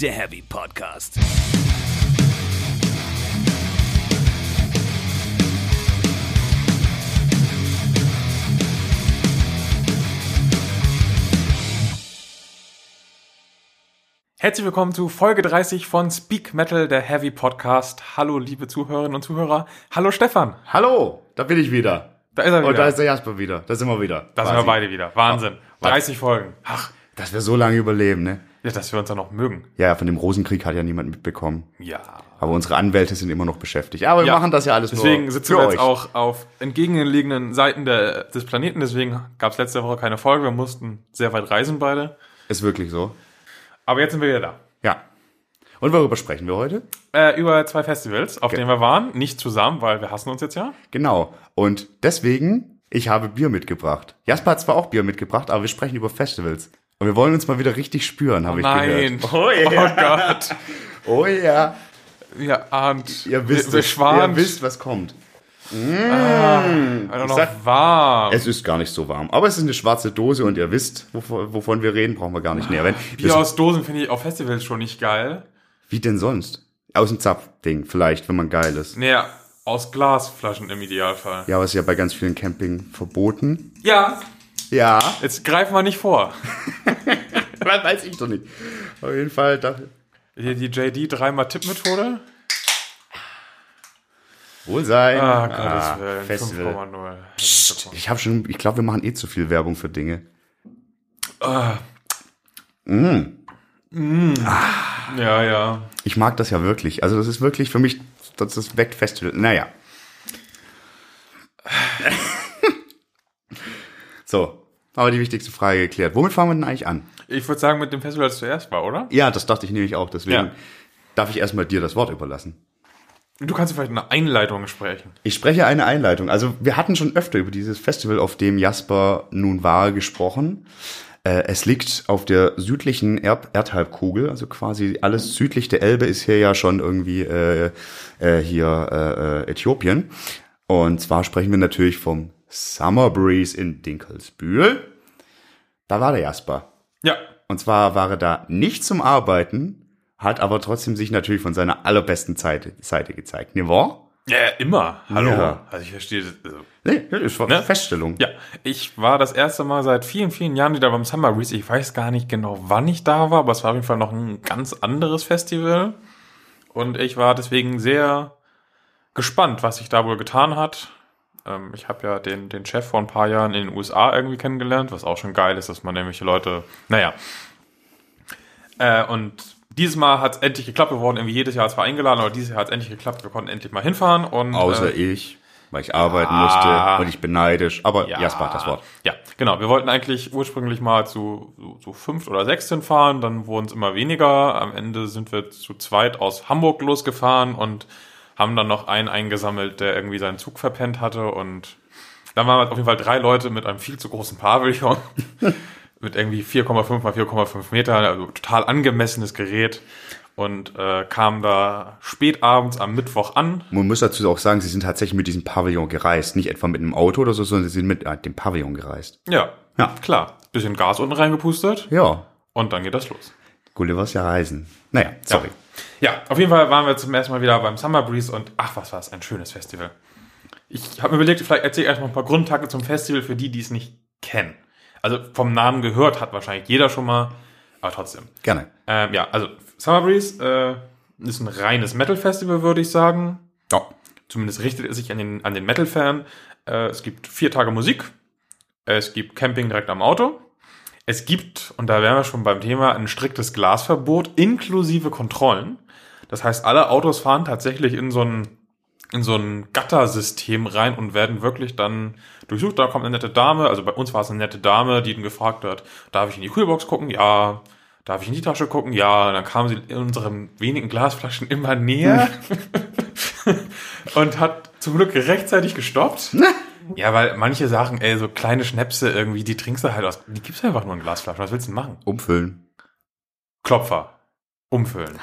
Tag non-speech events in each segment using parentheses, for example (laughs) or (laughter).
der Heavy Podcast. Herzlich willkommen zu Folge 30 von Speak Metal, der Heavy Podcast. Hallo, liebe Zuhörerinnen und Zuhörer. Hallo, Stefan. Hallo, da bin ich wieder. Da ist er wieder. Und da ist der Jasper wieder. Da sind wir wieder. da sind wir beide wieder. Wahnsinn. Was? 30 Folgen. Ach, Dass wir so lange überleben, ne? Ja, dass wir uns dann noch mögen. Ja, von dem Rosenkrieg hat ja niemand mitbekommen. Ja. Aber unsere Anwälte sind immer noch beschäftigt. Aber wir Ja. machen das ja alles Deswegen nur sitzen wir jetzt auch auf entgegenliegenden Seiten der, des Planeten. Deswegen gab es letzte Woche keine Folge. Wir mussten sehr weit reisen beide. Ist wirklich so. Aber jetzt sind wir wieder da. Ja. Und worüber sprechen wir heute? Äh, über zwei Festivals, auf denen wir waren. Nicht zusammen, weil wir hassen uns jetzt ja. Genau. Und deswegen, ich habe Bier mitgebracht. Jasper hat zwar auch Bier mitgebracht, aber wir sprechen über Festivals. Und wir wollen uns mal wieder richtig spüren, habe ich Nein. gehört. Oh, Gott. Oh ja. Ihr ahnt. Ihr wisst wir, wir. Ihr wisst, was kommt. Also noch sag- warm. Es ist gar nicht so warm. Aber es ist eine schwarze Dose und ihr wisst, wovon, wovon wir reden, brauchen wir gar nicht näher. Wenn, Bier das, aus Dosen finde ich auf Festivals schon nicht geil. wie denn sonst? Aus dem Zapfding, vielleicht, wenn man geil ist. Nee, aus Glasflaschen im Idealfall. Ja, aber ist ja bei ganz vielen Camping verboten. Ja, Ja, jetzt greifen wir nicht vor. (laughs) weiß ich doch nicht. Auf jeden Fall, da, Hier die JD dreimal Tippmethode. Wohlsein. Ah, Gottes Willen. Festival. 5,0. Ich habe schon, ich glaube, wir machen eh zu viel Werbung für Dinge. Ja, ja. Ich mag das ja wirklich. Also das ist wirklich für mich, das ist weckt Festival. Naja. (laughs) so, aber die wichtigste Frage geklärt. Womit fangen wir denn eigentlich an? Ich würde sagen, mit dem Festival, das zuerst war, oder? Ja, das dachte ich nämlich auch. Deswegen Ja. darf ich erstmal dir das Wort überlassen. Du kannst vielleicht eine Einleitung sprechen. Ich spreche eine Einleitung. Also wir hatten schon öfter über dieses Festival, auf dem Jasper nun war, gesprochen. Äh, es liegt auf der südlichen Erd Erdhalbkugel, also quasi alles südlich der Elbe ist hier ja schon irgendwie äh, äh, hier äh, äh, Äthiopien. Und zwar sprechen wir natürlich vom Summer Breeze in Dinkelsbühl. Da war der Jasper. Ja. Und zwar war er da nicht zum Arbeiten, hat aber trotzdem sich natürlich von seiner allerbesten Seite, Seite gezeigt. Ne, wahr? Ja, immer. Hallo. Ja. Also ich verstehe das. Also Nee, das ist Ne? Feststellung. Ja, ich war das erste Mal seit vielen, vielen Jahren wieder beim Summer Breeze. Ich weiß gar nicht genau, wann ich da war, aber es war auf jeden Fall noch ein ganz anderes Festival. Und ich war deswegen sehr gespannt, was sich da wohl getan hat. Ähm, ich habe ja den, den Chef vor ein paar Jahren in den USA irgendwie kennengelernt, was auch schon geil ist, dass man nämlich Leute, naja. Äh, und dieses Mal hat es endlich geklappt. Wir wurden irgendwie jedes Jahr zwar eingeladen, aber dieses Jahr hat es endlich geklappt. Wir konnten endlich mal hinfahren. Und, Außer äh, ich, weil ich arbeiten Ja. musste und ich bin neidisch. Aber Ja. Jasper hat das Wort. Ja, genau. Wir wollten eigentlich ursprünglich mal zu so, so fünf oder sechs hinfahren, dann wurden es immer weniger. Am Ende sind wir zu zweit aus Hamburg losgefahren und haben dann noch einen eingesammelt, der irgendwie seinen Zug verpennt hatte. Und dann waren wir auf jeden Fall drei Leute mit einem viel zu großen Pavillon. (laughs) mit irgendwie 4,5 mal 4,5 Metern, also total angemessenes Gerät. Und äh, kamen da spät abends am Mittwoch an. Man muss dazu auch sagen, sie sind tatsächlich mit diesem Pavillon gereist. Nicht etwa mit einem Auto oder so, sondern sie sind mit äh, dem Pavillon gereist. Ja, Ja. klar. Bisschen Gas unten reingepustet Ja, und dann geht das los. Gullivers ja reisen. Naja, sorry. Ja, auf jeden Fall waren wir zum ersten Mal wieder beim Summer Breeze und ach, was war es, ein schönes Festival. Ich habe mir überlegt, vielleicht erzähle ich erstmal ein paar Grundtakte zum Festival für die, die es nicht kennen. Also vom Namen gehört hat wahrscheinlich jeder schon mal, aber trotzdem. Gerne. Ähm, ja, also Summer Breeze äh, ist ein reines Metal-Festival, würde ich sagen. Ja. Zumindest richtet es sich an den, an den Metal-Fan. Äh, es gibt vier Tage Musik. Es gibt Camping direkt am Auto. Es gibt, und da wären wir schon beim Thema, ein striktes Glasverbot inklusive Kontrollen. Das heißt, alle Autos fahren tatsächlich in so ein, in so ein Gattersystem rein und werden wirklich dann durchsucht. Da kommt eine nette Dame, also bei uns war es eine nette Dame, die dann gefragt hat, darf ich in die Kühlbox gucken? Ja. Darf ich in die Tasche gucken? Ja. Und dann kam sie in unseren wenigen Glasflaschen immer näher (laughs) und hat zum Glück rechtzeitig gestoppt. Ja, weil manche Sachen, ey, so kleine Schnäpse irgendwie, die trinkst du halt aus. Die gibt's einfach nur in Glasflaschen. Was willst du denn machen? Umfüllen. Klopfer. Umfüllen.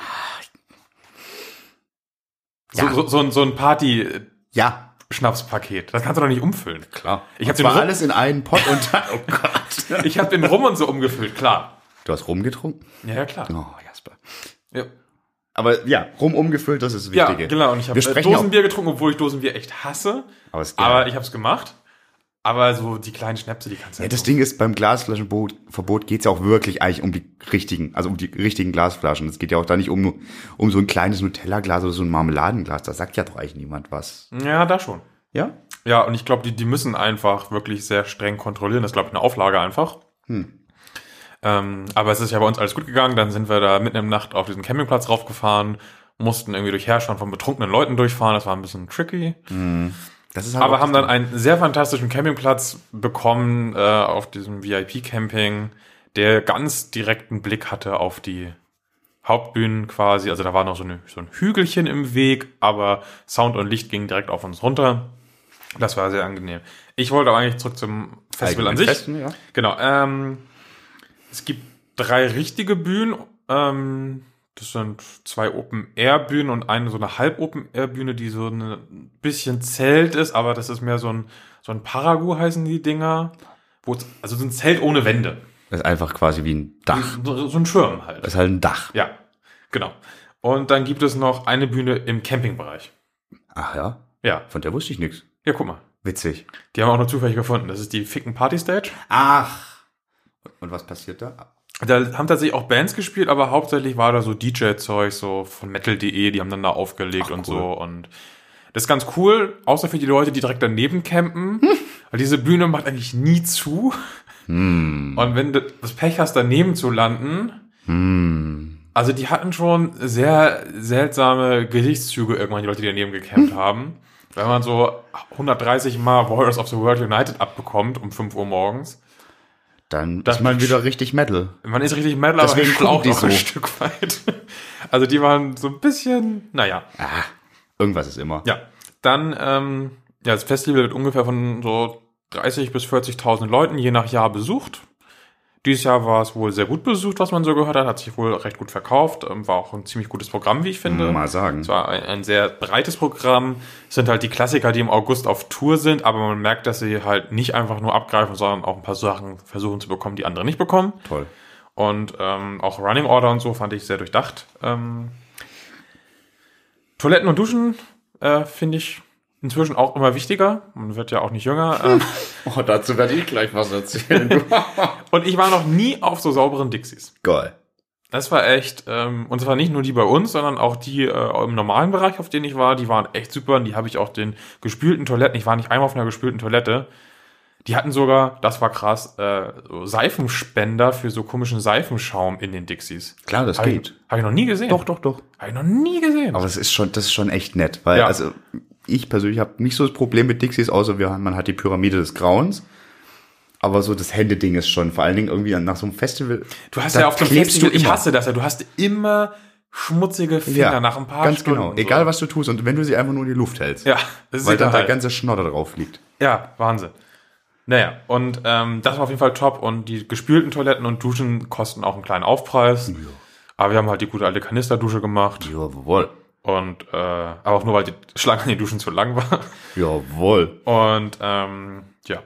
So, Ja. so, so, ein- so ein Party-Schnapspaket. Ja, Das kannst du doch nicht umfüllen. klar. Ich Ich hab habe Rum- alles in einen Pott und (laughs) oh Gott. Ich habe den Rum und so umgefüllt, klar. Du hast rumgetrunken? Ja, ja, klar. Oh, Jasper. Ja. Aber ja, rum umgefüllt, das ist das Ja, Wichtige. genau. Und ich habe sprechen Dosenbier getrunken, obwohl ich Dosenbier echt hasse. Aber es geht. Aber ich habe es gemacht. Aber so die kleinen Schnäpse, die kannst du Ja, halt das Ding ist, beim Glasflaschenverbot geht's ja auch wirklich eigentlich um die richtigen, also um die richtigen Glasflaschen. Es geht ja auch da nicht um, um so ein kleines Nutella-Glas oder so ein Marmeladenglas. Da sagt ja doch eigentlich niemand was. Ja, da schon. Ja? Ja, und ich glaube, die, die müssen einfach wirklich sehr streng kontrollieren. Das ist, glaube ich, eine Auflage einfach. Ähm, aber es ist ja bei uns alles gut gegangen. Dann sind wir da mitten im Nacht auf diesen Campingplatz raufgefahren, mussten irgendwie durch Herrschauen von betrunkenen Leuten durchfahren. Das war ein bisschen tricky. Ist halt Aber haben dann einen sehr fantastischen Campingplatz bekommen äh, auf diesem VIP-Camping, der ganz direkten Blick hatte auf die Hauptbühnen quasi. Also da war noch so, eine, so ein Hügelchen im Weg, aber Sound und Licht gingen direkt auf uns runter. Das war sehr angenehm. Ich wollte aber eigentlich zurück zum Festival an sich. Festen, ja. Genau. Ähm, es gibt drei richtige Bühnen. Ähm, das sind zwei Open-Air-Bühnen und eine so eine Halb-Open-Air-Bühne, die so ein bisschen Zelt ist, aber das ist mehr so ein, so ein Paragu heißen die Dinger. Also so ein Zelt ohne Wände. Das ist einfach quasi wie ein Dach. So, so ein Schirm halt. Das ist halt ein Dach. Ja, genau. Und dann gibt es noch eine Bühne im Campingbereich. Ach ja? Ja, Von der wusste ich nichts. ja, guck mal. Witzig. Die haben wir auch noch zufällig gefunden. Das ist die Ficken Party Stage. Ach. Und was passiert da? Da haben tatsächlich auch Bands gespielt, aber hauptsächlich war da so DJ-Zeug, so von Metal.de, die haben dann da aufgelegt Ach, und cool. so. Und das ist ganz cool, außer für die Leute, die direkt daneben campen. (laughs) Weil diese Bühne macht eigentlich nie zu. Hm. Und wenn du das Pech hast, daneben zu landen, Hm. also die hatten schon sehr seltsame Gesichtszüge irgendwann, die Leute, die daneben gecampt (laughs) haben. Wenn man so 130 Mal Warriors of the World United abbekommt um 5 Uhr morgens. Dann Das- ist man wieder richtig Metal. Man ist richtig Metal, aber Deswegen schlaucht gucken die auch ein so. (laughs) Stück weit. Also die waren so ein bisschen, naja. Ah, irgendwas ist immer. Ja, dann, ähm, ja, das Festival wird ungefähr von so 30 bis 40.000 Leuten je nach Jahr besucht. Dieses Jahr war es wohl sehr gut besucht, was man so gehört hat, hat sich wohl recht gut verkauft, ähm, war auch ein ziemlich gutes Programm, wie ich finde. Mal sagen. Es war ein, ein sehr breites Programm. Es sind halt die Klassiker, die im August auf Tour sind, aber man merkt, dass sie halt nicht einfach nur abgreifen, sondern auch ein paar Sachen versuchen zu bekommen, die andere nicht bekommen. Toll. Und ähm, auch Running Order und so fand ich sehr durchdacht. Ähm, Toiletten und Duschen äh, finde ich inzwischen auch immer wichtiger. Man wird ja auch nicht jünger. (laughs) ähm, Oh, dazu werde ich gleich was erzählen. (laughs) und ich war noch nie auf so sauberen Dixies. Geil. Das war echt, ähm, und zwar nicht nur die bei uns, sondern auch die äh, im normalen Bereich, auf denen ich war, die waren echt super und die habe ich auch den gespülten Toiletten, ich war nicht einmal auf einer gespülten Toilette, die hatten sogar, das war krass, äh, so Seifenspender für so komischen Seifenschaum in den Dixies. Klar, das Habe geht. ich, hab ich noch nie gesehen. Doch, doch, doch. Habe ich noch nie gesehen. Aber es ist schon, das ist schon echt nett, weil Ja. also ich persönlich habe nicht so das Problem mit Dixies, außer wir, man hat die Pyramide des Grauens. Aber so das Händeding ist schon, vor allen Dingen irgendwie nach so einem Festival. du hast ja auf dem Festival, ich hasse das ja, du hast immer schmutzige Finger nach ein paar ganz Stunden. genau. so. Egal was du tust und wenn du sie einfach nur in die Luft hältst. Ja, das ist weil dann egal. der ganze Schnodder drauf liegt. Ja, Wahnsinn. Naja, und ähm, das war auf jeden Fall top. Und die gespülten Toiletten und Duschen kosten auch einen kleinen Aufpreis. Aber wir haben halt die gute alte Kanisterdusche gemacht. Jawohl. Und äh, aber auch nur, weil die Schlange an den Duschen zu lang war. (laughs) Jawohl. Und ähm, ja.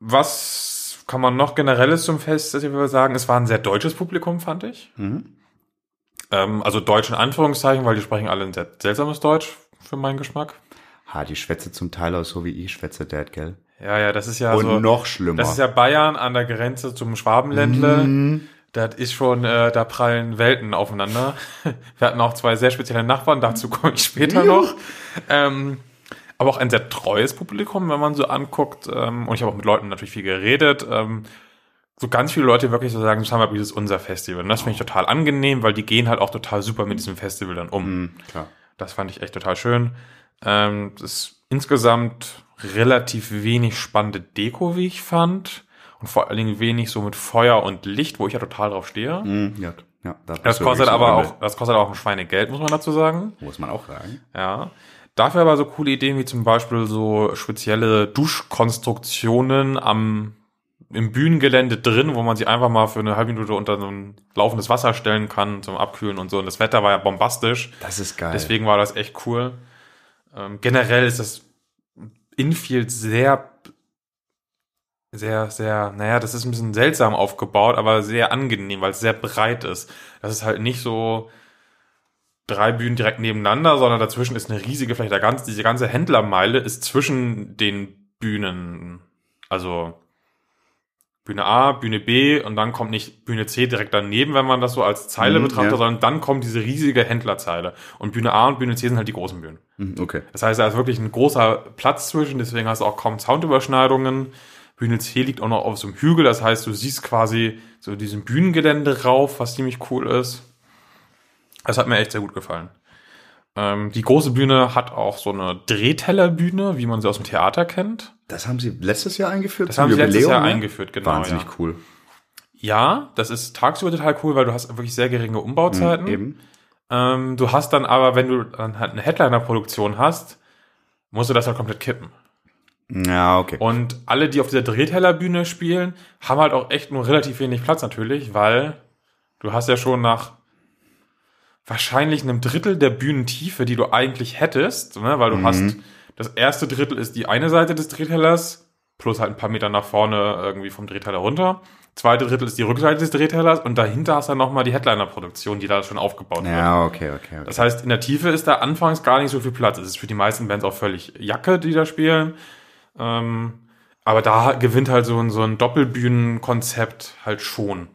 Was kann man noch generelles zum Festival sagen? Es war ein sehr deutsches Publikum, fand ich. Mhm. Ähm, also deutsch in Anführungszeichen, weil die sprechen alle ein sehr seltsames Deutsch für meinen Geschmack. Ha, die schwätze zum Teil auch so wie ich schwätze, Dad, gell? Ja, ja, das ist ja und so. noch schlimmer. Das ist ja Bayern an der Grenze zum Schwabenländle. Mhm. Das ist schon, äh, da prallen Welten aufeinander. (laughs) Wir hatten auch zwei sehr spezielle Nachbarn, dazu komme ich später noch. Ähm, aber auch ein sehr treues Publikum, wenn man so anguckt. Ähm, und ich habe auch mit Leuten natürlich viel geredet. Ähm, so ganz viele Leute wirklich so sagen, Summer Breeze ist unser Festival. Und das finde ich total angenehm, weil die gehen halt auch total super mit diesem Festival dann um. Mhm, klar. Das fand ich echt total schön. Ähm, das ist insgesamt relativ wenig spannende Deko, wie ich fand. Und vor allen Dingen wenig so mit Feuer und Licht, wo ich ja total drauf stehe. Mhm, ja, ja, da Das du kostet aber auch, das kostet auch ein Schweinegeld, muss man dazu sagen. Muss man auch sagen. Ja. Dafür aber so coole Ideen wie zum Beispiel so spezielle Duschkonstruktionen am, im Bühnengelände drin, wo man sie einfach mal für eine halbe Minute unter so ein laufendes Wasser stellen kann zum Abkühlen und so. Und das Wetter war ja bombastisch. Das ist geil. Deswegen war das echt cool. Ähm, generell ist das Infield sehr sehr, sehr, naja, das ist ein bisschen seltsam aufgebaut, aber sehr angenehm, weil es sehr breit ist. Das ist halt nicht so drei Bühnen direkt nebeneinander, sondern dazwischen ist eine riesige Fläche. Der ganze, diese ganze Händlermeile ist zwischen den Bühnen. Also Bühne A, Bühne B und dann kommt nicht Bühne C direkt daneben, wenn man das so als Zeile Mhm, betrachtet, ja. sondern dann kommt diese riesige Händlerzeile. Und Bühne A und Bühne C sind halt die großen Bühnen. Mhm, Okay. Das heißt, da ist wirklich ein großer Platz zwischen, deswegen hast du auch kaum Soundüberschneidungen. Bühne C liegt auch noch auf so einem Hügel, das heißt, du siehst quasi so diesen Bühnengelände rauf, was ziemlich cool ist. Das hat mir echt sehr gut gefallen. Ähm, die große Bühne hat auch so eine Drehtellerbühne, wie man sie aus dem Theater kennt. Das haben sie letztes Jahr eingeführt? Das haben sie letztes Jahr ne? eingeführt, genau. Wahnsinnig ja. cool. ja, das ist tagsüber total cool, weil du hast wirklich sehr geringe Umbauten. Eben. Ähm, du hast dann aber, wenn du dann halt eine Headliner-Produktion hast, musst du das halt komplett kippen. Ja, okay. Und alle, die auf dieser Drehtellerbühne spielen, haben halt auch echt nur relativ wenig Platz natürlich, weil du hast ja schon nach wahrscheinlich einem Drittel der Bühnentiefe, die du eigentlich hättest, ne, weil du Mhm. hast, das erste Drittel ist die eine Seite des Drehtellers, plus halt ein paar Meter nach vorne irgendwie vom Drehteller runter. Zweite Drittel ist die Rückseite des Drehtellers und dahinter hast du dann nochmal die Headliner-Produktion, die da schon aufgebaut wird. ja, okay, okay. okay. Das heißt, in der Tiefe ist da anfangs gar nicht so viel Platz. Es ist für die meisten Bands auch völlig Jacke, die da spielen. Ähm, aber da gewinnt halt so ein, so ein Doppelbühnenkonzept halt schon.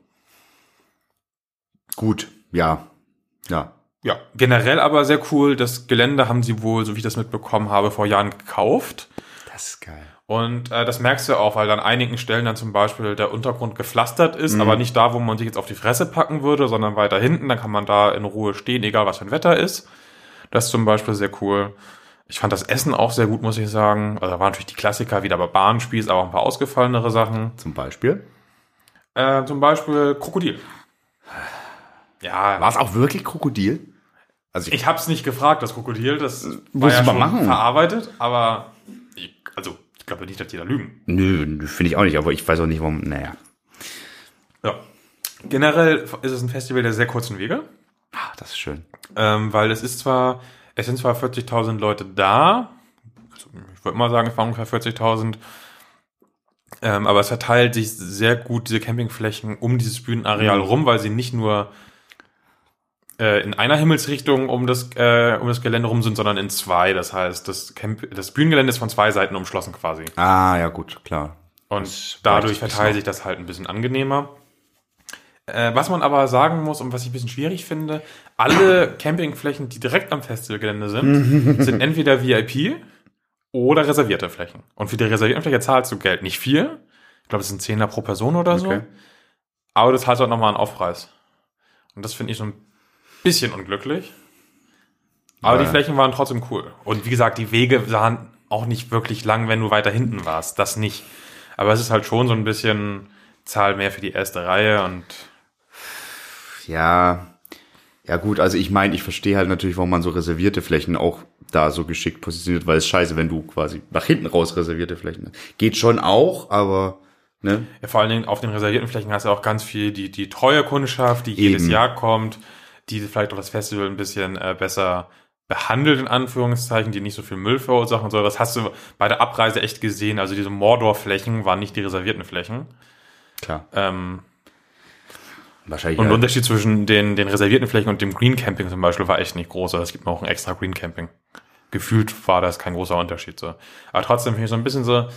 Gut, ja. Ja. Ja, generell aber sehr cool. Das Gelände haben sie wohl, so wie ich das mitbekommen habe, vor Jahren gekauft. Das ist geil. Und äh, das merkst du auch, weil an einigen Stellen dann zum Beispiel der Untergrund gepflastert ist, aber nicht da, wo man sich jetzt auf die Fresse packen würde, sondern weiter hinten. Dann kann man da in Ruhe stehen, egal was für ein Wetter ist. Das ist zum Beispiel sehr cool. Ich fand das Essen auch sehr gut, muss ich sagen. Also da waren natürlich die Klassiker wieder bei Bahnspieß, aber auch ein paar ausgefallenere Sachen. Zum Beispiel. Äh, zum Beispiel Krokodil. Ja, War es auch wirklich Krokodil? Also ich hab's nicht gefragt, das Krokodil, das war Muss ja ich schon machen. verarbeitet, aber ich, also ich glaube nicht, dass die da lügen. Nö, finde ich auch nicht, aber ich weiß auch nicht, warum. Naja. Ja. Generell ist es ein Festival der sehr kurzen Wege, Ah, das ist schön. ähm, weil es ist zwar, es sind zwar 40.000 Leute da, also ich würde mal sagen, es waren ungefähr 40.000, ähm, aber es verteilt sich sehr gut diese Campingflächen um dieses Bühnenareal rum, weil sie nicht nur äh, in einer Himmelsrichtung um das, äh, um das Gelände rum sind, sondern in zwei. Das heißt, das, Camp das Bühnengelände ist von zwei Seiten umschlossen quasi. Ah, ja, gut, klar. Und Das dadurch verteilt so. sich das halt ein bisschen angenehmer. Äh, was man aber sagen muss und was ich ein bisschen schwierig finde, alle Campingflächen, die direkt am Festivalgelände sind, (laughs) sind entweder VIP oder reservierte Flächen. Und für die reservierten Fläche zahlst du Geld. Nicht viel. Ich glaube, es sind Zehner pro Person oder so. Okay. Aber das hat halt nochmal einen Aufpreis. Und das finde ich so ein bisschen unglücklich. Aber Ja. die Flächen waren trotzdem cool. Und wie gesagt, die Wege waren auch nicht wirklich lang, wenn du weiter hinten warst. Das nicht. Aber es ist halt schon so ein bisschen Zahl mehr für die erste Reihe und Ja. Ja, gut, also ich meine, ich verstehe halt natürlich, warum man so reservierte Flächen auch da so geschickt positioniert, weil es scheiße, wenn du quasi nach hinten raus reservierte Flächen hast. Geht schon auch, aber, ne? ja, vor allen Dingen auf den reservierten Flächen hast du auch ganz viel die, die treue Kundschaft, die jedes Eben. Jahr kommt, die vielleicht auch das Festival ein bisschen äh, besser behandelt, in Anführungszeichen, die nicht so viel Müll verursachen und so. Das hast du bei der Abreise echt gesehen. Also diese Mordor-Flächen waren nicht die reservierten Flächen. Klar. Ähm, Wahrscheinlich. Und der. Unterschied zwischen den, den reservierten Flächen und dem Green Camping zum Beispiel war echt nicht groß. Also es gibt noch ein extra Green Camping. Gefühlt war das kein großer Unterschied so. Aber trotzdem finde ich so ein bisschen so,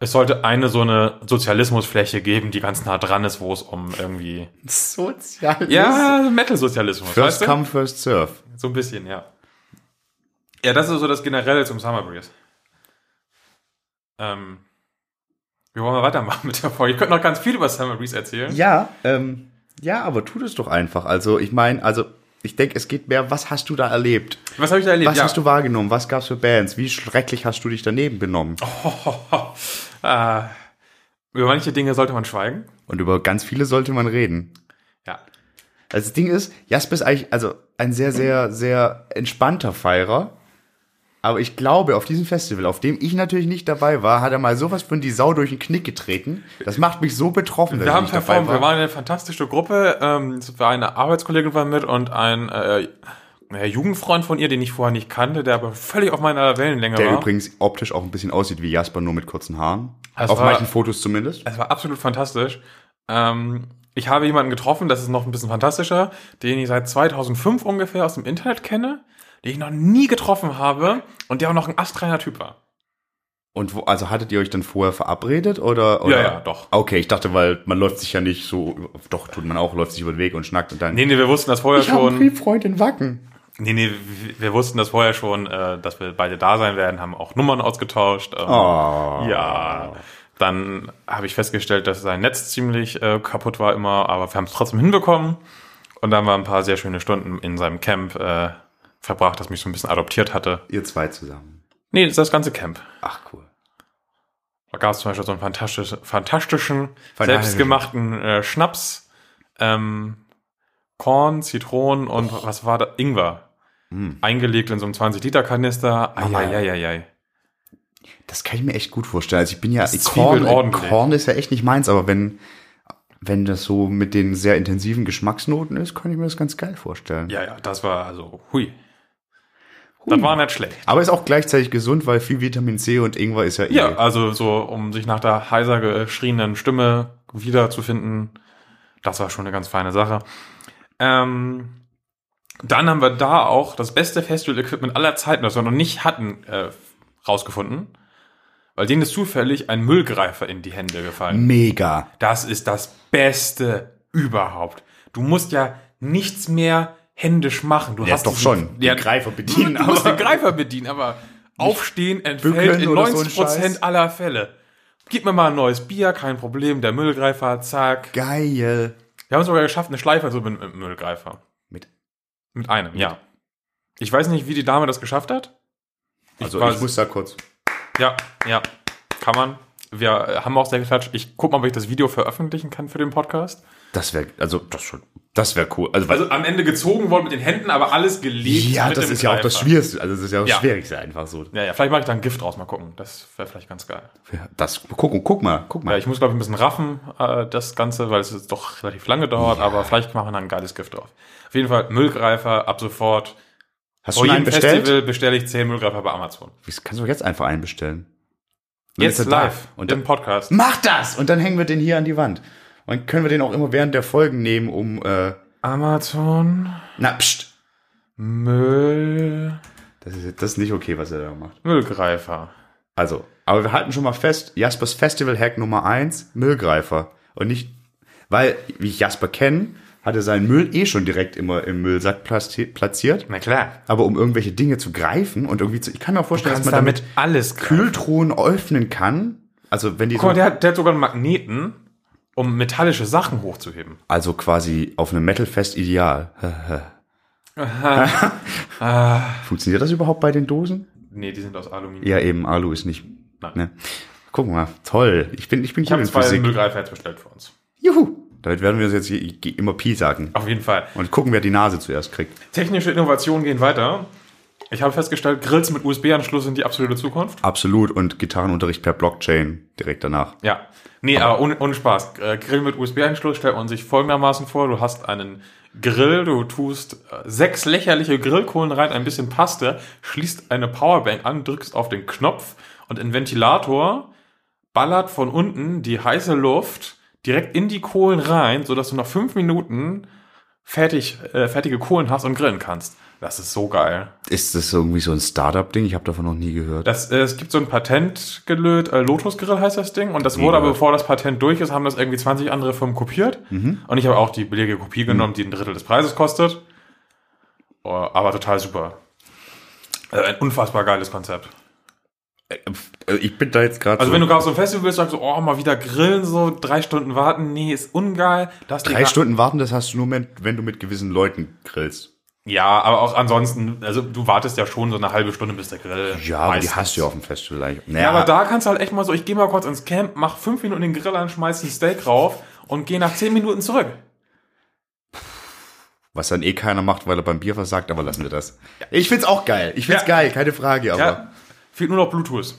es sollte eine so eine Sozialismusfläche geben, die ganz nah dran ist, wo es um irgendwie, Sozial. ja, Metal-Sozialismus, First weißt du? come, first serve. So ein bisschen, ja. Ja, das ist so das Generelle zum Summer Breeze. Ähm, wir wollen mal weitermachen mit der Folge. Ich könnte noch ganz viel über Summer Breeze erzählen. Ja, ähm, ja, aber tu das doch einfach. Also, ich meine, also, ich denke, es geht mehr, was hast du da erlebt? Was habe ich da erlebt? Was hast du wahrgenommen? Was gab's für Bands? Wie schrecklich hast du dich daneben benommen? äh, (laughs) über manche Dinge sollte man schweigen. Und über ganz viele sollte man reden. Ja. Also das Ding ist, Jasper ist eigentlich also ein sehr, sehr, sehr entspannter Feierer. Aber ich glaube, auf diesem Festival, auf dem ich natürlich nicht dabei war, hat er mal sowas von die Sau durch den Knick getreten. Das macht mich so betroffen, dass Wir ich haben nicht performt, dabei wir war. waren eine fantastische Gruppe. Ähm, es war eine Arbeitskollegin war mit und ein äh, naja, Jugendfreund von ihr, den ich vorher nicht kannte, der aber völlig auf meiner Wellenlänge Der war. übrigens optisch auch ein bisschen aussieht wie Jasper, nur mit kurzen Haaren. Es Auf war- manchen Fotos zumindest. Es war absolut fantastisch. Ähm, ich habe jemanden getroffen, das ist noch ein bisschen fantastischer, den ich seit 2005 ungefähr aus dem Internet kenne, den ich noch nie getroffen habe und der auch noch ein astreiner Typ war. Und wo, also hattet ihr euch dann vorher verabredet oder, oder? Ja, ja, doch. Okay, ich dachte, weil man läuft sich ja nicht so, doch, tut man auch, läuft sich über den Weg und schnackt und dann. Nee, nee, wir wussten das vorher ich schon. Brieffreund in Wacken. Nee, nee, wir- wussten das vorher schon, äh, dass wir beide da sein werden, haben auch Nummern ausgetauscht. Ähm, Oh. Ja. Dann habe ich festgestellt, dass sein Netz ziemlich äh, kaputt war immer, aber wir haben es trotzdem hinbekommen. Und dann wir ein paar sehr schöne Stunden in seinem Camp äh, verbracht, das mich so ein bisschen adoptiert hatte. Ihr zwei zusammen. Nee, das ist das ganze Camp. Ach, cool. Da gab es zum Beispiel so einen fantastisch, fantastischen, Fantastischen. selbstgemachten äh, Schnaps, ähm, Korn, Zitronen und was war da? Ingwer. Eingelegt in so einem 20-Liter-Kanister. Mama. Eieieiei. Das kann ich mir echt gut vorstellen. Also ich bin ja, Das Korn, ordentlich. Korn ist ja echt nicht meins, aber wenn, wenn das so mit den sehr intensiven Geschmacksnoten ist, kann ich mir das ganz geil vorstellen. Ja, ja, das war also, hui. Das war nicht schlecht. Aber ist auch gleichzeitig gesund, weil viel Vitamin C und Ingwer ist ja eh. Ja, also so, um sich nach der heiser geschrienen Stimme wiederzufinden, das war schon eine ganz feine Sache. Ähm, dann haben wir da auch das beste Festival-Equipment aller Zeiten, das wir noch nicht hatten, äh, rausgefunden. Weil denen ist zufällig ein Müllgreifer in die Hände gefallen. Mega. Das ist das Beste überhaupt. Du musst ja nichts mehr händisch machen. Du Ja, hast doch diesen- schon. Ja, Den Greifer bedienen, Du musst aber- den Greifer bedienen, aber aufstehen entfällt in oder so ein 90 Prozent Scheiß. aller Fälle. Gib mir mal ein neues Bier, kein Problem. Der Müllgreifer, zack. Geil. Wir haben es sogar geschafft, eine Schleife zu mit dem Müllgreifer. Mit. Mit einem, ja. Ich weiß nicht, wie die Dame das geschafft hat. Also war- ich muss da kurz. Ja, ja, kann man. Wir haben auch sehr geklatscht. Ich guck mal, ob ich das Video veröffentlichen kann für den Podcast. Das wäre, also das schon, das wäre cool. Also, Also am Ende gezogen worden mit den Händen, aber alles gelegt. ja, das ist ja auch das. Schwierigste. Also das ist ja auch das Ja. Schwierigste einfach so. Ja, ja, vielleicht mache ich da ein Gift draus, mal gucken. Das wäre vielleicht ganz geil. Das guck, guck mal, guck Ja, mal. ich muss, glaube ich, ein bisschen raffen, äh, das Ganze, weil es jetzt doch relativ lange dauert, aber vielleicht machen wir dann ein geiles Gift drauf. Auf jeden Fall Müllgreifer ab sofort. Hast Vor du schon einen jedem bestellt? Festival bestelle ich 10 Müllgreifer bei Amazon. Wie kannst du doch jetzt einfach einen bestellen? Dann Jetzt da. live Und im Podcast. mach das! Und dann hängen wir den hier an die Wand. Und dann können wir den auch immer während der Folgen nehmen, um, äh, Amazon na, pst. Müll Das ist, das ist nicht okay, was er da macht. Müllgreifer. Also, aber wir halten schon mal fest, Jaspers Festival Hack Nummer eins Müllgreifer. Und nicht, weil, wie ich Jasper kenne, hat er seinen Müll eh schon direkt immer im Müllsack platzi- platziert. Na klar. Aber um irgendwelche Dinge zu greifen und irgendwie zu, ich kann mir auch vorstellen, dass man damit damit alles greifen. Kühltruhen öffnen kann. Also, wenn die Guck mal, so, der hat, der hat sogar einen Magneten, um metallische Sachen hochzuheben. also quasi auf einem Metalfest ideal. (laughs) Funktioniert das überhaupt bei den Dosen? Nee, die sind aus Aluminium. Ja, eben, Alu ist nicht. Nein. Ne? Guck mal, toll. Ich bin, ich bin Ich habe zwei Physik. Müllgreifer jetzt bestellt für uns. Juhu! Damit werden wir uns jetzt hier immer Pi sagen. Auf jeden Fall. Und gucken, wer die Nase zuerst kriegt. Technische Innovationen gehen weiter. Ich habe festgestellt, Grills mit USB-Anschluss sind die absolute Zukunft. Absolut. Und Gitarrenunterricht per Blockchain direkt danach. Ja. Nee, aber, ohne, ohne Spaß. Äh, Grill mit USB-Anschluss stellt man sich folgendermaßen vor. Du hast einen Grill, du tust äh, sechs lächerliche Grillkohlen rein, ein bisschen Paste, schließt eine Powerbank an, drückst auf den Knopf und ein Ventilator ballert von unten die heiße Luft direkt in die Kohlen rein, sodass du nach fünf Minuten fertig, äh, fertige Kohlen hast und grillen kannst. Das ist so geil. Ist das irgendwie so ein Startup-Ding? Ich habe davon noch nie gehört. Das, äh, es gibt so ein Patent gelöst, äh, Lotus Grill heißt das Ding, und das wurde aber, bevor das Patent durch ist, haben das irgendwie 20 andere Firmen kopiert. Und ich habe auch die billige Kopie genommen, die ein Drittel des Preises kostet. Oh, aber total super. Äh, ein unfassbar geiles Konzept. Äh, Ich bin da jetzt gerade Also so wenn du gerade auf so ein Festival bist, sagst du, oh, mal wieder grillen, so drei Stunden warten, nee, ist ungeil. Das drei Stunden warten, das hast du nur, mit, wenn du mit gewissen Leuten grillst. Ja, aber auch ansonsten, also du wartest ja schon so eine halbe Stunde, bis der Grill. Ja, aber die hast du ja auf dem Festival eigentlich. Naja, Ja, aber da kannst du halt echt mal so, ich gehe mal kurz ins Camp, mach fünf Minuten den Grill an, schmeiß ein Steak rauf und gehe nach zehn Minuten zurück. was dann eh keiner macht, weil er beim Bier versagt, aber lassen wir das. Ich find's auch geil. Ich find's Ja. geil, keine Frage, aber. Ja, fehlt nur noch Bluetooth.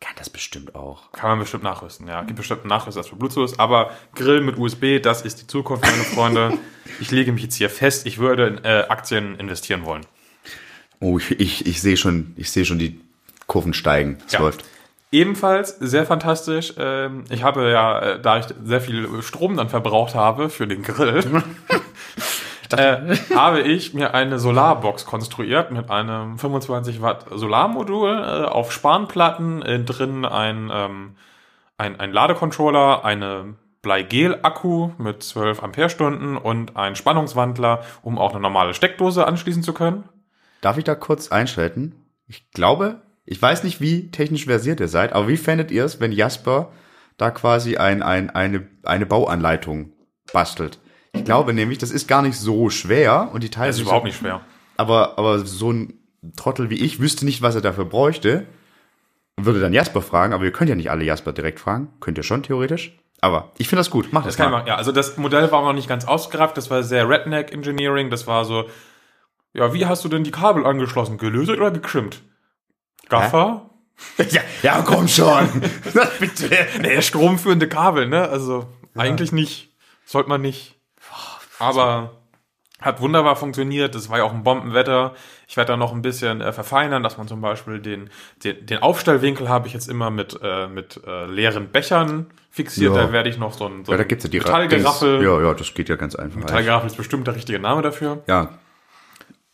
Kann das bestimmt auch. Kann man bestimmt nachrüsten, ja. Gibt bestimmt einen Nachrüster für Bluetooth, aber Grill mit USB, das ist die Zukunft, meine Freunde. (laughs) ich lege mich jetzt hier fest, ich würde in äh, Aktien investieren wollen. Oh, ich, ich, ich sehe schon, ich sehe schon die Kurven steigen. Es Ja. läuft. Ebenfalls sehr fantastisch. Ähm, ich habe ja, äh, da ich sehr viel Strom dann verbraucht habe für den Grill, (laughs) äh, habe ich mir eine Solarbox konstruiert mit einem 25 Watt Solarmodul äh, auf Spanplatten, äh, drin ein, ähm, ein, ein Ladecontroller, eine Bleigel-Akku mit 12 Ampere-Stunden und ein Spannungswandler, um auch eine normale Steckdose anschließen zu können. Darf ich da kurz einschalten? Ich glaube, ich weiß nicht, wie technisch versiert ihr seid, aber wie fändet ihr es, wenn Jasper da quasi ein, ein, eine, eine Bauanleitung bastelt? Ich glaube nämlich, das ist gar nicht so schwer und die Teile Das ist überhaupt nicht schwer. Aber, aber so ein Trottel wie ich wüsste nicht, was er dafür bräuchte. Würde dann Jasper fragen, aber ihr könnt ja nicht alle Jasper direkt fragen. Könnt ihr schon theoretisch. Aber ich finde das gut. Mach das, Das kann mal. machen. Ja, also das Modell war noch nicht ganz ausgereift. Das war sehr Redneck Engineering. Das war so, ja, wie hast du denn die Kabel angeschlossen? Gelötet oder gekrimmt? Gaffer? Ja, ja, komm schon. (laughs) (laughs) Bitte. Nee, stromführende Kabel, ne? Also eigentlich nicht. Sollte man nicht. Aber hat wunderbar funktioniert. Das war ja auch ein Bombenwetter. Ich werde da noch ein bisschen äh, verfeinern, dass man zum Beispiel den, den, den Aufstellwinkel habe ich jetzt immer mit, äh, mit äh, leeren Bechern fixiert. Ja. Da werde ich noch so ein, so Ja, da gibt's ja die Metallgeraffel. Ja, ja, das geht ja ganz einfach. Metallgeraffel ist bestimmt der richtige Name dafür. Ja,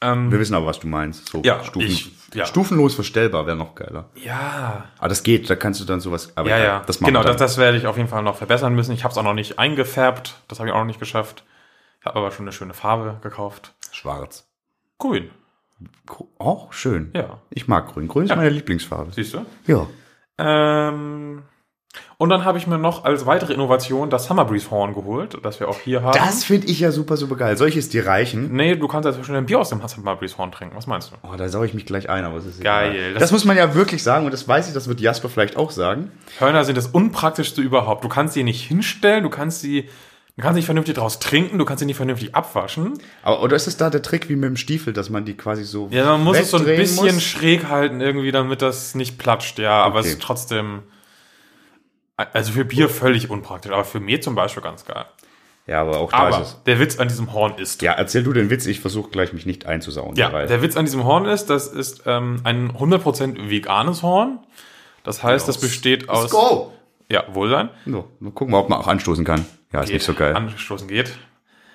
Ähm, wir wissen aber, was du meinst. So Ja, Stufen, ich- ja. Stufenlos verstellbar wäre noch geiler. ja, Aber das geht, da kannst du dann sowas. Aber ja, ja. Das machen genau, das, das werde ich auf jeden Fall noch verbessern müssen. Ich habe es auch noch nicht eingefärbt. Das habe ich auch noch nicht geschafft. Ich habe aber schon eine schöne Farbe gekauft. Schwarz. Grün. Gr- Oh, schön. Ja. Ich mag grün. Grün ist Ja. meine Lieblingsfarbe. Siehst du? Ja. Ähm, und dann habe ich mir noch als weitere Innovation das Summer Breeze Horn geholt, das wir auch hier haben. Das finde ich ja super, super geil. Solches die reichen. Nee, du kannst jetzt schon ein Bier aus dem Summer Breeze Horn trinken. Was meinst du? Oh, da saue ich mich gleich ein, aber es ist Geil. egal. Das- Das, muss man ja wirklich sagen und das weiß ich, das wird Jasper vielleicht auch sagen. Hörner sind das unpraktischste überhaupt. Du kannst sie nicht hinstellen, du kannst sie, du kannst nicht vernünftig draus trinken, du kannst sie nicht vernünftig abwaschen. Aber oder ist es da der Trick wie mit dem Stiefel, dass man die quasi so Ja, man muss es so ein bisschen muss? schräg halten irgendwie, damit das nicht platscht, ja. Aber Okay. es ist trotzdem, also für Bier völlig unpraktisch, aber für Mehl zum Beispiel ganz geil. Ja, aber auch da ist Aber es. der Witz an diesem Horn ist, Ja, erzähl du den Witz, ich versuche gleich mich nicht einzusauen. Ja, dabei. der Witz an diesem Horn ist, das ist ähm, ein 100% veganes Horn. Das heißt, das besteht aus... Let's go! Ja, Wohlsein. So, mal gucken wir, ob man auch anstoßen kann. Ja, ist nicht so geil. Anstoßen geht.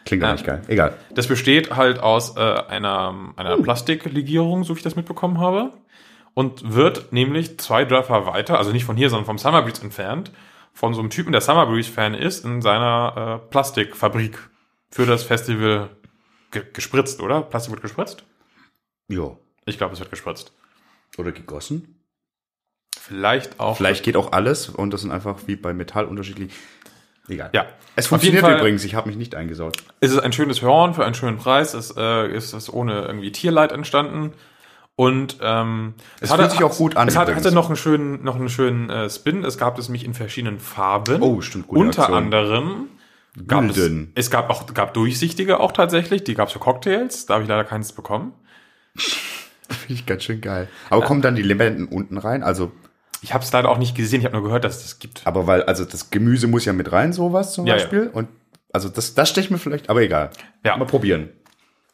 Klingt auch nicht geil. Egal. Das besteht halt aus äh, einer, einer Plastiklegierung, so wie ich das mitbekommen habe. Und wird nämlich zwei Dörfer weiter, also nicht von hier, sondern vom Summer Breeze entfernt, von so einem Typen, der Summer Breeze Fan ist, in seiner äh, Plastikfabrik für das Festival ge gespritzt, oder? Plastik wird gespritzt? Jo. Ich glaube, es wird gespritzt. Oder gegossen. Vielleicht auch. Vielleicht geht auch alles und das sind einfach wie bei Metall unterschiedlich. Egal. Ja. Es funktioniert Fall- übrigens, ich habe mich nicht eingesaut. Es ist ein schönes Horn für einen schönen Preis. Es äh, ist es ohne irgendwie Tierleid entstanden. Und ähm, Es fühlt sich auch gut an Es hat, übrigens. hatte noch einen schönen, noch einen schönen äh, Spin. Es gab es nämlich in verschiedenen Farben. Oh, stimmt, gute Unter Aktion. anderem gab es, Gülden. es gab auch gab durchsichtige auch tatsächlich. Die gab es für Cocktails. Da habe ich leider keins bekommen. (laughs) Finde ich ganz schön geil. Aber kommen dann die Limetten unten rein? Also, Ich habe es leider auch nicht gesehen. Ich habe nur gehört, dass es das gibt. aber weil, also das Gemüse muss ja mit rein, sowas zum Ja, ja. Beispiel. Und also das, das steche ich mir vielleicht, aber egal. Ja. Mal probieren.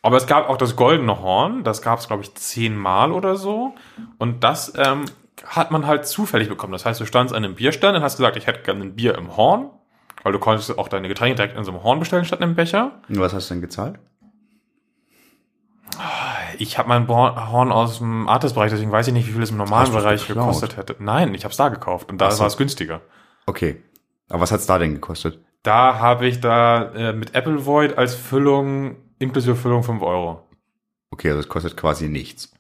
Aber es gab auch das goldene Horn, das gab es, glaube ich, zehnmal oder so. Und das ähm, hat man halt zufällig bekommen. Das heißt, du standst an einem Bierstand und hast gesagt, ich hätte gerne ein Bier im Horn, weil du konntest auch deine Getränke direkt in so einem Horn bestellen statt einem Becher. Und was hast du denn gezahlt? Ich habe mein Horn aus dem Artist-Bereich, deswegen weiß ich nicht, wie viel es im normalen es Bereich geklaut? gekostet hätte. Nein, ich habe es da gekauft und da so. war es günstiger. Okay. Aber was hat's da denn gekostet? Da habe ich da äh, mit Apple Void als Füllung, inklusive Füllung 5 Euro. Okay, also das kostet quasi nichts.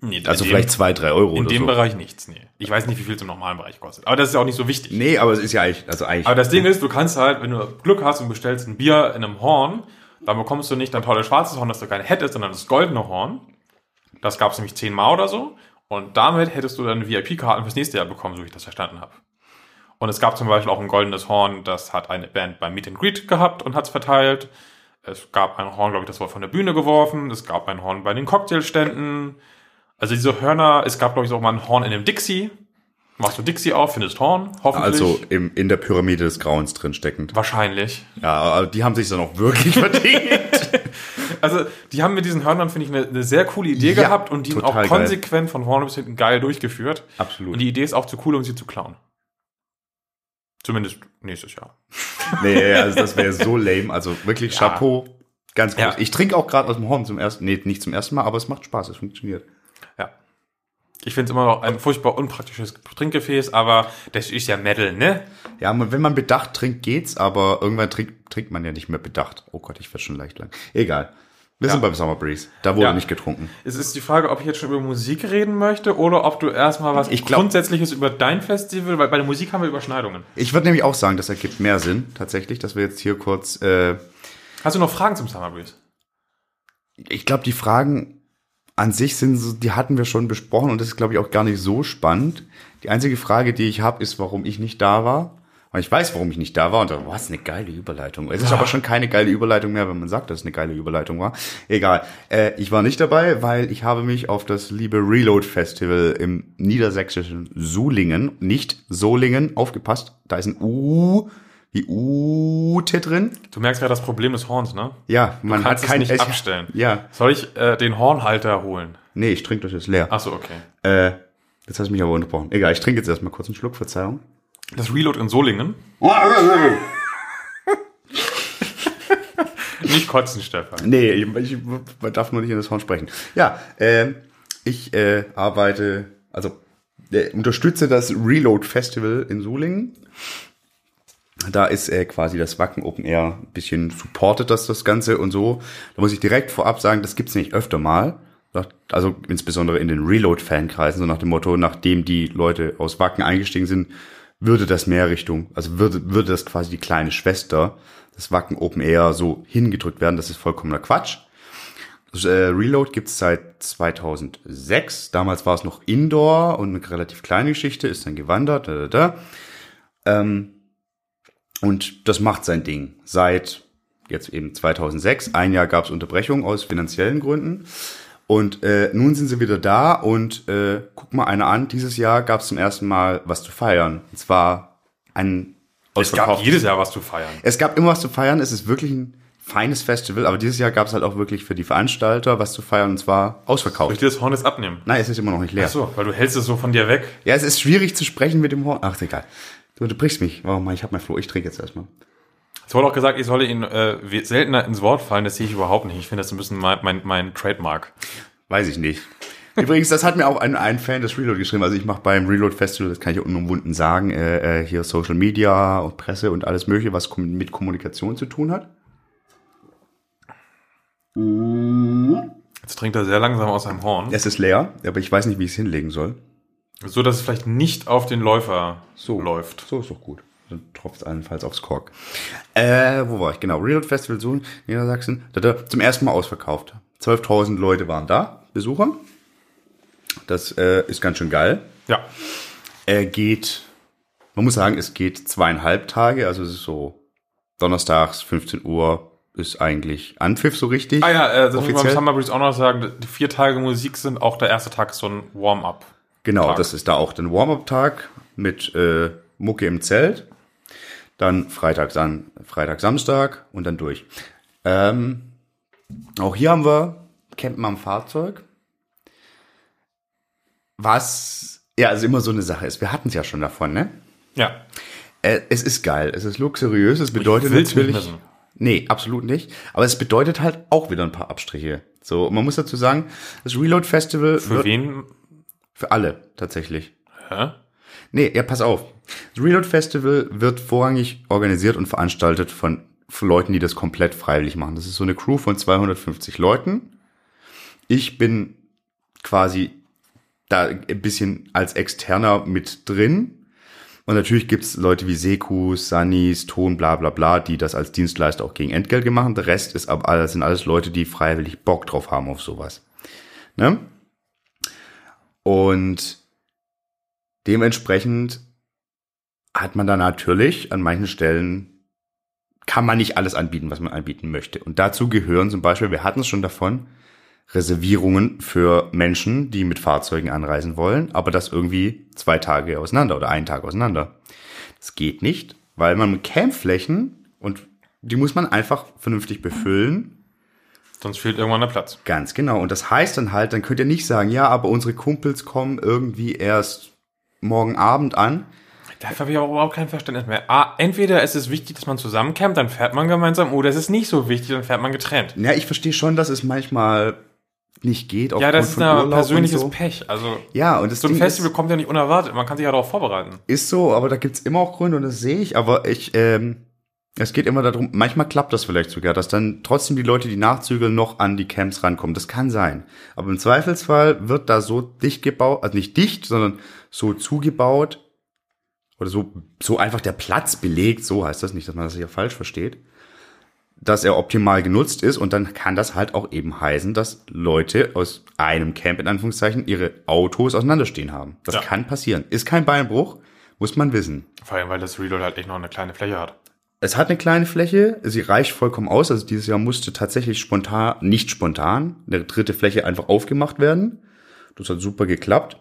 Nee, Also dem- vielleicht zwei, drei Euro In dem so. Bereich nichts, nee. Ich weiß nicht, wie viel es im normalen Bereich kostet. Aber das ist ja auch nicht so wichtig. Nee, aber es ist ja eigentlich, also eigentlich. Aber das Ding ist, du kannst halt, wenn du Glück hast und bestellst ein Bier in einem Horn, dann bekommst du nicht dein tolles schwarzes Horn, das du gerne hättest, sondern das goldene Horn. Das gab es nämlich zehnmal oder so. Und damit hättest du dann VIP-Karten fürs nächste Jahr bekommen, so wie ich das verstanden habe. Und es gab zum Beispiel auch ein goldenes Horn, das hat eine Band beim Meet and Greet gehabt und hat es verteilt. Es gab ein Horn, glaube ich, das war von der Bühne geworfen. Es gab ein Horn bei den Cocktailständen. Also diese Hörner, es gab, glaube ich, auch mal ein Horn in einem Dixie. Machst du Dixie auf, findest Horn, hoffentlich. also im, in der Pyramide des Grauens drin steckend. wahrscheinlich. Ja, aber die haben sich dann auch wirklich (laughs) verdient. (laughs) Also, die haben mit diesen Hörnern, finde ich, eine, eine sehr coole Idee Ja, gehabt und die sind auch total geil. konsequent von vorne bis hinten geil durchgeführt. Absolut. Und die Idee ist auch zu cool, um sie zu klauen. Zumindest nächstes Jahr. (laughs) Nee, also das wäre so lame. Also wirklich Ja. Chapeau. Ganz groß. Ja. Ich trinke auch gerade aus dem Horn zum ersten, nee, nicht zum ersten Mal, aber es macht Spaß, es funktioniert. Ich finde es immer noch ein furchtbar unpraktisches Trinkgefäß, aber das ist ja Metal, ne? Ja, wenn man bedacht trinkt, geht's, aber irgendwann trinkt, trinkt man ja nicht mehr bedacht. Oh Gott, ich werde schon leicht lang. Egal. Wir Ja. sind beim Summer Breeze. Da wurde Ja. nicht getrunken. Es ist die Frage, ob ich jetzt schon über Musik reden möchte oder ob du erstmal was Ich glaub- Grundsätzliches über dein Festival, weil bei der Musik haben wir Überschneidungen. Ich würde nämlich auch sagen, das ergibt mehr Sinn, tatsächlich, dass wir jetzt hier kurz, äh, Hast du noch Fragen zum Summer Breeze? ich glaube, die Fragen an sich sind so, die hatten wir schon besprochen und das ist, glaube ich, auch gar nicht so spannend. Die einzige Frage, die ich habe, ist, warum ich nicht da war. Und ich weiß, warum ich nicht da war und da, was eine geile Überleitung. Es ist aber schon keine geile Überleitung mehr, wenn man sagt, dass es eine geile Überleitung war. Egal. Äh, ich war nicht dabei, weil ich habe mich auf das liebe Reload Festival im niedersächsischen Sulingen, nicht Solingen, aufgepasst. Da ist ein U wie Ute drin. Du merkst ja das Problem des Horns, ne? Ja, man hat es nicht es- abstellen. Ja, Soll ich äh, den Hornhalter holen? nee, ich trinke das jetzt leer. Achso, okay. Äh, jetzt hast du mich aber unterbrochen. Egal, ich trinke jetzt erstmal kurz einen Schluck, Verzeihung. Das Reload in Solingen. (laughs) Nicht kotzen, Stefan. Nee, ich, ich man darf nur nicht in das Horn sprechen. Ja, ähm, ich äh, arbeite, also äh, unterstütze das Reload Festival in Solingen. Da ist äh, quasi das Wacken Open Air ein bisschen supportet das das Ganze und so. Da muss ich direkt vorab sagen, das gibt's nicht öfter mal. Also insbesondere in den Reload-Fankreisen, so nach dem Motto, nachdem die Leute aus Wacken eingestiegen sind, würde das mehr Richtung, also würde, würde das quasi die kleine Schwester, das Wacken Open Air, so hingedrückt werden. Das ist vollkommener Quatsch. Das, äh, Reload gibt's seit 2006. Damals war es noch Indoor und eine relativ kleine Geschichte, ist dann gewandert. Da, da, da. Ähm, und das macht sein Ding. Seit jetzt eben 2006. Ein Jahr gab's Unterbrechung aus finanziellen Gründen. Und äh, nun sind sie wieder da und äh, guck mal einer an. Dieses Jahr gab's zum ersten Mal was zu feiern. Und zwar ein Es gab jedes Jahr was zu feiern. es gab immer was zu feiern. Es ist wirklich ein feines Festival, aber dieses Jahr gab es halt auch wirklich für die Veranstalter was zu feiern und zwar Soll ich ausverkauft. dir das Horn jetzt abnehmen? Nein, es ist immer noch nicht leer. Achso, weil du hältst es so von dir weg. Ja, es ist schwierig zu sprechen mit dem Horn. Ach, egal. Du unterbrichst mich. Warum mal? Ich habe mein Floh. Ich trinke jetzt erstmal. Es wurde auch gesagt, ich solle ihn äh, seltener ins Wort fallen. Das sehe ich überhaupt nicht. Ich finde das ein bisschen mein, mein, mein Trademark. Weiß ich nicht. Übrigens, das hat mir auch ein, ein Fan des Reload geschrieben. Also ich mache beim Reload Festival, das kann ich unumwunden sagen, äh, äh, hier Social Media und Presse und alles mögliche, was mit Kommunikation zu tun hat. Jetzt trinkt er sehr langsam aus seinem Horn. Es ist leer, aber ich weiß nicht, wie ich es hinlegen soll. So, dass es vielleicht nicht auf den Läufer So läuft. So ist doch gut. Dann tropft es allenfalls aufs Kork. Äh, wo war ich? Genau, Reload Festival Sohn, Niedersachsen. Zum ersten Mal ausverkauft. 12.000 Leute waren da, Besucher. Das äh, ist ganz schön geil. Ja. Er geht, man muss sagen, es geht zweieinhalb Tage, also es ist so donnerstags 15 Uhr ist eigentlich Anpfiff so richtig. Ah ja, äh, das muss man beim Offiziell. Summer Breeze auch noch sagen. Die vier Tage Musik sind auch der erste Tag so ein Warm-up. Genau, Tag. das ist da auch der Warm-up-Tag mit äh, Mucke im Zelt. Dann Freitag, San Freitag, Samstag und dann durch. Ähm, auch hier haben wir Campen am Fahrzeug. Was ja also immer so eine Sache ist. Wir hatten es ja schon davon, ne? Ja. Äh, es ist geil, es ist luxuriös, es bedeutet natürlich. Nee, absolut nicht. Aber es bedeutet halt auch wieder ein paar Abstriche. So, man muss dazu sagen, das Reload Festival Für wen? Für alle tatsächlich. Hä? Nee, ja, pass auf. Das Reload Festival wird vorrangig organisiert und veranstaltet von, von Leuten, die das komplett freiwillig machen. Das ist so eine Crew von 250 Leuten. Ich bin quasi da ein bisschen als Externer mit drin. Und natürlich gibt's Leute wie Sekus, Sunnis, Ton, bla bla bla, die das als Dienstleister auch gegen Entgelt machen. Der Rest ist aber alles, sind alles Leute, die freiwillig Bock drauf haben auf sowas. Ne? Und dementsprechend hat man da natürlich an manchen Stellen kann man nicht alles anbieten, was man anbieten möchte. Und dazu gehören zum Beispiel, wir hatten es schon davon, Reservierungen für Menschen, die mit Fahrzeugen anreisen wollen, aber das irgendwie zwei Tage auseinander oder einen Tag auseinander. Das geht nicht, weil man Campflächen und die muss man einfach vernünftig befüllen. Sonst fehlt irgendwann der Platz. Ganz genau. Und das heißt dann halt, dann könnt ihr nicht sagen, ja, aber unsere Kumpels kommen irgendwie erst morgen Abend an. Dafür habe ich auch überhaupt kein Verständnis mehr. Ah, entweder ist es wichtig, dass man zusammencampt, dann fährt man gemeinsam, oder es ist nicht so wichtig, dann fährt man getrennt. Ja, ich verstehe schon, dass es manchmal nicht geht. Ja, das ist ein persönliches so. Pech. Also ja, und das so ein Ding Festival ist, kommt ja nicht unerwartet. Man kann sich ja darauf vorbereiten. Ist so, aber da gibt's immer auch Gründe und das sehe ich. Aber ich, ähm, es geht immer darum, manchmal klappt das vielleicht sogar, dass dann trotzdem die Leute, die nachzügeln, noch an die Camps rankommen. Das kann sein. Aber im Zweifelsfall wird da so dicht gebaut, also nicht dicht, sondern so zugebaut oder so, so einfach der Platz belegt, so heißt das nicht, dass man das hier falsch versteht, dass er optimal genutzt ist und dann kann das halt auch eben heißen, dass Leute aus einem Camp in Anführungszeichen ihre Autos auseinanderstehen haben. Das ja. kann passieren. Ist kein Beinbruch, muss man wissen. Vor allem, weil das Reload halt echt noch eine kleine Fläche hat. Es hat eine kleine Fläche, sie reicht vollkommen aus. Also dieses Jahr musste tatsächlich spontan, nicht spontan, eine dritte Fläche einfach aufgemacht werden. Das hat super geklappt.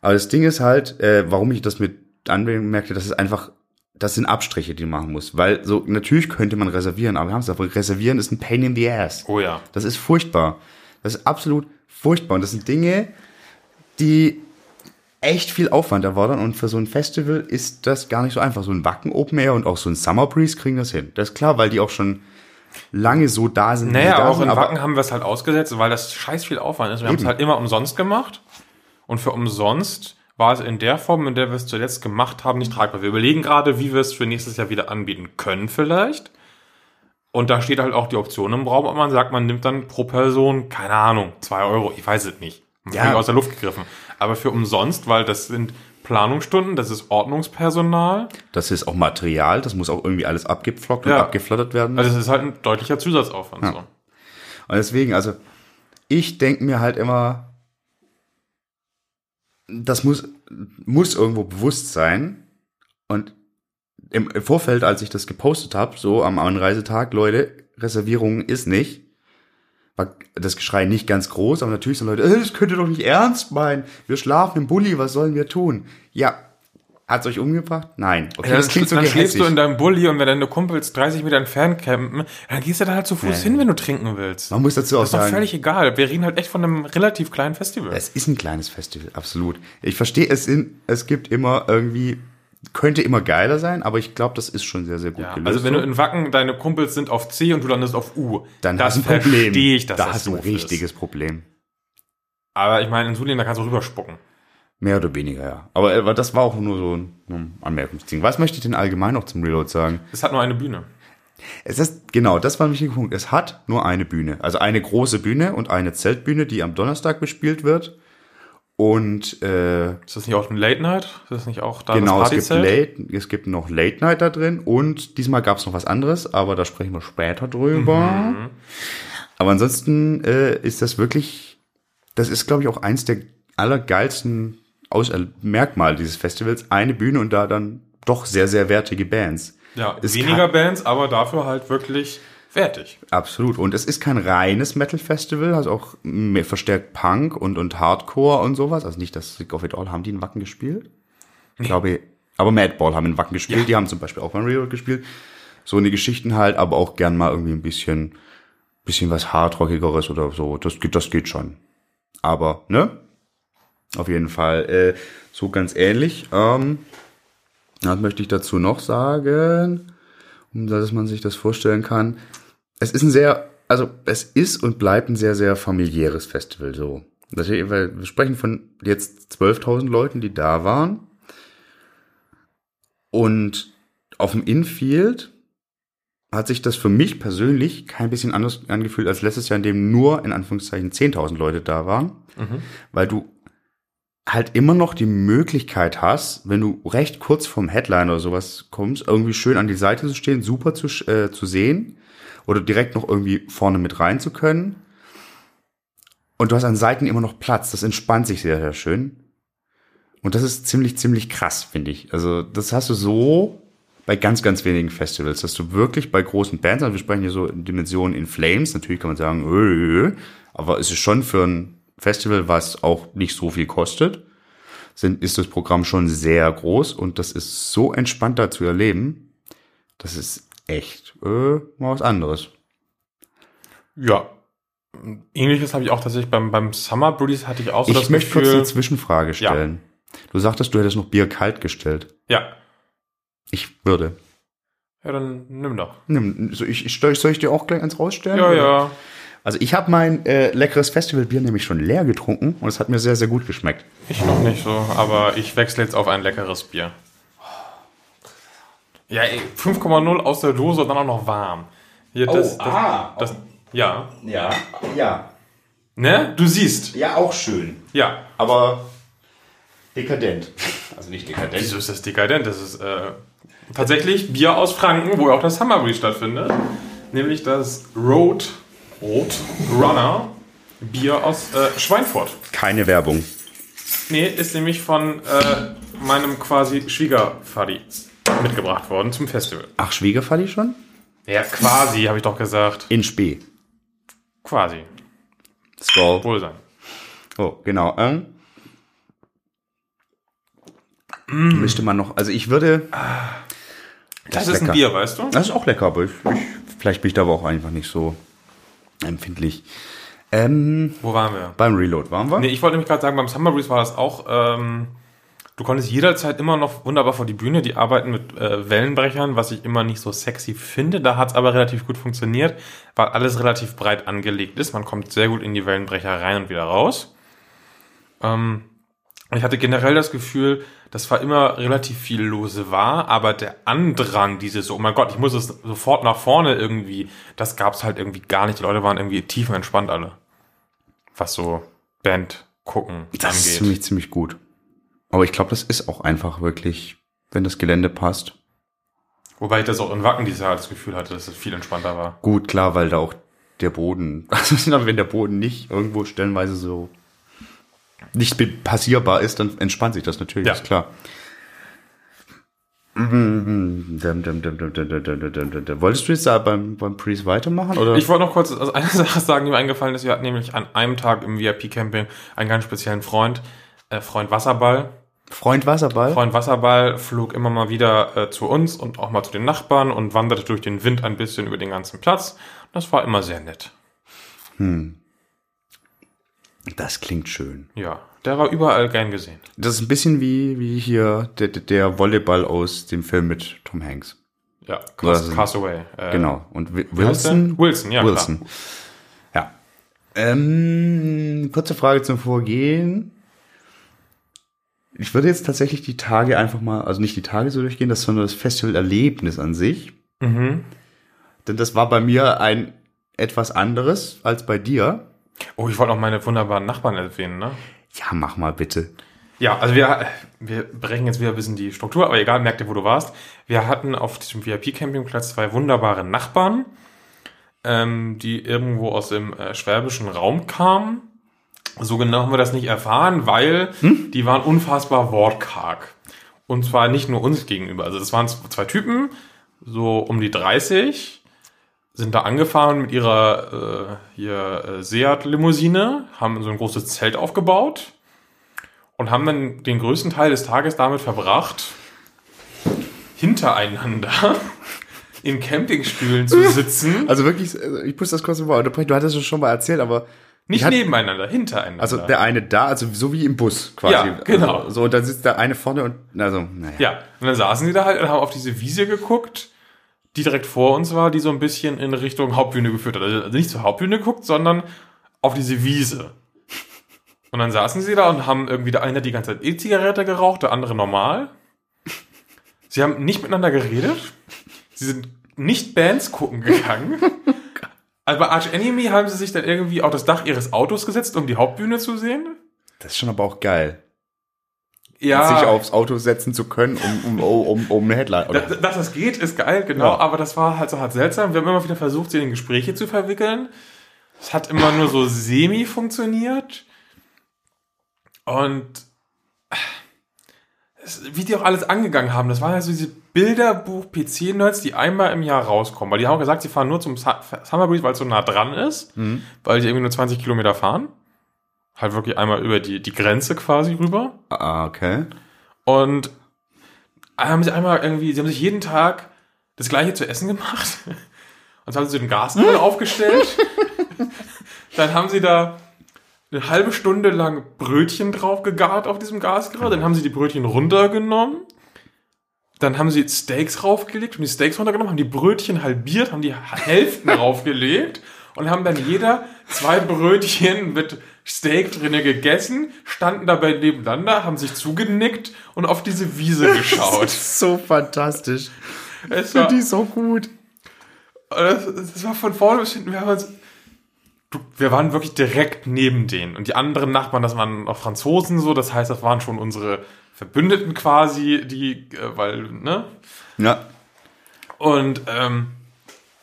Aber das Ding ist halt, äh, warum ich das mit anmerkte, das ist einfach, das sind Abstriche, die man machen muss. Weil so, natürlich könnte man reservieren, aber wir haben es aber reservieren ist ein Pain in the ass. Oh ja. Das ist furchtbar. Das ist absolut furchtbar. Und das sind Dinge, die echt viel Aufwand erfordern und für so ein Festival ist das gar nicht so einfach. So ein Wacken Open Air und auch so ein Summer Breeze kriegen das hin. Das ist klar, weil die auch schon lange so da sind. Naja, da auch sind, in Wacken haben wir es halt ausgesetzt, weil das scheiß viel Aufwand ist. Wir haben es halt immer umsonst gemacht und für umsonst war es in der Form, in der wir es zuletzt gemacht haben, nicht tragbar. Wir überlegen gerade, wie wir es für nächstes Jahr wieder anbieten können vielleicht. Und da steht halt auch die Option im Raum, ob man sagt, man nimmt dann pro Person, keine Ahnung, zwei Euro, ich weiß es nicht. Ja. Aus der Luft gegriffen aber für umsonst, weil das sind Planungsstunden, das ist Ordnungspersonal. Das ist auch Material, das muss auch irgendwie alles abgepflockt ja. und abgeflattert werden. Also es ist halt ein deutlicher Zusatzaufwand. Ja. So. Und deswegen, also ich denke mir halt immer, das muss, muss irgendwo bewusst sein. Und im Vorfeld, als ich das gepostet habe, so am Anreisetag, Leute, Reservierung ist nicht war das Geschrei nicht ganz groß, aber natürlich sind Leute, äh, das könnt ihr doch nicht ernst meinen. Wir schlafen im Bulli, was sollen wir tun? Ja, hat's euch umgebracht? Nein. Okay, ja, das klingt so Dann schläfst du in deinem Bulli und wenn deine Kumpels 30 Meter entfernt campen, dann gehst du da halt zu Fuß nee. hin, wenn du trinken willst. Man muss dazu auch sagen. Das ist doch völlig egal. Wir reden halt echt von einem relativ kleinen Festival. Es ist ein kleines Festival, absolut. Ich verstehe, es, in, es gibt immer irgendwie könnte immer geiler sein, aber ich glaube, das ist schon sehr, sehr gut ja, gelöst. Also wenn du in Wacken, deine Kumpels sind auf C und du landest auf U, dann das hast du ein Problem. Ich, da das hast du ein richtiges ist. Problem. Aber ich meine, in Sulin, da kannst du rüberspucken. Mehr oder weniger, ja. Aber, aber das war auch nur so ein, ein Anmerkungsding. Was möchte ich denn allgemein noch zum Reload sagen? Es hat nur eine Bühne. Es ist, genau, das war ein wichtiger Punkt. Es hat nur eine Bühne. Also eine große Bühne und eine Zeltbühne, die am Donnerstag bespielt wird. Und äh, ist das nicht auch ein Late Night? Ist das nicht auch da genau, das es gibt, Late, es gibt noch Late Night da drin und diesmal gab es noch was anderes, aber da sprechen wir später drüber. Mhm. Aber ansonsten äh, ist das wirklich, das ist glaube ich auch eins der allergeilsten Aus äh, Merkmale dieses Festivals. Eine Bühne und da dann doch sehr, sehr wertige Bands. Ja, es weniger Bands, aber dafür halt wirklich Fertig. Absolut. Und es ist kein reines Metal-Festival, also auch mehr verstärkt Punk und, und Hardcore und sowas. Also nicht das Sick of It All. Haben die in Wacken gespielt? Ich glaube, aber Madball haben in Wacken gespielt. Ja. Die haben zum Beispiel auch beim Reload gespielt. So eine Geschichten halt, aber auch gern mal irgendwie ein bisschen, bisschen was Hardrockigeres oder so. Das geht, das geht schon. Aber, ne? Auf jeden Fall, äh, so ganz ähnlich. Ähm, was möchte ich dazu noch sagen? Um dass man sich das vorstellen kann es ist ein sehr, also es ist und bleibt ein sehr, sehr familiäres Festival so. Das, wir sprechen von jetzt 12.000 Leuten, die da waren. Und auf dem Infield hat sich das für mich persönlich kein bisschen anders angefühlt als letztes Jahr, in dem nur in Anführungszeichen 10.000 Leute da waren, mhm. weil du halt immer noch die Möglichkeit hast, wenn du recht kurz vom Headline oder sowas kommst, irgendwie schön an die Seite zu stehen, super zu, äh, zu sehen oder direkt noch irgendwie vorne mit rein zu können. Und du hast an Seiten immer noch Platz. Das entspannt sich sehr, sehr schön. Und das ist ziemlich, ziemlich krass, finde ich. Also, das hast du so bei ganz, ganz wenigen Festivals, dass du wirklich bei großen Bands, also wir sprechen hier so in Dimensionen in Flames, natürlich kann man sagen, öh, aber es ist schon für ein Festival, was auch nicht so viel kostet, sind, ist das Programm schon sehr groß und das ist so entspannt da zu erleben. Das ist echt äh, mal was anderes. Ja, Ähnliches habe ich auch tatsächlich beim, beim Summer Breeze hatte ich auch so Ich das möchte kurz Gefühl. eine Zwischenfrage stellen. Du sagtest, du hättest noch Bier kalt gestellt. ja. Ich würde. Ja, dann nimm doch. Nimm, so ich, ich, soll ich soll ich dir auch gleich eins rausstellen? Ja, oder? ja. Also ich habe mein äh, leckeres Festivalbier nämlich schon leer getrunken und es hat mir sehr, sehr gut geschmeckt. Ich noch nicht so, aber ich wechsle jetzt auf ein leckeres Bier. Ja, ey, 5,0 aus der Dose und dann auch noch warm. Hier, das, das, ah, das, ja. ja, ja. Ne? Du siehst. Ja, auch schön. Ja. Aber dekadent. (laughs) Also nicht dekadent. Wieso ist das dekadent? Das ist äh, tatsächlich Bier aus Franken, wo ja auch das Summer Breeze stattfindet. Nämlich das Road, Road Runner Bier aus äh, Schweinfurt. Keine Werbung. Nee, ist nämlich von äh, meinem quasi Schwiegervati mitgebracht worden zum Festival. Ach, Schwiegerfalli schon? Ja, quasi, habe ich doch gesagt. In Spee. Quasi. Skull. Wohl sein. Oh, genau. Ähm, Müsste man noch, also ich würde, Das, ist ist ein lecker. Bier, weißt du? das ist auch lecker, aber ich, ich, vielleicht bin ich da aber auch einfach nicht so empfindlich. Ähm, Wo waren wir? beim Reload waren wir? Nee, ich wollte nämlich gerade sagen, beim Summer Breeze war das auch, ähm, du konntest jederzeit immer noch wunderbar vor die Bühne, die arbeiten mit äh, Wellenbrechern, was ich immer nicht so sexy finde. Da hat es aber relativ gut funktioniert, weil alles relativ breit angelegt ist. Man kommt sehr gut in die Wellenbrecher rein und wieder raus. Ähm, ich hatte generell das Gefühl, dass zwar immer relativ viel lose war, aber der Andrang, dieses, oh mein Gott, ich muss es sofort nach vorne irgendwie, das gab es halt irgendwie gar nicht. Die Leute waren irgendwie tiefenentspannt alle. Was so Band gucken Das ist angeht. ziemlich, ziemlich gut. Aber ich glaube, das ist auch einfach wirklich, wenn das Gelände passt. Wobei ich das auch in Wacken dieses Jahr das Gefühl hatte, dass es viel entspannter war. Gut, klar, weil da auch der Boden, (laughs) also wenn der Boden nicht irgendwo stellenweise so nicht passierbar ist, dann entspannt sich das natürlich, ja. ist klar. Wolltest du jetzt da beim, beim Priest weitermachen? Oder? Ich wollte noch kurz also eine (laughs) Sache sagen, die mir eingefallen ist. Wir hatten nämlich an einem Tag im VIP-Camping einen ganz speziellen Freund, äh, Freund Wasserball, Freund Wasserball? Freund Wasserball flog immer mal wieder äh, zu uns und auch mal zu den Nachbarn und wanderte durch den Wind ein bisschen über den ganzen Platz. Das war immer sehr nett. Das klingt schön. Ja, der war überall gern gesehen. Das ist ein bisschen wie, wie hier der, der Volleyball aus dem Film mit Tom Hanks. Ja, Cast, so. Castaway. Äh, Genau. Und Wi- wie heißt der? Wilson? Wilson, ja. Wilson. Ja. Ähm, kurze Frage zum Vorgehen. Ich würde jetzt tatsächlich die Tage einfach mal, also nicht die Tage so durchgehen, das sondern das Festivalerlebnis an sich. Mhm. Denn das war bei mir ein etwas anderes als bei dir. Oh, ich wollte auch meine wunderbaren Nachbarn erwähnen, ne? Ja, mach mal bitte. Ja, also wir, wir brechen jetzt wieder ein bisschen die Struktur, aber egal, merkt ihr, wo du warst. Wir hatten auf diesem VIP-Campingplatz zwei wunderbare Nachbarn, ähm, die irgendwo aus dem äh, schwäbischen Raum kamen. So genau haben wir das nicht erfahren, weil die waren unfassbar wortkarg. Und zwar nicht nur uns gegenüber. Also das waren zwei Typen, so um die 30, sind da angefahren mit ihrer äh, hier äh, Seat-Limousine, haben so ein großes Zelt aufgebaut und haben dann den größten Teil des Tages damit verbracht, hintereinander in Campingstühlen zu (laughs) sitzen. Also wirklich, also ich muss das kurz mal unterbrechen. Du hattest es schon mal erzählt, aber Nicht ich hatte- nebeneinander, hintereinander. also der eine da, also so wie im Bus quasi. Ja, genau. Also, so, und dann sitzt der eine vorne und, also, naja. ja, und dann saßen sie da halt und haben auf diese Wiese geguckt, die direkt vor uns war, die so ein bisschen in Richtung Hauptbühne geführt hat. Also nicht zur Hauptbühne geguckt, sondern auf diese Wiese. Und dann saßen sie da und haben irgendwie der eine hat die ganze Zeit E-Zigarette geraucht, der andere normal. Sie haben nicht miteinander geredet. Sie sind nicht Bands gucken gegangen. Also bei Arch Enemy haben sie sich dann irgendwie auf das Dach ihres Autos gesetzt, um die Hauptbühne zu sehen. Das ist schon aber auch geil. Ja, Sich aufs Auto setzen zu können, um, um, um, um eine Headline. Oder? Da- Dass das geht, ist geil, genau. Ja. Aber das war halt so halt seltsam. Wir haben immer wieder versucht, sie in Gespräche zu verwickeln. Es hat immer nur so semi funktioniert. Und wie die auch alles angegangen haben, das waren ja so diese Bilderbuch-PC-Nerds, die einmal im Jahr rauskommen. Weil die haben auch gesagt, sie fahren nur zum Su- Summer Breeze, weil es so nah dran ist. Weil die irgendwie nur 20 Kilometer fahren. Halt wirklich einmal über die, die Grenze quasi rüber. Ah, okay. Und haben sie einmal irgendwie, sie haben sich jeden Tag das gleiche zu essen gemacht. (laughs) Und haben sie den Gasgrill (laughs) aufgestellt. Dann haben sie da eine halbe Stunde lang Brötchen drauf gegart auf diesem Gasgrill. Dann haben sie die Brötchen runtergenommen. Dann haben sie Steaks raufgelegt, haben die Steaks runtergenommen, haben die Brötchen halbiert, haben die Hälften (laughs) raufgelegt und haben dann jeder zwei Brötchen mit Steak drinne gegessen, standen dabei nebeneinander, haben sich zugenickt und auf diese Wiese (laughs) geschaut. so fantastisch. Es war, Die ist so gut. das, das war von vorne bis hinten, wir haben uns, wir waren wirklich direkt neben denen und die anderen Nachbarn, das waren auch Franzosen so, das heißt, das waren schon unsere Verbündeten quasi, die, äh, weil, ne? Ja. Und ähm,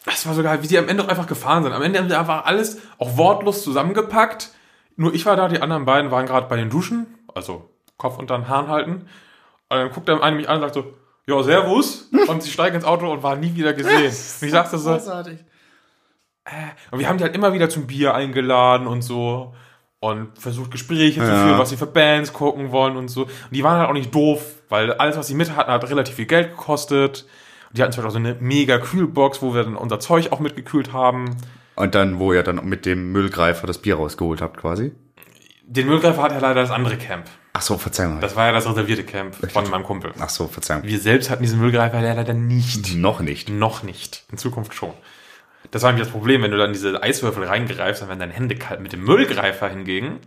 das war sogar, wie sie am Ende auch einfach gefahren sind. Am Ende haben sie einfach alles auch wortlos zusammengepackt. Nur ich war da, die anderen beiden waren gerade bei den Duschen, also Kopf unter den Haaren halten. Und dann guckt der eine mich an und sagt so, ja, servus. (laughs) Und sie steigen ins Auto und waren nie wieder gesehen. (laughs) Und ich dachte so, Großartig. Und wir haben die halt immer wieder zum Bier eingeladen und so. Und versucht Gespräche zu Ja. führen, was sie für Bands gucken wollen und so. Und die waren halt auch nicht doof, weil alles, was sie mit hatten, hat relativ viel Geld gekostet. Und die hatten zum Beispiel auch so eine mega Kühlbox, wo wir dann unser Zeug auch mitgekühlt haben. Und dann, wo ihr dann mit dem Müllgreifer das Bier rausgeholt habt, quasi. Den Müllgreifer hat ja leider das andere Camp. Ach so, Verzeihung. Das war ja das reservierte Camp von meinem Kumpel. Ach so, Verzeihung. Wir selbst hatten diesen Müllgreifer leider nicht. Noch nicht. Noch nicht. In Zukunft schon. Das war nämlich das Problem, wenn du dann diese Eiswürfel reingreifst, dann werden deine Hände kalt. Mit dem Müllgreifer hingegen.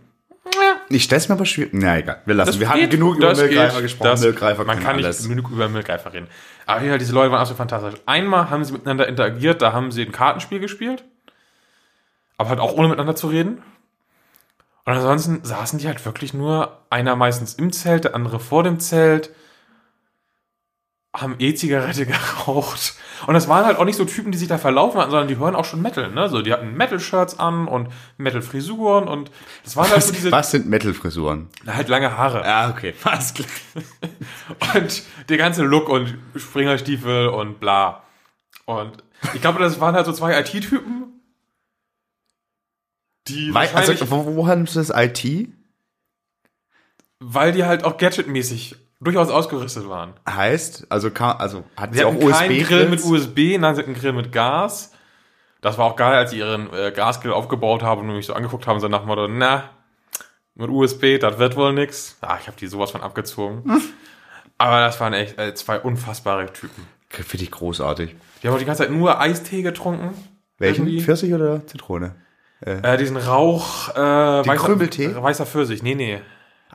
Ich stell's mir aber schwierig. Na egal, wir lassen. Das wir geht, genug über Müllgreifer geht, gesprochen. Müllgreifer Man kann nicht alles. genug über Müllgreifer reden. Aber ja, diese Leute waren absolut fantastisch. Einmal haben sie miteinander interagiert, da haben sie ein Kartenspiel gespielt. Aber halt auch ohne miteinander zu reden. Und ansonsten saßen die halt wirklich nur, einer meistens im Zelt, der andere vor dem Zelt, haben E-Zigarette (laughs) geraucht. Und das waren halt auch nicht so Typen, die sich da verlaufen hatten, sondern die hören auch schon Metal, ne? So, die hatten Metal-Shirts an und Metal-Frisuren und das waren halt so diese, was sind Metal-Frisuren? halt lange Haare. Ah, okay. (laughs) Was? (laughs) Und der ganze Look und Springerstiefel und bla. Und ich glaube, das waren halt so zwei IT-Typen, die Wei- wahrscheinlich, Also, wo, wo haben Sie das IT? weil die halt auch gadgetmäßig durchaus ausgerüstet waren. Heißt, also, also hatten Sie Sie auch hatten keinen Grill mit? USB, nein, sie hatten einen Grill mit Gas. Das war auch geil, als sie ihren äh, Gasgrill aufgebaut haben und mich so angeguckt haben, so nach dem Motto, na, mit USB, das wird wohl nix. Ah, ich habe die sowas von abgezogen. Aber das waren echt äh, zwei unfassbare Typen. Finde ich großartig. Die haben auch die ganze Zeit nur Eistee getrunken. Welchen? Irgendwie. Pfirsich oder Zitrone? Äh, diesen Rauch, äh, weißer, Krümeltee? weißer Pfirsich. Nee, nee.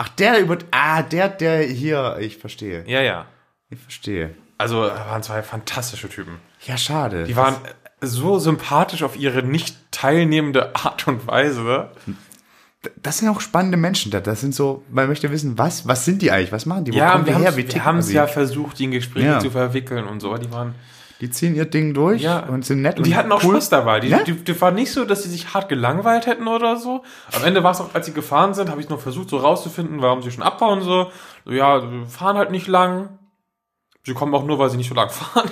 Ach, der über. Ah, der, der hier. Ich verstehe. Ja, ja. Ich verstehe. Also waren zwei fantastische Typen. Ja, schade. Die waren äh, so sympathisch auf ihre nicht teilnehmende Art und Weise. Das sind auch spannende Menschen. da. Das sind so, man möchte wissen, was, was sind die eigentlich? Was machen die? Wo Ja, kommen wir her? haben Wie wir haben es sie? ja versucht, die in Gespräche Ja. zu verwickeln und so. Die waren Die ziehen ihr Ding durch ja und sind nett und die hatten auch cool. Spaß dabei. Die, Ja? die, die war nicht so, dass sie sich hart gelangweilt hätten oder so. Am Ende war es auch, als sie gefahren sind, habe ich noch versucht, so rauszufinden, warum sie schon abbauen so. so ja, wir fahren halt nicht lang. Sie kommen auch nur, weil sie nicht so lang (laughs) fahren.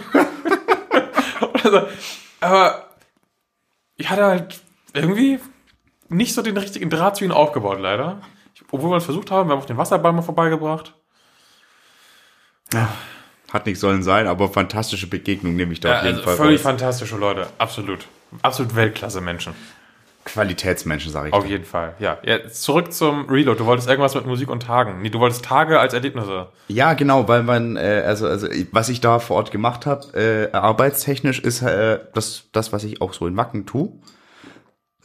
also, aber ich hatte halt irgendwie nicht so den richtigen Draht zu ihnen aufgebaut, leider. Obwohl wir es versucht haben, wir haben auch den Wasserball mal vorbeigebracht. Hat nicht sollen sein, aber fantastische Begegnung nehme ich da Ja, auf jeden also Fall völlig raus. fantastische Leute, absolut. Absolut Weltklasse Menschen. Qualitätsmenschen, sage ich. Auf dir. jeden Fall. Ja, jetzt zurück zum Reload. Du wolltest irgendwas mit Musik und Tagen. Nee, du wolltest Tage als Erlebnisse. Ja, genau, weil man, äh, also, also was ich da vor Ort gemacht habe, äh, arbeitstechnisch, ist äh, das, das, was ich auch so in Wacken tue.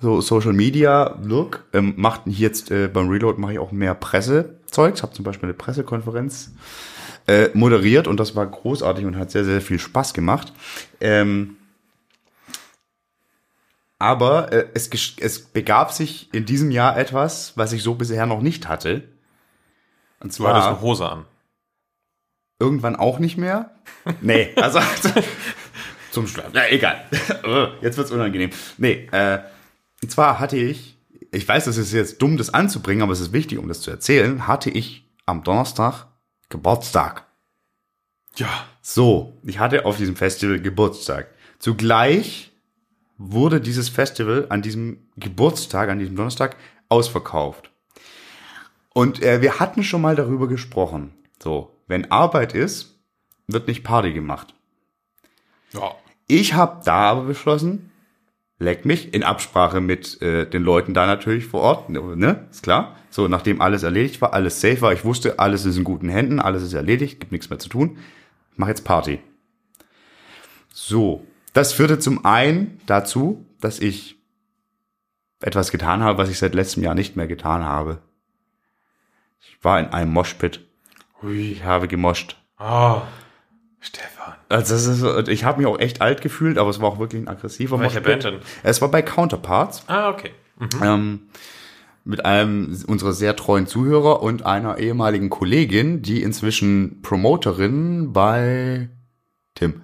So Social Media Look ähm, macht jetzt äh, beim Reload mache ich auch mehr Pressezeugs. Habe zum Beispiel eine Pressekonferenz äh, moderiert und das war großartig und hat sehr sehr viel Spaß gemacht. Ähm, aber äh, es, es begab sich in diesem Jahr etwas, was ich so bisher noch nicht hatte. Und Du hattest zwar eine Hose an. irgendwann auch nicht mehr. Nee, also zum Schlafen. Ja, egal. Jetzt wird's unangenehm. Nee, äh, und zwar hatte ich, ich weiß, das ist jetzt dumm, das anzubringen, aber es ist wichtig, um das zu erzählen, hatte ich am Donnerstag Geburtstag. Ja. So, ich hatte auf diesem Festival Geburtstag. Zugleich wurde dieses Festival an diesem Geburtstag, an diesem Donnerstag, ausverkauft. Und äh, wir hatten schon mal darüber gesprochen. So, wenn Arbeit ist, wird nicht Party gemacht. Ja. Ich habe da aber beschlossen, leck mich, in Absprache mit äh, den Leuten da natürlich vor Ort, ne, ist klar. So, nachdem alles erledigt war, alles safe war, ich wusste, alles ist in guten Händen, alles ist erledigt, gibt nichts mehr zu tun, mach jetzt Party. So, das führte zum einen dazu, dass ich etwas getan habe, was ich seit letztem Jahr nicht mehr getan habe. Ich war in einem Moshpit. Hui. Ich habe gemoscht. Oh, Stefan. Also das ist, ich habe mich auch echt alt gefühlt, aber es war auch wirklich ein aggressiver Welche Moshpit. Band denn? Es war bei Counterparts. Ah, okay. ähm, mit einem unserer sehr treuen Zuhörer und einer ehemaligen Kollegin, die inzwischen Promoterin bei Tim.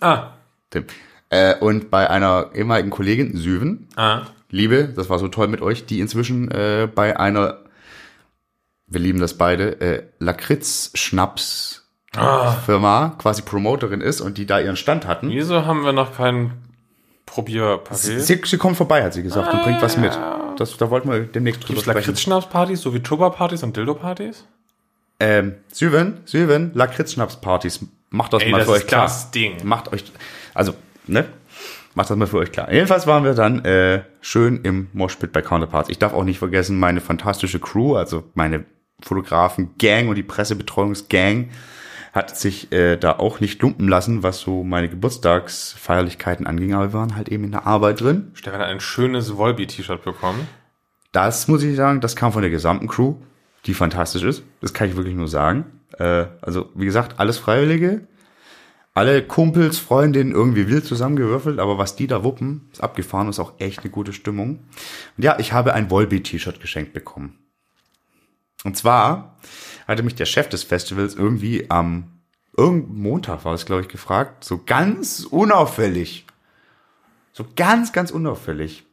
Ah, Tim. Äh, und bei einer ehemaligen Kollegin, Süven, ah. Liebe, das war so toll mit euch, die inzwischen äh, bei einer, wir lieben das beide, äh, Lakritz-Schnaps-Firma ah. quasi Promoterin ist und die da ihren Stand hatten. Wieso haben wir noch kein Probierpaket? Sie, sie kommt vorbei, hat sie gesagt, und bringt was mit. Das, da wollten wir demnächst drüber sprechen. Lakritz-Schnaps-Partys, so wie Tupper-Partys und Dildo-Partys? Ähm, Süven, Süven, Lakritz-Schnaps-Partys. Macht das Ey, mal das für euch klar. das Ding. Macht euch, also, ne? Macht das mal für euch klar. Jedenfalls waren wir dann äh, schön im Moshpit bei Counterparts. Ich darf auch nicht vergessen, meine fantastische Crew, also meine Fotografen-Gang und die Pressebetreuungsgang hat sich äh, da auch nicht lumpen lassen, was so meine Geburtstagsfeierlichkeiten anging, aber wir waren halt eben in der Arbeit drin. Stefan hat ein schönes Volby-T-Shirt bekommen. Das muss ich sagen, das kam von der gesamten Crew, die fantastisch ist. Das kann ich wirklich nur sagen. Äh, also, wie gesagt, alles Freiwillige. Alle Kumpels, Freundinnen irgendwie wild zusammengewürfelt, aber was die da wuppen, ist abgefahren, ist auch echt eine gute Stimmung. Und ja, ich habe ein Volbeat-T-Shirt geschenkt bekommen. Und zwar hatte mich der Chef des Festivals irgendwie am irgendein Montag war es, glaube ich, gefragt, so ganz unauffällig. So ganz, ganz unauffällig.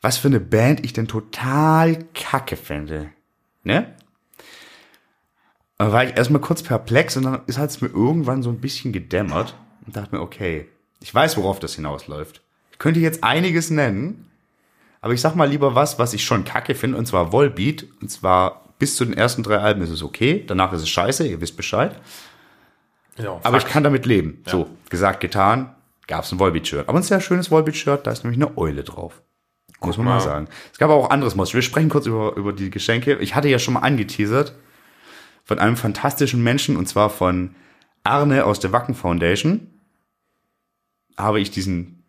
Was für eine Band ich denn total kacke fände. Ne? Da war ich erstmal kurz perplex und dann ist halt mir irgendwann so ein bisschen gedämmert und dachte mir, okay, ich weiß, worauf das hinausläuft. Ich könnte jetzt einiges nennen, aber ich sag mal lieber was, was ich schon kacke finde, und zwar Volbeat. Und zwar bis zu den ersten drei Alben ist es okay, danach ist es scheiße, ihr wisst Bescheid. Ja, Aber ich kann damit leben. So, gesagt, getan, gab's ein Volbeat-Shirt. Aber ein sehr schönes Volbeat-Shirt, da ist nämlich eine Eule drauf. Muss man mal sagen. Es gab aber auch anderes Mods. Wir sprechen kurz über, über die Geschenke. Ich hatte ja schon mal angeteasert von einem fantastischen Menschen, und zwar von Arne aus der Wacken Foundation, habe ich diesen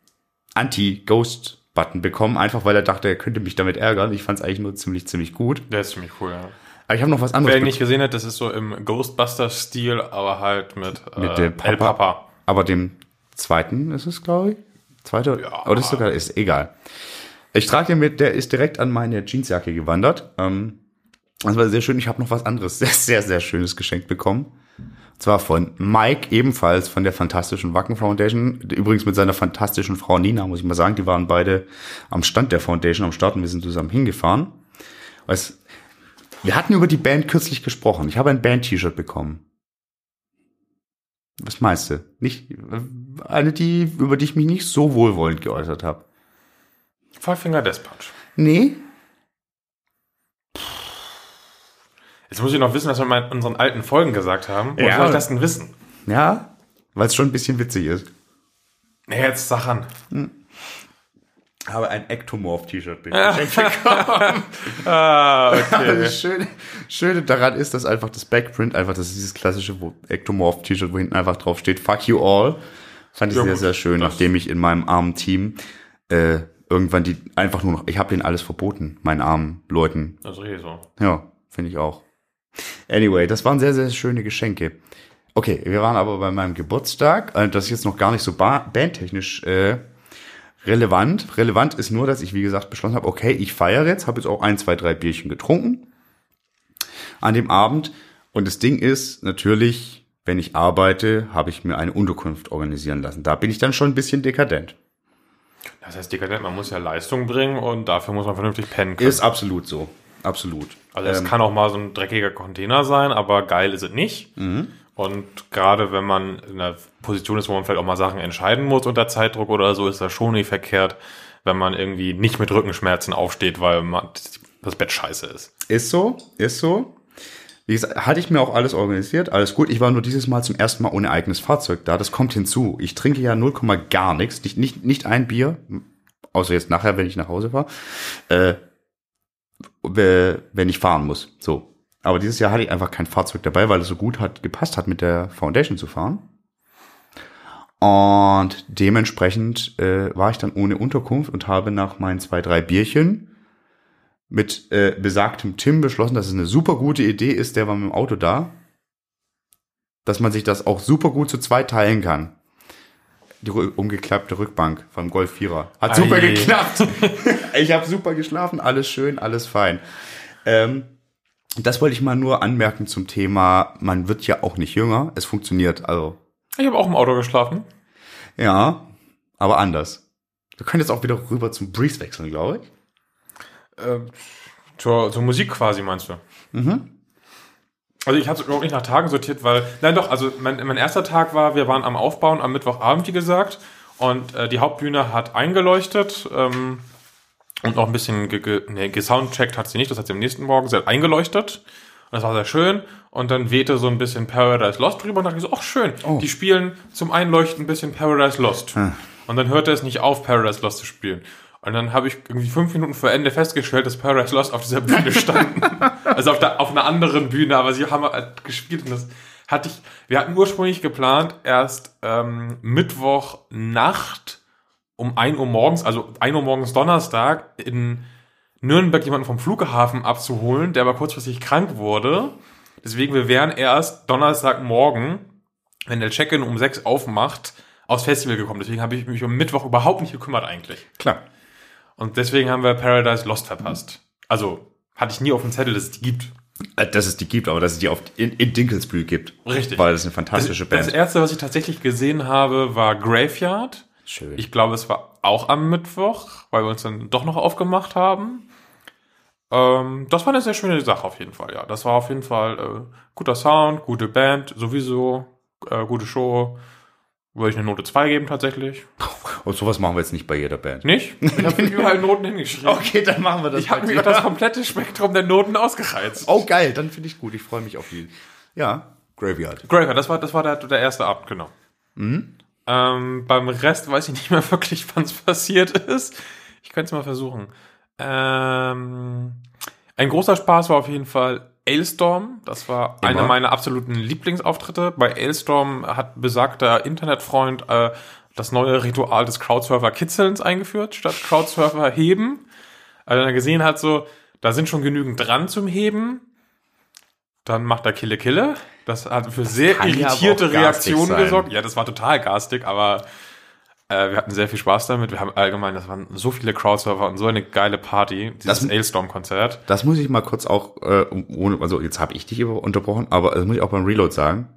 Anti-Ghost-Button bekommen, einfach weil er dachte, er könnte mich damit ärgern. Ich fand es eigentlich nur ziemlich, ziemlich gut. Der ist ziemlich cool, ja. Aber ich habe noch was anderes. Wer ihn nicht gesehen hat, das ist so im Ghostbusters-Stil, aber halt mit, Mit äh, dem El Papa. Papa. Aber dem zweiten ist es, glaube ich. Zweiter, Ja. oder ist sogar, ist egal. Ich trage den mit, der ist direkt an meine Jeansjacke gewandert. Ähm, das war sehr schön. Ich habe noch was anderes, (laughs) sehr, sehr, sehr schönes geschenkt bekommen. Zwar von Mike, ebenfalls von der fantastischen Wacken Foundation. Übrigens mit seiner fantastischen Frau Nina, muss ich mal sagen. Die waren beide am Stand der Foundation am Start und wir sind zusammen hingefahren. Weißt, wir hatten über die Band kürzlich gesprochen. Ich habe ein Band-T-Shirt bekommen. Was meinst du? Nicht eine, die, über die ich mich nicht so wohlwollend geäußert habe. Five Finger Death Punch. Nee? Jetzt muss ich noch wissen, was wir mal in unseren alten Folgen gesagt haben. Wo Ja. soll ich das denn wissen? Ja, weil es schon ein bisschen witzig ist. Nee, jetzt sag an. Habe ein Ektomorph-T-Shirt geschenkt (laughs) Ah, (laughs) okay. Das Schöne, Schöne daran ist, dass einfach das Backprint, einfach das ist dieses klassische Ektomorph-T-Shirt, wo hinten einfach drauf steht, fuck you all. Fand ich Ja, sehr, sehr schön, Das- nachdem ich in meinem armen Team äh, irgendwann die einfach nur noch, ich habe denen alles verboten, meinen armen Leuten. Also hier so. Ja, finde ich auch. Anyway, das waren sehr, sehr schöne Geschenke. Okay, wir waren aber bei meinem Geburtstag. Äh, Das ist jetzt noch gar nicht so ba bandtechnisch äh, relevant. Relevant ist nur, dass ich, wie gesagt, beschlossen habe, okay, ich feiere jetzt, habe jetzt auch ein, zwei, drei Bierchen getrunken an dem Abend. Und das Ding ist natürlich, wenn ich arbeite, habe ich mir eine Unterkunft organisieren lassen. Da bin ich dann schon ein bisschen dekadent. Das heißt, dekadent, man muss ja Leistung bringen und dafür muss man vernünftig pennen können. Ist absolut so. Absolut. Also es Ähm, kann auch mal so ein dreckiger Container sein, aber geil ist es nicht. Mhm. Und gerade wenn man in einer Position ist, wo man vielleicht auch mal Sachen entscheiden muss unter Zeitdruck oder so, ist das schon nicht verkehrt, wenn man irgendwie nicht mit Rückenschmerzen aufsteht, weil man, das Bett scheiße ist. Ist so, ist so. Wie gesagt, hatte ich mir auch alles organisiert, alles gut. Ich war nur dieses Mal zum ersten Mal ohne eigenes Fahrzeug da. Das kommt hinzu. Ich trinke ja 0, gar nichts, nicht, nicht, nicht ein Bier, außer jetzt nachher, wenn ich nach Hause fahre, äh, wenn ich fahren muss. So. Aber dieses Jahr hatte ich einfach kein Fahrzeug dabei, weil es so gut hat gepasst hat, mit der Foundation zu fahren. Und dementsprechend äh, war ich dann ohne Unterkunft und habe nach meinen zwei, drei Bierchen mit äh, besagtem Tim beschlossen, dass es eine super gute Idee ist, der war mit dem Auto da, dass man sich das auch super gut zu zweit teilen kann. Die umgeklappte Rückbank vom Golf 4er. Hat super Ei. geklappt. (laughs) ich habe super geschlafen, alles schön, alles fein. Ähm, das wollte ich mal nur anmerken zum Thema, man wird ja auch nicht jünger. Es funktioniert, also Ich habe auch im Auto geschlafen. ja, aber anders. Wir können jetzt auch wieder rüber zum Breeze wechseln, glaube ich. Äh, zur, zur Musik quasi, meinst du? Mhm. Also ich habe es überhaupt nicht nach Tagen sortiert, weil, nein doch, also mein, mein erster Tag war, wir waren am Aufbauen am Mittwochabend, wie gesagt, und äh, die Hauptbühne hat eingeleuchtet ähm, und noch ein bisschen ge, ge, nee, gesoundcheckt hat sie nicht, das hat sie am nächsten Morgen, sie hat eingeleuchtet und das war sehr schön und dann wehte so ein bisschen Paradise Lost drüber und dachte ich so, ach schön, Oh. die spielen zum Einleuchten ein bisschen Paradise Lost. Und dann hörte es nicht auf, Paradise Lost zu spielen. Und dann habe ich irgendwie fünf Minuten vor Ende festgestellt, dass Paradise Lost auf dieser Bühne standen. (laughs) also auf, der, auf einer anderen Bühne, aber sie haben halt gespielt und das hatte ich, wir hatten ursprünglich geplant, erst ähm, Mittwochnacht um 1 Uhr morgens, also 1 Uhr morgens Donnerstag in Nürnberg jemanden vom Flughafen abzuholen, der aber kurzfristig krank wurde. Deswegen, wir wären erst Donnerstagmorgen, wenn der Check-in um 6 aufmacht, aufs Festival gekommen. Deswegen habe ich mich um Mittwoch überhaupt nicht gekümmert eigentlich. Klar. Und deswegen haben wir Paradise Lost verpasst. Also, hatte ich nie auf dem Zettel, dass es die gibt. Äh, Dass es die gibt, aber dass es die auf, in, in Dinkelsbühl gibt. Richtig. Weil das eine fantastische Das Band. erste, was ich tatsächlich gesehen habe, war Graveyard. Schön. Ich glaube, es war auch am Mittwoch, weil wir uns dann doch noch aufgemacht haben. Ähm, das war eine sehr schöne Sache auf jeden Fall, ja. Das war auf jeden Fall äh, guter Sound, gute Band, sowieso, äh, gute Show. Würde ich eine Note 2 geben tatsächlich. Und sowas machen wir jetzt nicht bei jeder Band. Nicht? (laughs) Ich habe überall Noten hingeschrieben. Okay, dann machen wir das. Ich habe mir das komplette Spektrum der Noten ausgereizt. Oh, geil, dann finde ich gut. Ich freue mich auf die. Ja, Graveyard. Graveyard, das war, das war der, der erste Abend, genau. Ähm, beim Rest weiß ich nicht mehr (laughs) wirklich, wann es passiert ist. Ich könnte es mal versuchen. Ähm, ein großer Spaß war auf jeden Fall Ailstorm. Das war Immer. einer meiner absoluten Lieblingsauftritte. Bei Ailstorm hat besagter Internetfreund äh, das neue Ritual des Crowdsurfer-Kitzelns eingeführt, statt Crowdsurfer heben. Also er gesehen hat so, da sind schon genügend dran zum Heben. Dann macht er Kille Kille. Das hat für sehr ja aber irritierte Reaktionen gesorgt. Ja, das war total garstig, aber äh, wir hatten sehr viel Spaß damit. Wir haben allgemein, das waren so viele Crowdsurfer und so eine geile Party, dieses Das- Ailstorm-Konzert. Das muss ich mal kurz auch, äh, ohne, also jetzt habe ich dich unterbrochen, aber das muss ich auch beim Reload sagen.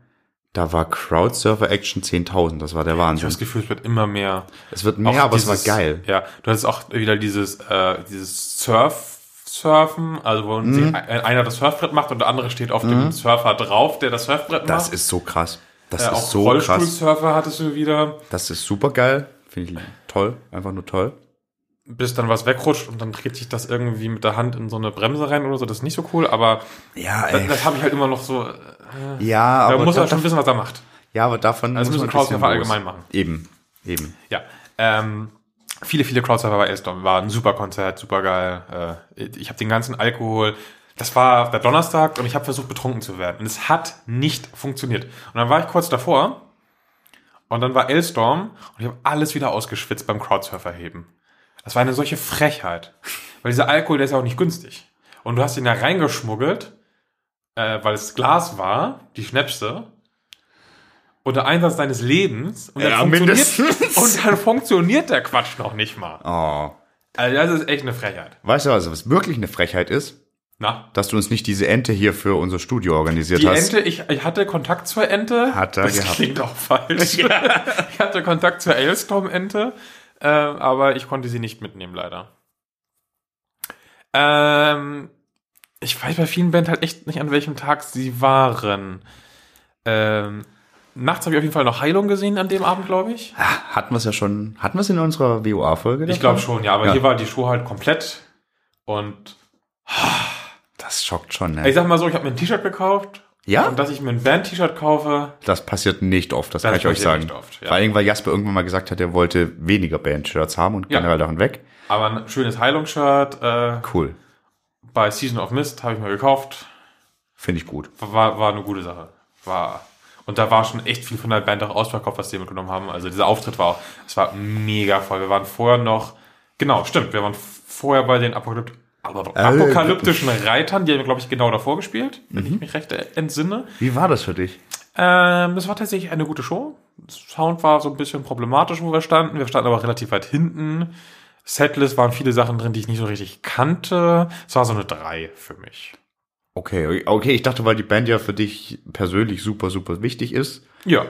Da war Crowdsurfer Action 10.000, das war der Ich habe Wahnsinn. das Gefühl, es wird immer mehr. Es wird mehr, Auch aber es dieses- war geil. Ja, du hattest auch wieder dieses, äh, dieses Surf, Surfen, also wo Mhm. einer das Surfbrett macht und der andere steht auf dem Surfer drauf, der das Surfbrett Das macht. ist so krass. Das äh, ist auch so krass. Rollstuhlsurfer hattest du wieder, Das ist super geil. Finde ich toll. Einfach nur toll. bis dann was wegrutscht und dann dreht sich das irgendwie mit der Hand in so eine Bremse rein oder so. Das ist nicht so cool, aber Ja, das, das habe ich halt immer noch so. äh, Ja, Da aber, muss er da, schon wissen, was er macht. ja, aber davon muss müssen man Crowdsurfer allgemein machen. Eben, eben. Ja. Ähm, viele, viele Crowdsurfer bei Ailstorm. War ein super Konzert, super geil. Äh, ich habe den ganzen Alkohol. Das war der Donnerstag und ich habe versucht, betrunken zu werden. Und es hat nicht funktioniert. Und dann war ich kurz davor und dann war Ailstorm und ich habe alles wieder ausgeschwitzt beim Crowdsurfer-Heben. Das war eine solche Frechheit. Weil dieser Alkohol, der ist ja auch nicht günstig. Und du hast ihn da reingeschmuggelt, äh, weil es Glas war, die Schnäpse, unter Einsatz deines Lebens. Und dann, Ja, funktioniert, mindestens. und dann funktioniert der Quatsch noch nicht mal. Oh. Also das ist echt eine Frechheit. Weißt du, also was wirklich eine Frechheit ist? Na? Dass du uns nicht diese Ente hier für unser Studio organisiert Die hast. Ente, ich, ich hatte Kontakt zur Ente. Hat er das gehabt. klingt auch falsch. (laughs) (laughs) ich hatte Kontakt zur Ailstorm-Ente, äh, aber ich konnte sie nicht mitnehmen, leider. Ähm, ich weiß bei vielen Bands halt echt nicht, an welchem Tag sie waren. Ähm, nachts habe ich auf jeden Fall noch Heilung gesehen an dem Abend, glaube ich. Hatten wir es ja schon, hatten wir es in unserer WOA-Folge? Ich glaube schon, ja, aber Ja. hier war die Show halt komplett. Und Das schockt schon, ich ne? sag mal so, ich habe mir ein T-Shirt gekauft Ja? Und dass ich mir ein Band-T-Shirt kaufe, Das passiert nicht oft, das, Das kann ich euch sagen. nicht oft, ja. Vor allem, weil Jasper irgendwann mal gesagt hat, er wollte weniger Band-Shirts haben und Ja. generell davon weg. aber ein schönes Heilungsshirt äh, Cool. bei Season of Mist habe ich mir gekauft. Finde ich gut. War, war eine gute Sache. War. Und da war schon echt viel von der Band auch ausverkauft, was die mitgenommen haben. Also dieser Auftritt war auch, es war mega voll. Wir waren vorher noch, genau, stimmt, wir waren vorher bei den Apokalypt apokalyptischen Reitern, die haben, glaube ich, genau davor gespielt, wenn ich mich recht entsinne. Wie war das für dich? Ähm, das war tatsächlich eine gute Show. Sound war so ein bisschen problematisch, wo wir standen. Wir standen aber relativ weit hinten. Setlist waren viele Sachen drin, die ich nicht so richtig kannte. Es war so eine 3 für mich. Okay, okay, ich dachte, weil die Band ja für dich persönlich super, super wichtig ist. Ja,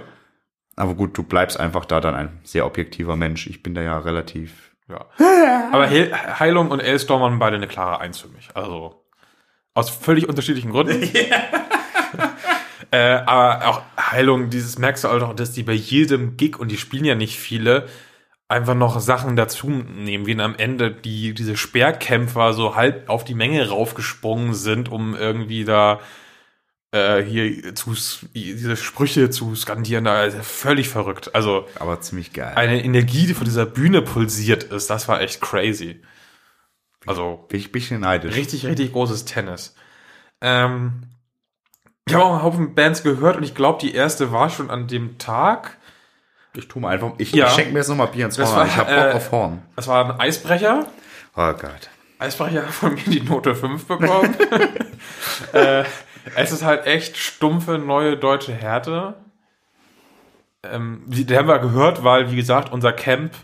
Aber gut, du bleibst einfach da dann ein sehr objektiver Mensch. Ich bin da ja relativ. Ja. Aber Heil Heilung und Elstorm waren beide eine klare 1 für mich. Also aus völlig unterschiedlichen Gründen. (laughs) (laughs) äh, aber auch Heilung, dieses merkst du halt auch, dass die bei jedem Gig, und die spielen ja nicht viele, einfach noch Sachen dazu nehmen, wie am Ende die, diese Speerkämpfer so halb auf die Menge raufgesprungen sind, um irgendwie da äh, hier zu, diese Sprüche zu skandieren, da ist völlig verrückt. Also Aber ziemlich geil. eine Energie, die von dieser Bühne pulsiert ist, das war echt crazy. Also Bin ich ein bisschen neidisch. richtig, richtig großes Tennis. Ähm, ich habe auch einen Haufen Bands gehört und ich glaube, die erste war schon an dem Tag. Ich tu mal einfach. Ich, Ja. ich schenke mir jetzt nochmal Bier ins Horn. war, Ich hab Bock äh, auf Horn. Das war ein Eisbrecher. Oh Gott. Eisbrecher hat von mir die Note 5 bekommen. (laughs) äh, es ist halt echt stumpfe neue deutsche Härte. Ähm, die, die haben wir gehört, weil, wie gesagt, unser Camp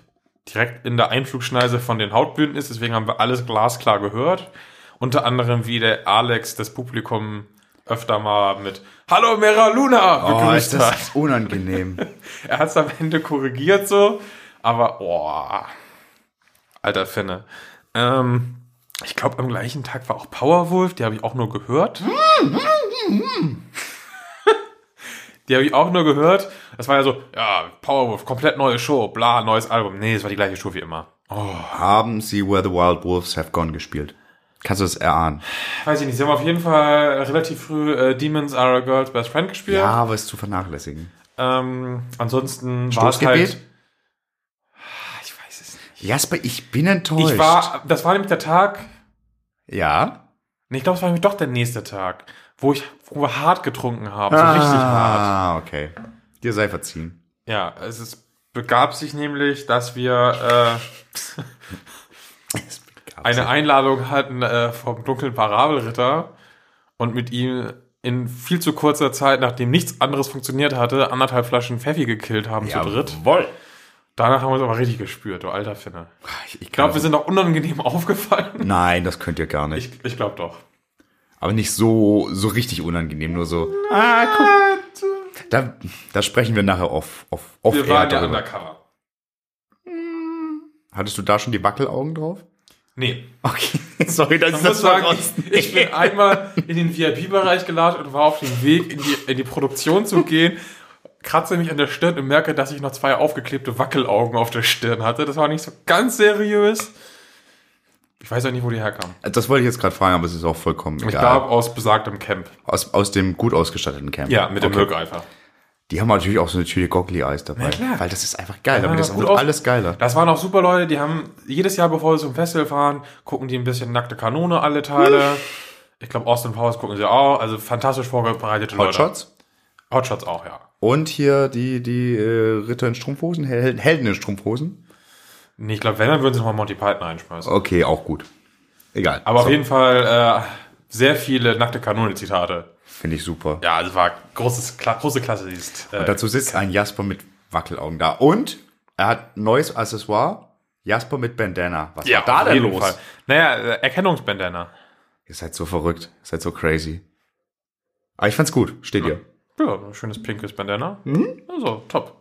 direkt in der Einflugschneise von den Hautbünden ist. Deswegen haben wir alles glasklar gehört. Unter anderem, wie der Alex das Publikum öfter mal mit Hallo Mera Luna Oh, begrüßt ist hat. das (laughs) unangenehm. (laughs) Er hat es am Ende korrigiert so, aber oh, alter Finne. Ähm, ich glaube, am gleichen Tag war auch Powerwolf, die habe ich auch nur gehört. (laughs) die habe ich auch nur gehört. Das war ja so, ja, Powerwolf, komplett neue Show, bla, neues Album. Nee, es war die gleiche Show wie immer. Haben sie Where the Wild Wolves Have Gone gespielt? Kannst du das erahnen? Weiß ich nicht, sie haben auf jeden Fall relativ früh äh, Demons Are a Girl's Best Friend gespielt. Ja, aber ist zu vernachlässigen. Ähm, ansonsten war es halt... Ich weiß es nicht. Jasper, ich bin enttäuscht. Ich war, das war nämlich der Tag, Ja? Nee, ich glaube, es war nämlich doch der nächste Tag, wo ich wo wir hart getrunken haben, so richtig hart. Ah, okay. Dir sei verziehen. Ja, es ist, begab sich nämlich, dass wir äh, (laughs) eine Einladung hatten äh, vom dunklen Parabelritter und mit ihm in viel zu kurzer Zeit, nachdem nichts anderes funktioniert hatte, anderthalb Flaschen Pfeffi gekillt haben zu dritt. Jawohl. Danach haben wir es aber richtig gespürt, du alter Finne. Ich, Ich glaube, wir sind auch unangenehm (laughs) aufgefallen. Nein, das könnt ihr gar nicht. Ich, ich glaube doch. Aber nicht so, so richtig unangenehm, nur so. Ah, guck. Da, da sprechen wir nachher off, off, off Wir air waren ja darüber. undercover. Hattest du da schon die Wackelaugen drauf? Nee, Okay, (laughs) sorry, dass Ich muss sagen, ich, ich bin einmal in den VIP-Bereich geladen und war auf dem Weg, in die, in die Produktion zu gehen, kratze mich an der Stirn und merke, dass ich noch zwei aufgeklebte Wackelaugen auf der Stirn hatte. Das war nicht so ganz seriös. Ich weiß auch nicht, wo die herkamen. Das wollte ich jetzt gerade fragen, aber es ist auch vollkommen Ich egal. glaube, aus besagtem Camp. aus, aus dem gut ausgestatteten Camp. Ja, mit dem Okay. Wirkeifer. Die haben natürlich auch so eine Tüte Goggly Eis dabei. Na klar. Weil das ist einfach geil. Damit Ja, ist auch alles geiler. Das waren auch super Leute, die haben jedes Jahr, bevor sie zum Festival fahren, gucken die ein bisschen nackte Kanone, alle Teile. Ich glaube, Austin Powers gucken sie auch. Also fantastisch vorbereitete Leute. Hotshots. Hotshots auch, ja. Und hier die, die äh, Ritter in Strumpfhosen, Hel Helden in Strumpfhosen. Nee, ich glaube, wenn, dann würden sie nochmal Monty Python einschmeißen. Okay, auch gut. Egal. Aber auf So, jeden Fall äh, sehr viele nackte Kanone-Zitate. Finde ich super. Ja, also war großes, Kla große Klasse. Dieses, äh, Und dazu sitzt ein Jasper mit Wackelaugen da. Und er hat neues Accessoire. Jasper mit Bandana. Was war da auf denn los? Fall. Naja, äh, Erkennungsbandana. Ihr seid so verrückt. Ihr seid so crazy. Aber ich fand's gut. Steht ihr. Ja, ein schönes pinkes Bandana. Mhm. Also, top.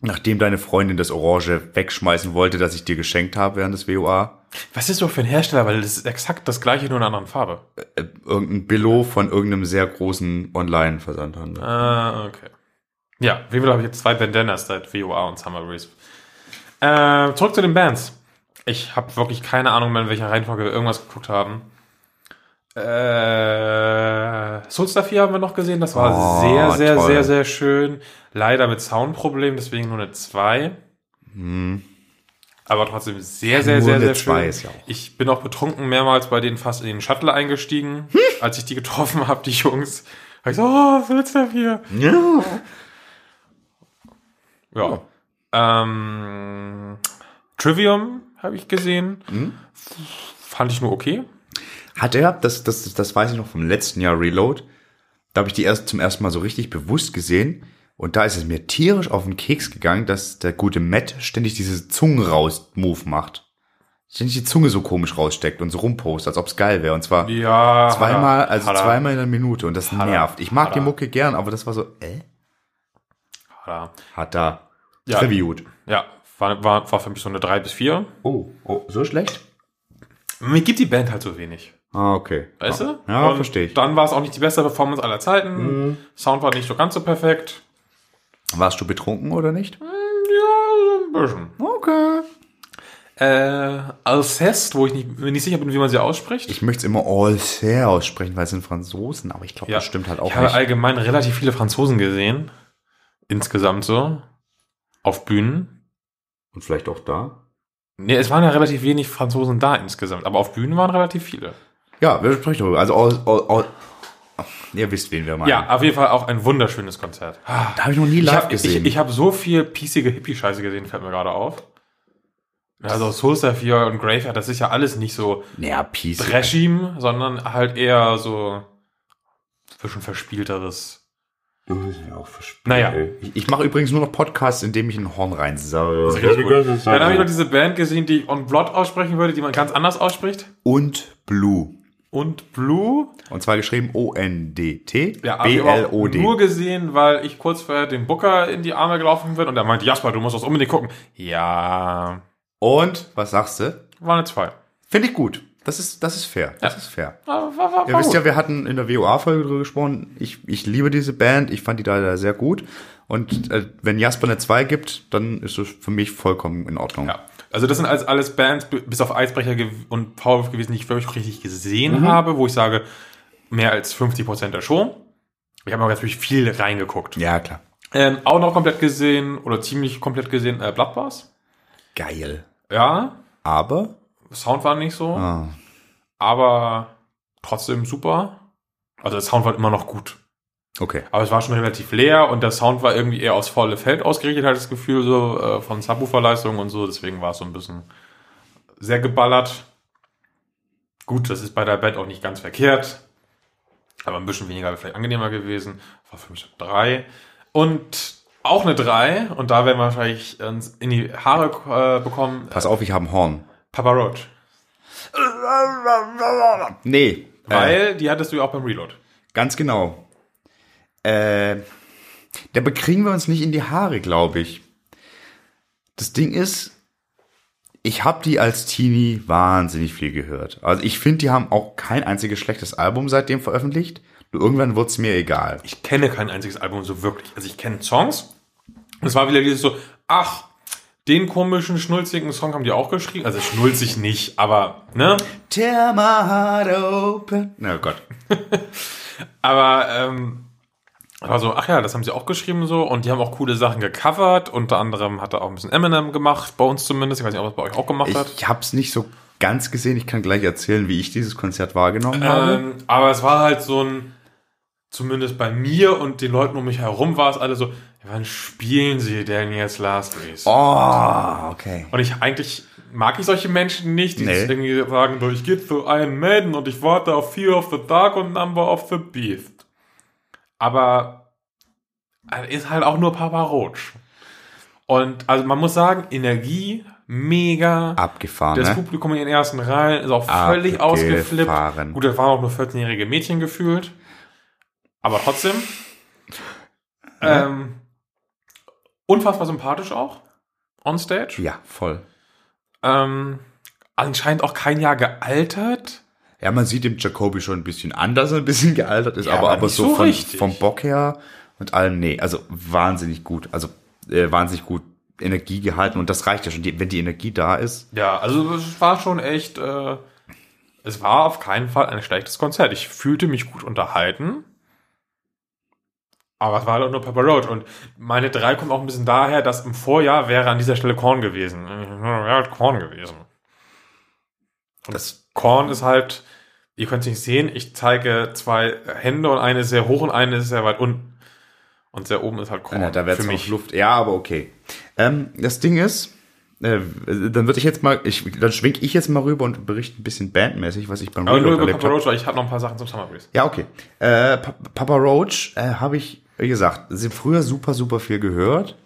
Nachdem deine Freundin das Orange wegschmeißen wollte, das ich dir geschenkt habe während des WOA. Was ist so für ein Hersteller? Weil das ist exakt das gleiche, nur in einer anderen Farbe. Äh, irgendein Billo von irgendeinem sehr großen Online-Versandhandel. Ah, okay. Ja, wie viel habe ich jetzt zwei Bandanas seit WOA und Summer Breeze. Äh, zurück zu den Bands. Ich habe wirklich keine Ahnung mehr, in welcher Reihenfolge wir irgendwas geguckt haben. Äh, Soulstar 4 haben wir noch gesehen. Das war Oh, sehr, sehr, toll. sehr, sehr schön. Leider mit Soundproblemen, deswegen nur eine 2. Aber trotzdem sehr, sehr, sehr, sehr zwei schön. ja Ich bin auch betrunken mehrmals bei denen fast in den Shuttle eingestiegen, als ich die getroffen habe, die Jungs. Hab ich so, oh, Soulstar 4. Ja. Ja. Ähm, Trivium habe ich gesehen. Hm? Fand ich nur okay. Hat er, das, das, das weiß ich noch vom letzten Jahr Reload, da habe ich die erst zum ersten Mal so richtig bewusst gesehen. Und da ist es mir tierisch auf den Keks gegangen, dass der gute Matt ständig diese Zungen raus Move macht. Ständig die Zunge so komisch raussteckt und so rumpost, als ob's geil wäre. Und zwar Ja. zweimal, also er- zweimal in einer Minute. Und das er- nervt. Ich mag hat die. Mucke gern, aber das war so, äh? Hat er. Hat da Ja. Tribute. Ja, war, war, war für mich so eine 3 bis 4. Oh, oh, so schlecht? Mir gibt die Band halt so wenig. Ah, okay. Weißt ja. du? Ja, verstehe ich. Dann war es auch nicht die beste Performance aller Zeiten. Mhm. Sound war nicht so ganz so perfekt. Warst du betrunken oder nicht? Ja, so ein bisschen. Okay. Äh, Alcest, wo ich nicht, mir nicht sicher bin, wie man sie ausspricht. Ich möchte es immer Alsace aussprechen, weil es sind Franzosen, aber ich glaube, Ja. das stimmt halt auch ich habe nicht. allgemein relativ viele Franzosen gesehen. Insgesamt so. Auf Bühnen. Und vielleicht auch da? Nee, es waren ja relativ wenig Franzosen da insgesamt, aber auf Bühnen waren relativ viele. Ja, wir sprechen darüber. Also, all, all, all, ihr wisst, wen wir meinen. Ja, auf jeden Fall auch ein wunderschönes Konzert. Da habe ich noch nie Ich live habe ich, gesehen. ich hab so viel piecige Hippie-Scheiße gesehen, fällt mir gerade auf. Also Soulstar 4 und Graveyard, das ist ja alles nicht so naja, Peace. Regime, sondern halt eher so bisschen verspielteres. Das ist ja auch verspielt. Naja. Ich, ich mache übrigens nur noch Podcasts, in dem ich ein Horn reinsauge. Dann habe ich noch diese Band gesehen, die ich On Blood aussprechen würde, die man ganz anders ausspricht. Und Blue. Und Blue. Und zwar geschrieben O-N-D-T. Ja, B-L-O-D. nur gesehen, weil ich kurz vorher dem Booker in die Arme gelaufen bin und er meinte, Jasper, du musst das unbedingt gucken. Ja, Und, was sagst du? war eine 2. Finde ich gut. Das ist, das ist fair. Das Ja. ist fair. War, war, war, Ihr war wisst ja, wir hatten in der WOA-Folge drüber gesprochen. Ich, ich liebe diese Band. Ich fand die da sehr gut. Und äh, wenn Jasper eine 2 gibt, dann ist es für mich vollkommen in Ordnung. Ja. Also das sind alles, alles Bands, bis auf Eisbrecher und Powerwolf gewesen, die ich wirklich richtig gesehen Mhm. habe, wo ich sage, mehr als 50% der Show. Ich habe aber natürlich viel reingeguckt. Ja, klar. Ähm, auch noch komplett gesehen, oder ziemlich komplett gesehen, äh, Bloodbath. Geil. Ja, Aber, Sound war nicht so, ah, aber trotzdem super. Also der Sound war immer noch gut. Okay. Aber es war schon relativ leer und der Sound war irgendwie eher aufs volle Feld ausgerichtet, hatte das Gefühl, so äh, von Subwooferleistung und so. Deswegen war es so ein bisschen sehr geballert. Gut, das ist bei der Band auch nicht ganz verkehrt. Aber ein bisschen weniger wäre vielleicht angenehmer gewesen. War für mich 3. Und auch eine 3. Und da werden wir wahrscheinlich uns in die Haare äh, bekommen. Pass auf, ich habe ein Horn. Papa Roach. Nee. Äh, Weil die hattest du ja auch beim Reload. ganz genau. Äh, dabei kriegen wir uns nicht in die Haare, glaube ich. Das Ding ist, ich habe die als Teenie wahnsinnig viel gehört. Also ich finde, die haben auch kein einziges schlechtes Album seitdem veröffentlicht. Nur irgendwann wurde es mir egal. ich kenne kein einziges Album so wirklich. Also ich kenne Songs. Es war wieder dieses so, ach, den komischen, schnulzigen Song haben die auch geschrieben. Also schnulzig nicht, aber, ne? Tear my heart open. Na oh Gott. (laughs) Aber, ähm, war so, ach ja, das haben sie auch geschrieben so. Und die haben auch coole Sachen gecovert. Unter anderem hat er auch ein bisschen Eminem gemacht, bei uns zumindest. Ich weiß nicht, ob er es bei euch auch gemacht hat. Ich habe es nicht so ganz gesehen. Ich kann gleich erzählen, wie ich dieses Konzert wahrgenommen habe. Ähm, aber es war halt so ein, zumindest bei mir und den Leuten um mich herum war es alle so, wann spielen sie denn jetzt Last Race? Oh, okay. Und ich eigentlich mag ich solche Menschen nicht, die Nee. irgendwie sagen, so, ich gehe zu Iron Maiden und ich warte auf Fear of the Dark und Number of the Beast. Aber er ist halt auch nur Papa Roach. Und also man muss sagen, Energie mega. Abgefahren, Das ne? Publikum in den ersten Reihen ist auch völlig ausgeflippt. Gut, das waren auch nur 14-jährige Mädchen gefühlt. Aber trotzdem. Ähm, unfassbar sympathisch auch. On stage. Ja, voll. Ähm, anscheinend auch kein Jahr gealtert. Ja, man sieht dem Jacoby schon ein bisschen anders, ein bisschen gealtert ist, Ja, aber, aber so, so von, vom Bock her und allem, nee, also wahnsinnig gut, also äh, wahnsinnig gut Energie gehalten und das reicht ja schon, die, wenn die Energie da ist. Ja, also es war schon echt äh, es war auf keinen Fall ein schlechtes Konzert. Ich fühlte mich gut unterhalten. Aber es war halt nur Papa Roach. Und meine drei kommt auch ein bisschen daher, dass im Vorjahr wäre an dieser Stelle Korn gewesen. Wäre halt Korn gewesen. Und das Korn ist halt, ihr könnt es nicht sehen, ich zeige zwei Hände und eine ist sehr hoch und eine ist sehr weit unten. Und sehr oben ist halt Korn. Ja, da wäre mich Luft. Ja, aber okay. Ähm, das Ding ist, äh, dann würde ich jetzt mal, ich, dann schwenk ich jetzt mal rüber und berichte ein bisschen bandmäßig, was ich beim Aber nur über Papa Roach, weil ich habe noch ein paar Sachen zum Summer Breeze. Ja, okay. Äh, Papa Roach äh, habe ich, wie gesagt, sind früher super, super viel gehört.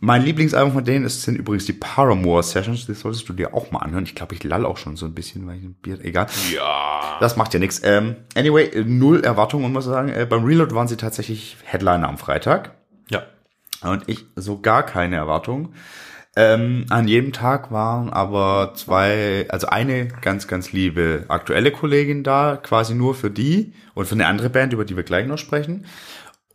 Mein Lieblingsalbum von denen ist, sind übrigens die Paramore Sessions. Das solltest du dir auch mal anhören. Ich glaube, ich lall auch schon so ein bisschen, weil ich ein Bier, egal. Ja. Das macht ja nichts. Ähm, anyway, null Erwartungen, muss man sagen. Äh, beim Reload waren sie tatsächlich Headliner am Freitag. Ja. Und ich so gar keine Erwartungen. Ähm, an jedem Tag waren aber zwei, also eine ganz, ganz liebe aktuelle Kollegin da, quasi nur für die und für eine andere Band, über die wir gleich noch sprechen.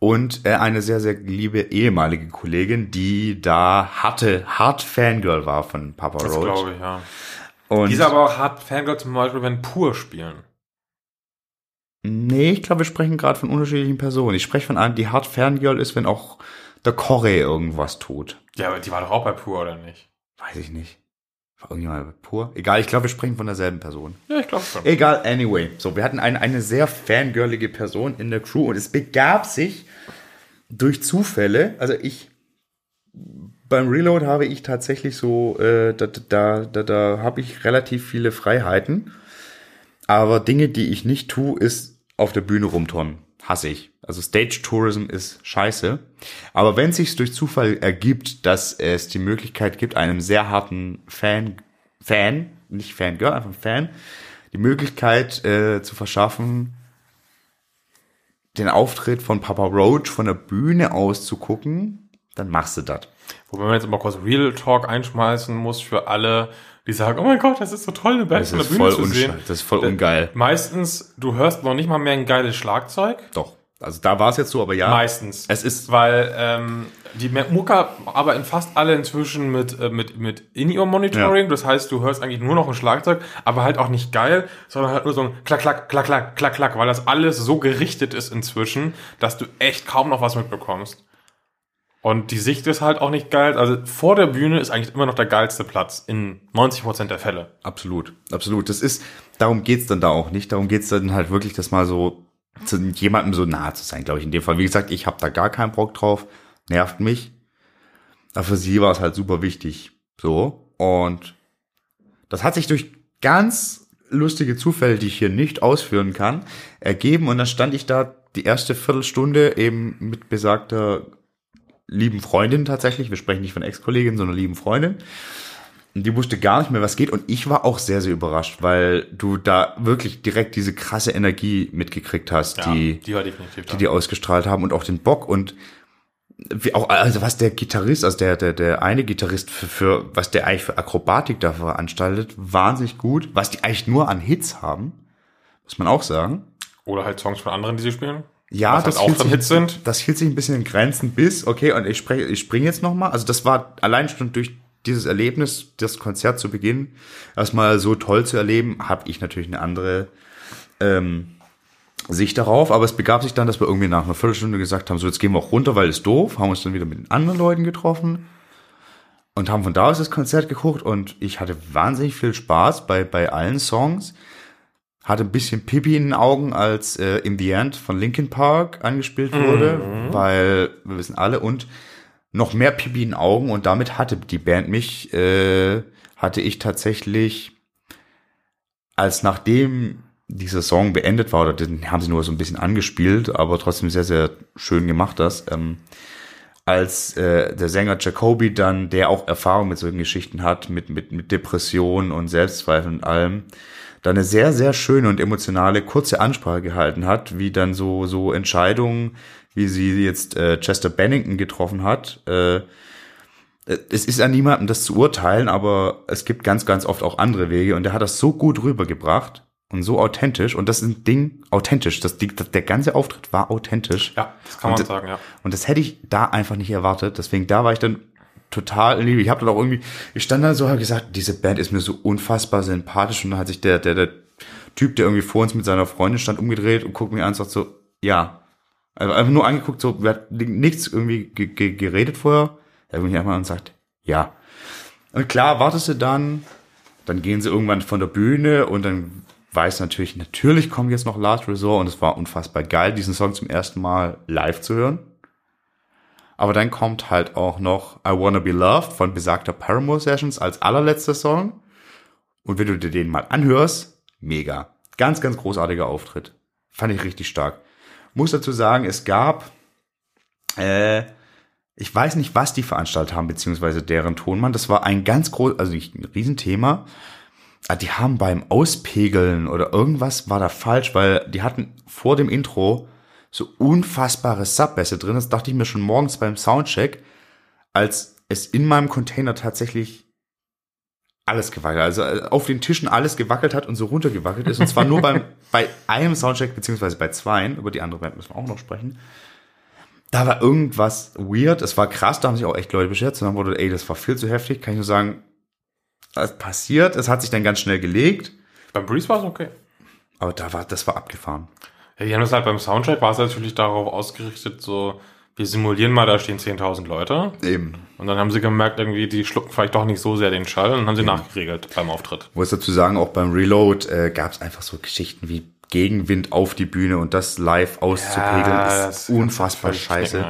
Und äh, eine sehr, sehr liebe ehemalige Kollegin, die da hatte, hart Fangirl war von Papa das Roach. glaube ich, ja. Und Die ist aber auch hart Fangirl zum Beispiel, wenn Pur spielen. nee, ich glaube, wir sprechen gerade von unterschiedlichen Personen. Ich spreche von einer, die hart Fangirl ist, wenn auch der Corey irgendwas tut. Ja, aber die war doch auch bei Pur, oder nicht? Weiß ich nicht. Irgendjemand pur? Egal, ich glaube, wir sprechen von derselben Person. Ja, ich glaube schon. Egal, anyway. So, wir hatten eine, eine sehr fangirlige Person in der Crew und es begab sich durch Zufälle, also ich, beim Reload habe ich tatsächlich so, äh, da, da, da, da habe ich relativ viele Freiheiten, aber Dinge, die ich nicht tue, ist auf der Bühne rumturnen. Hasse ich. Also Stage Tourism ist scheiße. Aber wenn es sich durch Zufall ergibt, dass es die Möglichkeit gibt, einem sehr harten Fan, Fan, nicht Fangirl, einfach Fan, die Möglichkeit äh, zu verschaffen, den Auftritt von Papa Roach von der Bühne aus zu gucken, dann machst du das. Wobei man jetzt immer kurz Real Talk einschmeißen muss für alle, die sagen, oh mein Gott, das ist so toll, eine Band Das von der ist Bühne voll, zu sehen. das ist voll ungeil. Meistens, du hörst noch nicht mal mehr ein geiles Schlagzeug. Doch. Also da war es jetzt so, aber ja. Meistens. Es ist Weil ähm, die Mucker arbeiten fast alle inzwischen mit, äh, mit, mit In-Ear-Monitoring. Das heißt, du hörst eigentlich nur noch ein Schlagzeug, aber halt auch nicht geil, sondern halt nur so ein Klack, Klack, Klack, Klack, Klack, Klack, weil das alles so gerichtet ist inzwischen, dass du echt kaum noch was mitbekommst. Und die Sicht ist halt auch nicht geil. Also vor der Bühne ist eigentlich immer noch der geilste Platz in 90% der Fälle. Absolut, absolut. Das ist, darum geht's dann da auch nicht. Darum geht's dann halt wirklich, das mal so zu jemandem so nahe zu sein, glaube ich, in dem Fall. Wie gesagt, ich habe da gar keinen Bock drauf, nervt mich. Aber für sie war es halt super wichtig. So. Und das hat sich durch ganz lustige Zufälle, die ich hier nicht ausführen kann, ergeben. Und dann stand ich da die erste Viertelstunde eben mit besagter lieben Freundin tatsächlich. Wir sprechen nicht von Ex-Kollegin, sondern lieben Freundin. Und die wusste gar nicht mehr, was geht. Und ich war auch sehr, sehr überrascht, weil du da wirklich direkt diese krasse Energie mitgekriegt hast, die, die da. die die ausgestrahlt haben und auch den Bock und wie auch, also was der Gitarrist, also der, der, der eine Gitarrist für, für, was der eigentlich für Akrobatik da veranstaltet, wahnsinnig gut. Was die eigentlich nur an Hits haben, muss man auch sagen. Oder halt Songs von anderen, die sie spielen. Ja, Was halt auch hielt sich, sind. Das hielt sich ein bisschen in Grenzen bis, okay, und ich spreche, ich springe jetzt nochmal. Also das war allein schon durch dieses Erlebnis, das Konzert zu Beginn, erstmal so toll zu erleben, habe ich natürlich eine andere ähm, Sicht darauf. Aber es begab sich dann, dass wir irgendwie nach einer Viertelstunde gesagt haben, so jetzt gehen wir auch runter, weil es doof, haben uns dann wieder mit den anderen Leuten getroffen und haben von da aus das Konzert geguckt und ich hatte wahnsinnig viel Spaß bei, bei allen Songs. Hatte ein bisschen Pipi in den Augen, als äh, In the End von Linkin Park angespielt wurde, weil wir wissen alle und noch mehr Pipi in den Augen und damit hatte die Band mich, äh, hatte ich tatsächlich, als nachdem dieser Song beendet war, oder den haben sie nur so ein bisschen angespielt, aber trotzdem sehr, sehr schön gemacht das, ähm, als äh, der Sänger Jacoby dann, der auch Erfahrung mit solchen Geschichten hat, mit, mit, mit Depressionen und Selbstzweifeln und allem, dann eine sehr, sehr schöne und emotionale, kurze Ansprache gehalten hat, wie dann so, so Entscheidungen, wie sie jetzt äh, Chester Bennington getroffen hat. Äh, es ist an niemandem, das zu urteilen, aber es gibt ganz, ganz oft auch andere Wege und er hat das so gut rübergebracht und so authentisch und das ist ein Ding authentisch. Das, die, das, der ganze Auftritt war authentisch. Ja, das kann man Und- sagen, ja. Und das hätte ich da einfach nicht erwartet. Deswegen da war ich dann total lieb. Ich habe dann auch irgendwie, ich stand da so, habe gesagt, diese Band ist mir so unfassbar sympathisch und dann hat sich der, der, der Typ, der irgendwie vor uns mit seiner Freundin stand, umgedreht und guckt mir an und sagt so, ja. Also einfach nur angeguckt, so, wir hat nichts irgendwie geredet vorher. Er guckt mich einmal und sagt, ja. Und klar, wartest du dann, dann gehen sie irgendwann von der Bühne und dann weiß natürlich, natürlich kommt jetzt noch Last Resort und es war unfassbar geil, diesen Song zum ersten Mal live zu hören. Aber dann kommt halt auch noch I Wanna Be Loved von besagter Paramore Sessions als allerletzter Song. Und wenn du dir den mal anhörst, mega. Ganz, ganz großartiger Auftritt. Fand ich richtig stark. Muss dazu sagen, es gab, äh, ich weiß nicht, was die veranstaltet haben, beziehungsweise deren Tonmann. Das war ein ganz groß, also nicht ein Riesenthema. Ah, die haben beim Auspegeln oder irgendwas war da falsch, weil die hatten vor dem Intro so unfassbare Subbässe drin. Das dachte ich mir schon morgens beim Soundcheck, als es in meinem Container tatsächlich alles gewackelt, also äh, auf den Tischen alles gewackelt hat und so runtergewackelt ist. Und zwar nur beim, (laughs) bei einem Soundcheck, beziehungsweise bei zweien, über die andere Band müssen wir auch noch sprechen. Da war irgendwas weird, es war krass, da haben sich auch echt Leute beschert. Und dann wurde, ey, das war viel zu heftig, kann ich nur sagen, es passiert, es hat sich dann ganz schnell gelegt. Beim Breeze war es okay. Aber da war, das war abgefahren. Ja, die haben das halt beim Soundtrack war es natürlich darauf ausgerichtet, so, wir simulieren mal, da stehen 10.000 Leute. Eben. Und dann haben sie gemerkt, irgendwie, die schlucken vielleicht doch nicht so sehr den Schall und haben sie Eben. nachgeregelt beim Auftritt. Muss dazu sagen, auch beim Reload äh, gab es einfach so Geschichten wie Gegenwind auf die Bühne und das live auszupegeln ja, ist unfassbar scheiße.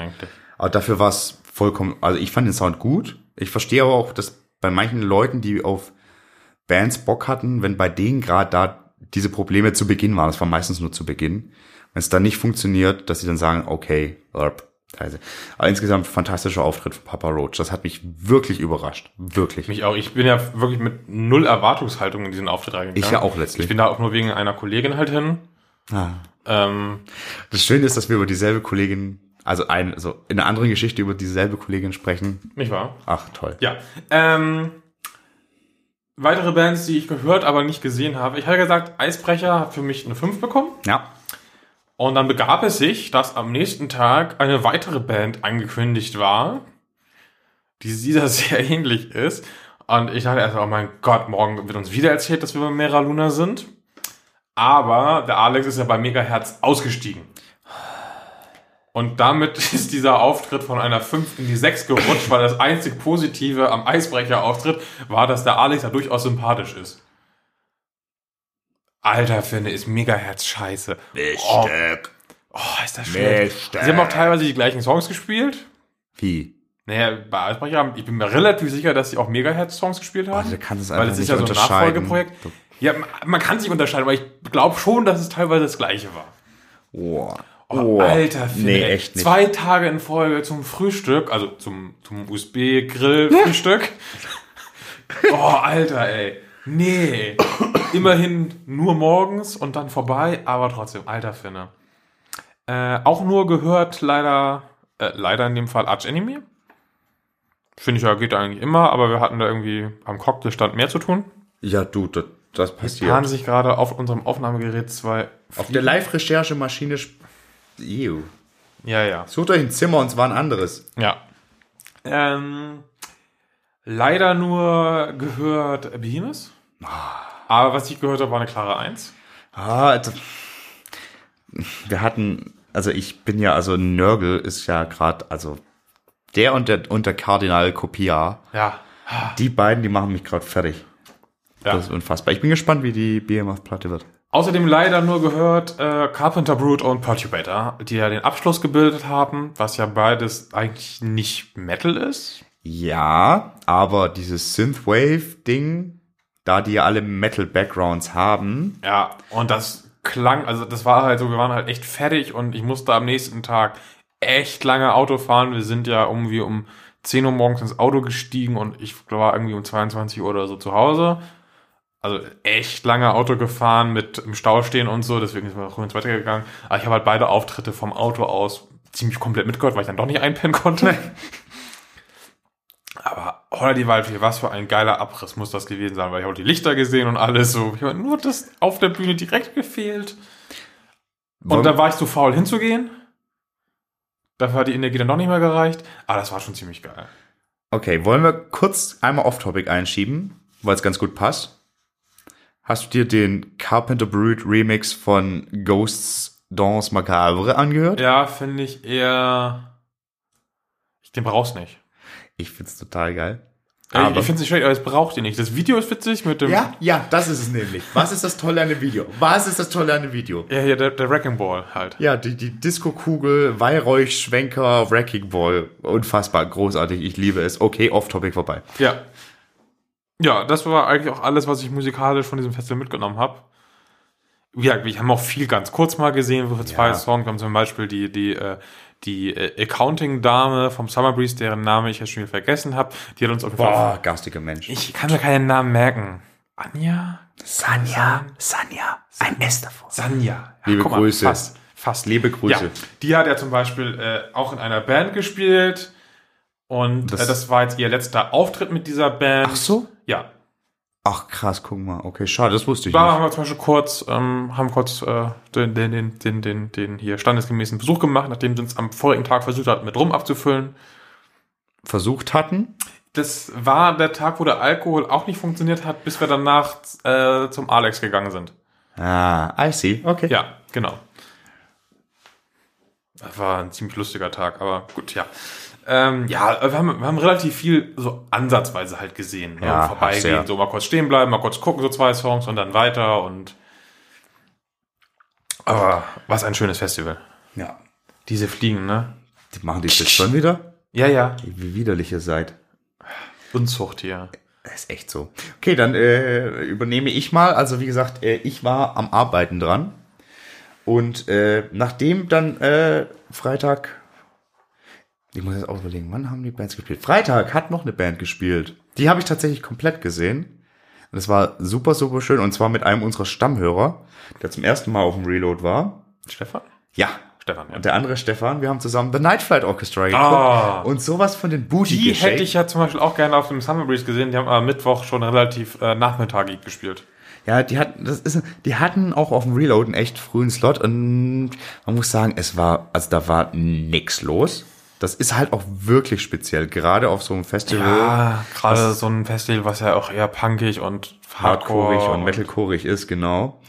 Aber dafür war es vollkommen, also ich fand den Sound gut. Ich verstehe aber auch, dass bei manchen Leuten, die auf Bands Bock hatten, wenn bei denen gerade da diese Probleme zu Beginn waren. Das war meistens nur zu Beginn. Wenn es dann nicht funktioniert, dass sie dann sagen, okay, erp, aber insgesamt fantastischer Auftritt von Papa Roach. Das hat mich wirklich überrascht. Wirklich. Mich auch. Ich bin ja wirklich mit null Erwartungshaltung in diesen Auftritt reingegangen. Ich ja auch letztlich. Ich bin da auch nur wegen einer Kollegin halt hin. Ah. Ähm, das Schöne ist, dass wir über dieselbe Kollegin, also ein, also in einer anderen Geschichte über dieselbe Kollegin sprechen. Nicht wahr? Ach, toll. Ja. Ähm, weitere Bands, die ich gehört, aber nicht gesehen habe. Ich hatte gesagt, Eisbrecher hat für mich eine 5 bekommen. Ja. Und dann begab es sich, dass am nächsten Tag eine weitere Band angekündigt war, die dieser (laughs) sehr ähnlich ist. Und ich dachte erst, oh mein Gott, morgen wird uns wieder erzählt, dass wir bei Mera Luna sind. Aber der Alex ist ja bei Megahertz ausgestiegen. Und damit (laughs) ist dieser Auftritt von einer 5 in die 6 gerutscht, weil das einzig Positive am Eisbrecher-Auftritt war, dass der Alex ja durchaus sympathisch ist. Alter, finde ist Megaherz scheiße. Oh, oh, ist das schlecht. Sie haben auch teilweise die gleichen Songs gespielt. Wie? Naja, bei Eisbrecher, ich bin mir relativ sicher, dass sie auch Megahertz-Songs gespielt haben. Oh, kann es weil es ist ja so ein Nachfolgeprojekt. Ja, man kann sich unterscheiden, aber ich glaube schon, dass es teilweise das gleiche war. Oh. Oh, oh, Alter, Phil, nee, echt nicht. Zwei Tage in Folge zum Frühstück, also zum, zum USB-Grill-Frühstück. (laughs) oh, Alter, ey. Nee. Immerhin nur morgens und dann vorbei, aber trotzdem, alter Finne. Äh, auch nur gehört leider, äh, leider in dem Fall Arch Enemy. Finde ich ja, geht eigentlich immer, aber wir hatten da irgendwie am Cocktailstand mehr zu tun. Ja, du, das, das passiert. Wir sich gerade auf unserem Aufnahmegerät zwei. Auf der Live-Recherchemaschine Ew. Ja, ja. Sucht euch ein Zimmer und zwar ein anderes. Ja. Ähm, leider nur gehört Behemoth. Aber was ich gehört habe, war eine klare Eins. Ah, also, wir hatten, also ich bin ja, also Nörgel ist ja gerade, also der und der und der Kardinal Copia. Ja. Die beiden, die machen mich gerade fertig. Ja. Das ist unfassbar. Ich bin gespannt, wie die Behemoth-Platte wird. Außerdem leider nur gehört äh, Carpenter Brute und Perturbator, die ja den Abschluss gebildet haben, was ja beides eigentlich nicht Metal ist. Ja, aber dieses Synthwave-Ding, da die ja alle Metal-Backgrounds haben. Ja, und das klang, also das war halt so, wir waren halt echt fertig und ich musste am nächsten Tag echt lange Auto fahren. Wir sind ja irgendwie um 10 Uhr morgens ins Auto gestiegen und ich war irgendwie um 22 Uhr oder so zu Hause also echt lange Auto gefahren mit im Stau stehen und so, deswegen sind wir auch ins Wetter gegangen. Aber ich habe halt beide Auftritte vom Auto aus ziemlich komplett mitgehört, weil ich dann doch nicht einpennen konnte. Aber Holla die Waldfee, was für ein geiler Abriss muss das gewesen sein, weil ich habe die Lichter gesehen und alles so. Ich habe nur das auf der Bühne direkt gefehlt. Und da war ich zu faul hinzugehen. Dafür hat die Energie dann doch nicht mehr gereicht. Aber das war schon ziemlich geil. Okay, wollen wir kurz einmal off-topic einschieben, weil es ganz gut passt. Hast du dir den Carpenter Brute Remix von Ghosts Dance Macabre angehört? Ja, finde ich eher. Ich, den brauchst nicht. Ich find's total geil. Aber ich finde es nicht schlecht, aber es braucht ihn nicht. Das Video ist witzig mit dem. Ja, ja, das ist es nämlich. Was ist das Tolle an dem Video? Was ist das Tolle an dem Video? Ja, hier, der, der Wrecking Ball halt. Ja, die, die Disco-Kugel, Weihräuchschwenker, Wrecking Ball. Unfassbar großartig. Ich liebe es. Okay, off-topic vorbei. Ja. Ja, das war eigentlich auch alles, was ich musikalisch von diesem Festival mitgenommen habe. Ja, wir haben auch viel ganz kurz mal gesehen, wir zwei Ja. Songs haben, zum Beispiel die, die, äh, die äh, Accounting-Dame vom Summer Breeze, deren Name ich jetzt schon wieder vergessen habe. Die hat uns auf jeden Fall. Boah, garstiger Mensch. Ich kann mir keinen Namen merken. Anja? Sanja, Sanja, ein S davor. Sanja. Ja, Liebe mal, Grüße. Fast. Fast. Liebe Grüße. Ja, die hat ja zum Beispiel äh, auch in einer Band gespielt. Und das, äh, das war jetzt ihr letzter Auftritt mit dieser Band. Ach so? Ja. Ach krass, guck mal. Okay, schade, das wusste ich Da nicht. haben wir zum Beispiel kurz, ähm, haben kurz äh, den, den, den, den, den, den hier standesgemäßen Besuch gemacht, nachdem sie uns am vorigen Tag versucht hat, mit Rum abzufüllen. Versucht hatten. Das war der Tag, wo der Alkohol auch nicht funktioniert hat, bis wir danach äh, zum Alex gegangen sind. Ah, I see. Okay. Ja, genau. Das war ein ziemlich lustiger Tag, aber gut, ja. Ähm, ja, wir haben, wir haben relativ viel so ansatzweise halt gesehen. Ne? Ja, Vorbeigehen, sehr. so mal kurz stehen bleiben, mal kurz gucken, so zwei Songs und dann weiter und. Aber was ein schönes Festival. ja. Diese Fliegen, ne? Die machen die jetzt schon wieder? Ja, ja. Wie widerlich ihr seid. Unzucht hier. Das ist echt so. Okay, dann äh, übernehme ich mal. Also wie gesagt, äh, ich war am Arbeiten dran. Und äh, nachdem dann äh, Freitag, ich muss jetzt auch überlegen, wann haben die Bands gespielt? Freitag hat noch eine Band gespielt. Die habe ich tatsächlich komplett gesehen. Und es war super, super schön. Und zwar mit einem unserer Stammhörer, der zum ersten Mal auf dem Reload war. Stefan? Ja. Stefan, ja. Und der andere Stefan, wir haben zusammen The Night Flight Orchestra geguckt. Ah. Und sowas von den Booty Die geschenkt. hätte ich ja zum Beispiel auch gerne auf dem Summer Breeze gesehen. Die haben am Mittwoch schon relativ äh, nachmittagig gespielt. Ja, die hatten, das ist, die hatten auch auf dem Reload einen echt frühen Slot und man muss sagen, es war, also da war nix los. Das ist halt auch wirklich speziell, gerade auf so einem Festival. Ja, gerade so ein Festival, was ja auch eher punkig und hardcoreig hardcore und metalcoreig ist, genau.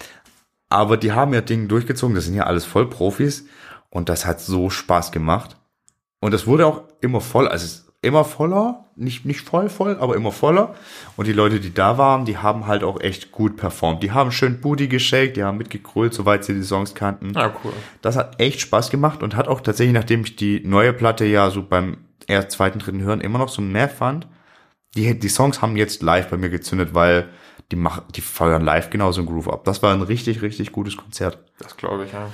Aber die haben ja Ding durchgezogen, das sind ja alles Vollprofis und das hat so Spaß gemacht. Und es wurde auch immer voll, also es ist immer voller, nicht, nicht voll voll, aber immer voller. Und die Leute, die da waren, die haben halt auch echt gut performt. Die haben schön Booty geshakt, die haben mitgegrölt, soweit sie die Songs kannten. Ja, cool. Das hat echt Spaß gemacht und hat auch tatsächlich, nachdem ich die neue Platte ja so beim erst zweiten, dritten Hören immer noch so mehr fand, die, die Songs haben jetzt live bei mir gezündet, weil die machen, die feuern live genauso einen Groove ab. Das war ein richtig, richtig gutes Konzert. Das glaube ich, ja.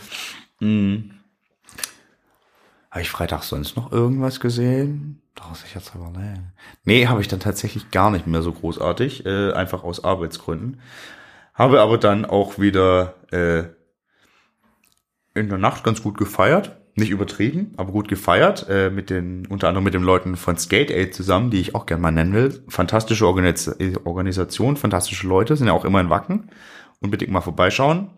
Habe ich Freitag sonst noch irgendwas gesehen? Doch, sicher aber nee. Nee, habe ich dann tatsächlich gar nicht mehr so großartig, äh, einfach aus Arbeitsgründen. Habe aber dann auch wieder äh, in der Nacht ganz gut gefeiert. Nicht übertrieben, aber gut gefeiert. Äh, mit den, unter anderem mit den Leuten von Skate Aid zusammen, die ich auch gerne mal nennen will. Fantastische Organis Organisation, fantastische Leute, sind ja auch immer in Wacken. Unbedingt mal vorbeischauen.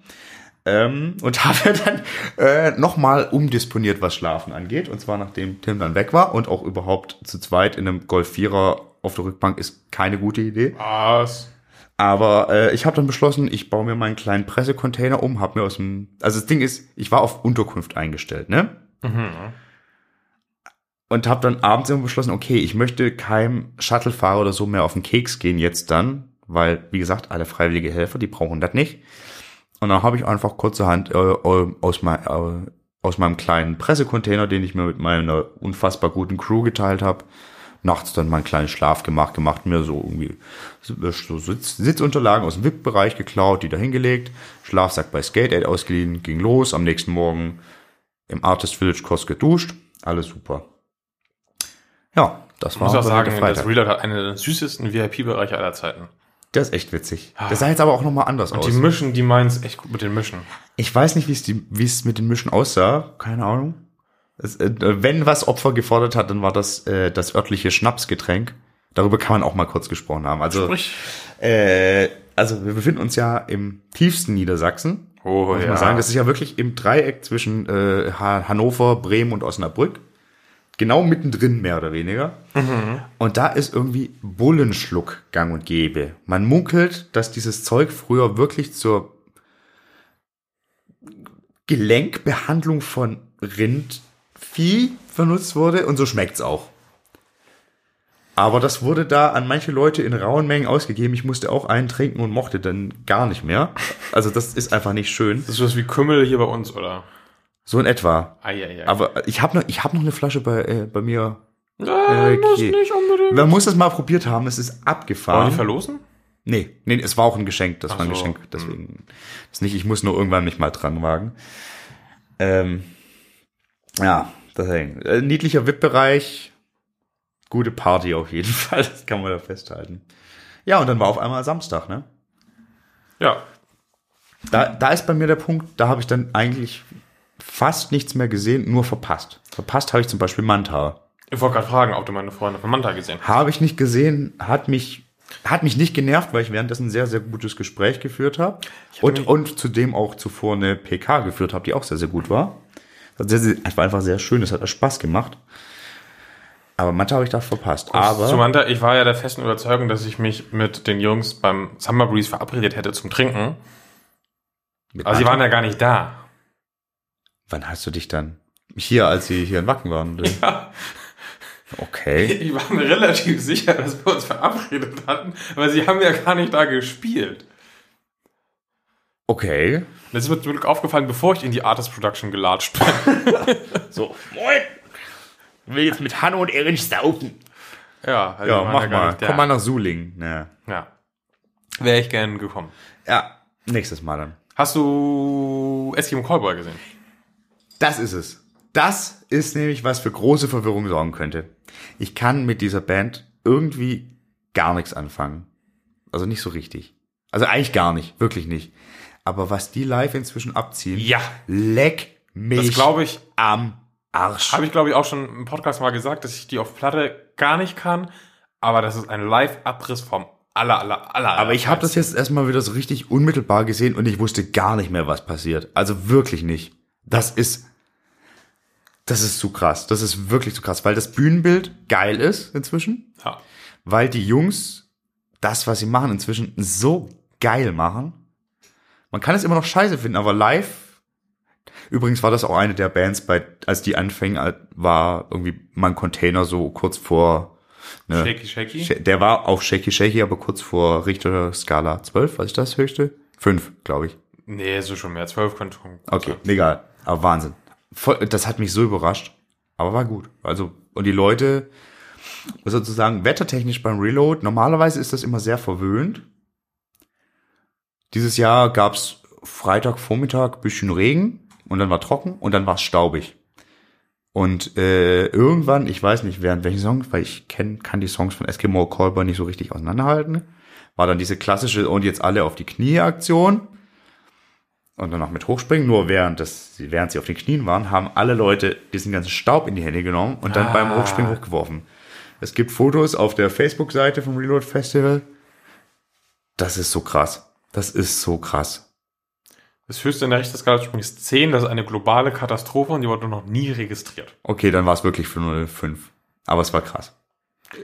Ähm, und (laughs) habe dann äh, nochmal umdisponiert, was Schlafen angeht. Und zwar nachdem Tim dann weg war und auch überhaupt zu zweit in einem Golf 4er auf der Rückbank ist keine gute Idee. Was? Aber äh, ich habe dann beschlossen, ich baue mir meinen kleinen Pressecontainer um, habe mir aus dem, also das Ding ist, ich war auf Unterkunft eingestellt, ne? Und habe dann abends immer beschlossen, okay, ich möchte keinem Shuttlefahrer oder so mehr auf den Keks gehen jetzt dann, weil, wie gesagt, alle freiwillige Helfer, die brauchen das nicht. Und dann habe ich einfach kurzerhand äh, äh, aus, mein, äh, aus meinem kleinen Pressecontainer, den ich mir mit meiner unfassbar guten Crew geteilt habe, nachts dann mein kleines Schlafgemach gemacht, mir so irgendwie so Sitz, Sitzunterlagen aus dem VIP-Bereich geklaut, die da hingelegt, Schlafsack bei Skate Aid ausgeliehen, ging los, am nächsten Morgen im Artist Village kurz geduscht, alles super. Ja, das Ich war muss auch sagen, Freitag. das Reload hat einen der süßesten VIP-Bereiche aller Zeiten. Das ist echt witzig. Das sah jetzt aber auch nochmal anders Und aus. die Mischen, die meinen echt gut mit den Mischen. Ich weiß nicht, wie es es mit den Mischen aussah. Keine Ahnung. Es, äh, wenn was Opfer gefordert hat, dann war das äh, das örtliche Schnapsgetränk. Darüber kann man auch mal kurz gesprochen haben. Also, Sprich. äh, also wir befinden uns ja im tiefsten Niedersachsen. Oh, Muss man sagen, das ist ja wirklich im Dreieck zwischen äh, Ha- Hannover, Bremen und Osnabrück. Genau mittendrin mehr oder weniger. Und da ist irgendwie Bullenschluck gang und gäbe. Man munkelt, dass dieses Zeug früher wirklich zur Gelenkbehandlung von Rindvieh benutzt wurde und so schmeckt's auch. Aber das wurde da an manche Leute in rauen Mengen ausgegeben. Ich musste auch einen trinken und mochte dann gar nicht mehr. Also das ist einfach nicht schön. Das ist was wie Kümmel hier bei uns, oder? So in etwa. Eieiei. Aber ich habe noch, ich hab noch eine Flasche bei, äh, bei mir. äh, muss nicht unbedingt. Man muss das mal probiert haben. Es ist Wollen abgefahren. die verlosen? Nee, nee, es war auch ein Geschenk. Das Ach war ein so. Geschenk. Deswegen ist nicht. Ich muss nur irgendwann mich mal dran wagen. Ähm, ja, deswegen. Äh, niedlicher VIP-Bereich. Gute Party auf jeden (laughs) Fall. Das kann man da festhalten. Ja, und dann war auf einmal Samstag, ne? Ja. Da, da ist bei mir der Punkt, da habe ich dann eigentlich fast nichts mehr gesehen, nur verpasst. Verpasst habe ich zum Beispiel Manta. Ich wollte gerade fragen, ob du meine Freunde von Manta gesehen hast. Habe ich nicht gesehen, hat mich, hat mich nicht genervt, weil ich währenddessen ein sehr, sehr gutes Gespräch geführt habe. hab Und, und zudem auch zuvor eine PK geführt habe, die auch sehr, sehr gut war. Das war sehr, sehr- Es war einfach sehr schön, es hat Spaß gemacht. Aber Manta habe ich da verpasst. Aber Zu Manta, ich war ja der festen Überzeugung, dass ich mich mit den Jungs beim Summer Breeze verabredet hätte zum Trinken. Aber sie waren ja gar nicht da. Wann hast du dich dann? Hier, als sie hier in Wacken waren. (laughs) Ja. Okay. Ich war mir relativ sicher, dass wir uns verabredet hatten, weil sie haben ja gar nicht da gespielt. Okay. Das ist mir zum Glück aufgefallen, bevor ich in die Artist Production gelatscht bin. (laughs) So, moin. Ich will jetzt mit Hanno und Erin saufen. Ja, also Ja, mach gar mal. nicht da. Komm mal nach Suling. Ja. Ja. Wäre ich gern gekommen. ja, nächstes Mal dann. Hast du Eskimo Callboy gesehen? Das ist es. Das ist nämlich, was für große Verwirrung sorgen könnte. Ich kann mit dieser Band irgendwie gar nichts anfangen. Also nicht so richtig. Also eigentlich gar nicht, wirklich nicht. Aber was die live inzwischen abziehen, Ja. leck mich Das glaube ich, am Arsch. habe ich glaube ich auch schon im Podcast mal gesagt, dass ich die auf Platte gar nicht kann, aber das ist ein Live-Abriss vom aller, aller, aller. Aber ich habe das jetzt erstmal wieder so richtig unmittelbar gesehen und ich wusste gar nicht mehr, was passiert. Also wirklich nicht. Das ist, das ist zu krass. Das ist wirklich zu krass, weil das Bühnenbild geil ist inzwischen, Ja. weil die Jungs das, was sie machen, inzwischen so geil machen. Man kann es immer noch scheiße finden, aber live. Übrigens war das auch eine der Bands, bei, als die anfing, war irgendwie mein Container so kurz vor. Ne, Shaky, shaky. Sh- Der war auf Shaky Shaky, aber kurz vor Richter Skala 12, was ist das höchste? 5, glaube ich. Nee, so schon mehr. Zwölf könnte schon. Okay, egal. Aber Wahnsinn. Voll, das hat mich so überrascht. Aber war gut. Also, und die Leute, sozusagen wettertechnisch beim Reload, normalerweise ist das immer sehr verwöhnt. Dieses Jahr gab's Freitagvormittag bisschen Regen und dann war trocken und dann war es staubig. Und äh, irgendwann, ich weiß nicht während welchen Song, weil ich kenn, kann die Songs von Eskimo Callboy nicht so richtig auseinanderhalten, war dann diese klassische und jetzt alle auf die Knie Aktion und danach mit hochspringen. Nur während, das, während sie auf den Knien waren, haben alle Leute diesen ganzen Staub in die Hände genommen und dann Ah. beim Hochspringen hochgeworfen. Es gibt Fotos auf der Facebook-Seite vom Reload Festival. Das ist so krass. Das ist so krass. Das höchste in der Richterskala ist übrigens 10. Das ist eine globale Katastrophe und die wurde noch nie registriert. Okay, dann war es wirklich 505. Aber es war krass.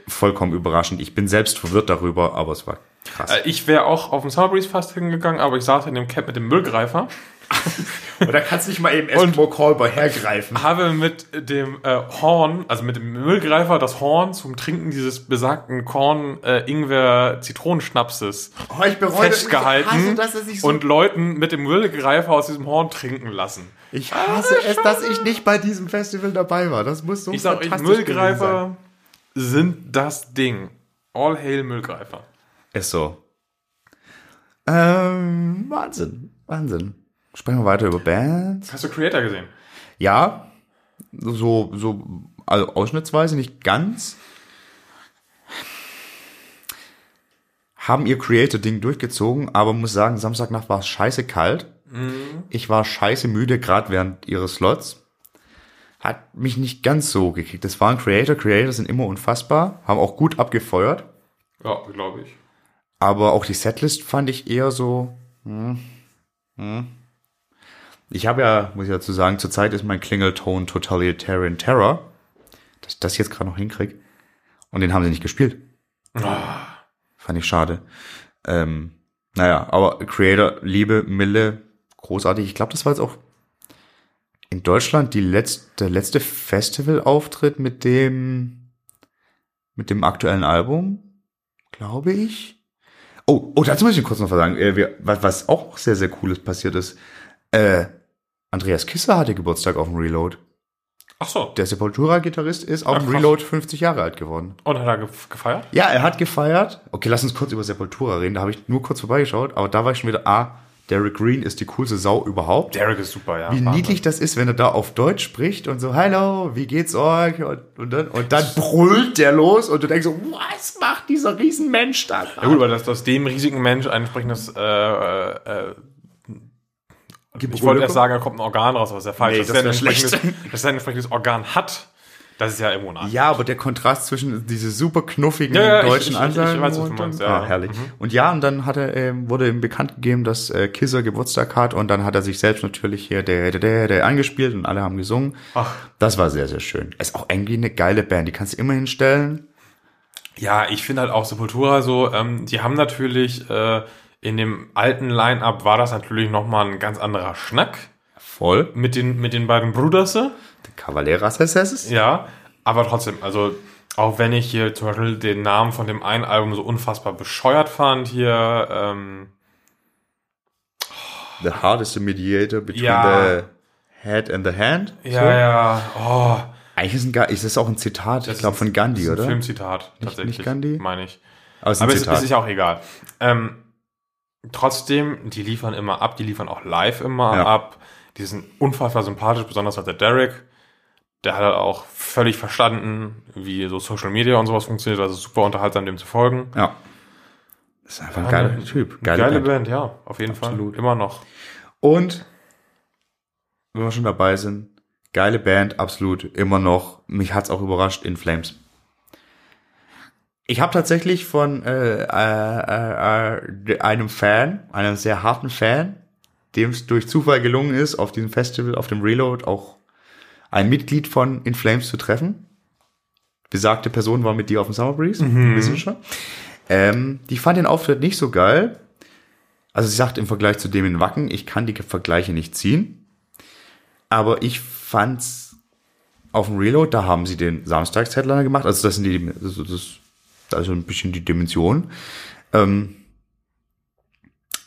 Vollkommen überraschend. Ich bin selbst verwirrt darüber, aber es war krass. Äh, Ich wäre auch auf dem Summer Breeze fast hingegangen, aber ich saß in dem Camp mit dem Müllgreifer, (laughs) Und da kannst du nicht mal eben Eskimo Callboy hergreifen. habe mit dem äh, Horn, also mit dem Müllgreifer, das Horn zum Trinken dieses besagten Korn äh, Ingwer Zitronenschnapses Oh, ich bereue festgehalten Ich hasse, dass nicht so und Leuten mit dem Müllgreifer aus diesem Horn trinken lassen. Ich hasse es, dass ich nicht bei diesem Festival dabei war. Das muss so Ich sag euch, fantastisch gewesen sein. Sind das Ding. All hail Müllgreifer. Ist so. Ähm, Wahnsinn. Wahnsinn. Sprechen wir weiter über Bands. Hast du Creator gesehen? Ja, so, so, also ausschnittsweise, nicht ganz. Haben ihr Creator-Ding durchgezogen, aber muss sagen, Samstagnacht war es scheiße kalt. Ich war scheiße müde, gerade während ihres Slots. Hat mich nicht ganz so gekriegt. Das waren Creator. Creator sind immer unfassbar, haben auch gut abgefeuert. Ja, glaube ich. Aber auch die Setlist fand ich eher so. Hm, hm. Ich habe ja, muss ich dazu sagen, zurzeit ist mein Klingelton Totalitarian Terror. dass ich das jetzt gerade noch hinkriege. Und den haben sie nicht gespielt. Ah, Fand ich schade. Ähm, naja, aber Creator, Liebe, Mille, großartig. Ich glaube, das war jetzt auch in Deutschland die letzte, der letzte Festivalauftritt mit dem, mit dem aktuellen Album, glaube ich. Oh, oh, dazu muss ich kurz noch was sagen. Äh, wir, was, was auch sehr, sehr cooles passiert ist. Äh, Andreas Kisser hatte Geburtstag auf dem Reload. Ach so. Der Sepultura-Gitarrist ist auf dem. Reload 50 Jahre alt geworden. Und hat er ge gefeiert? Ja, er hat gefeiert. Okay, lass uns kurz über Sepultura reden. Da habe ich nur kurz vorbeigeschaut, aber da war ich schon wieder, ah, Derek Green ist die coolste Sau überhaupt. Derek ist super, ja. wie Wahnsinn. niedlich das ist, wenn er da auf Deutsch spricht und so, hallo, wie geht's euch? Und, und, dann, und dann brüllt der los und du denkst so, was macht dieser Riesenmensch da? Ja gut, weil das aus dem riesigen Mensch ein entsprechendes, äh, äh, ich wollte erst sagen, da kommt ein Organ raus, aber ist ja falsch. Nee, dass, das er ein entsprechendes, schlecht. dass er ein entsprechendes Organ hat, das ist ja immer unartig. Ja, aber der Kontrast zwischen diese super knuffigen Ja, ja, ich- deutschen ich- ich- ich Ansagen weiß, was du und meinst, ja. ah, herrlich. Mhm. Und ja, und dann hat er, ähm, wurde ihm bekannt gegeben, dass äh, Kisser Geburtstag hat und dann hat er sich selbst natürlich hier der, der, der, der angespielt und alle haben gesungen. Ach. Das war sehr, sehr schön. Ist auch irgendwie eine geile Band, die kannst du immer hinstellen. Ja, ich finde halt auch Sepultura so, ähm, die haben natürlich, äh, in dem alten Line-Up war das natürlich nochmal ein ganz anderer Schnack Voll. mit den, mit den beiden Bruderse. Cavaleras SS. Ja, aber trotzdem, also auch wenn ich hier zum Beispiel den Namen von dem einen Album so unfassbar bescheuert fand, hier, ähm, The heart is the mediator between Ja. the head and the hand. ja, So. ja, oh, Eigentlich ist, ein, Ga- ist das auch ein Zitat, ich Das glaube, ist- von Gandhi, ist ein oder? Filmzitat, tatsächlich, nicht Gandhi? meine ich. Aber es ist Aber es Zitat. ist ja auch egal. Ähm, trotzdem, die liefern immer ab, die liefern auch live immer Ja. ab. Die sind unfassbar sympathisch, besonders halt der Derek. Der hat halt auch völlig verstanden, wie so Social Media und sowas funktioniert. Also super unterhaltsam, dem zu folgen. ja. Das ist einfach ein geiler Typ. Geile, Geile, Band. Band. ja, auf jeden Absolut. Fall. Immer noch. Und, wenn wir schon dabei sind, geile Band, absolut, immer noch. Mich hat's auch überrascht, In Flames. Ich habe tatsächlich von äh, äh, äh, einem Fan, einem sehr harten Fan, dem es durch Zufall gelungen ist, auf diesem Festival, auf dem Reload, auch ein Mitglied von In Flames zu treffen. Besagte Person war mit dir auf dem Summer Breeze, wissen wir schon. Ähm, die fand den Auftritt nicht so geil. Also sie sagt im Vergleich zu dem in Wacken, ich kann die Vergleiche nicht ziehen. Aber ich fand's auf dem Reload, da haben sie den Samstags-Headliner gemacht. Also das sind die, das, das, da ist so ein bisschen die Dimension. Ähm,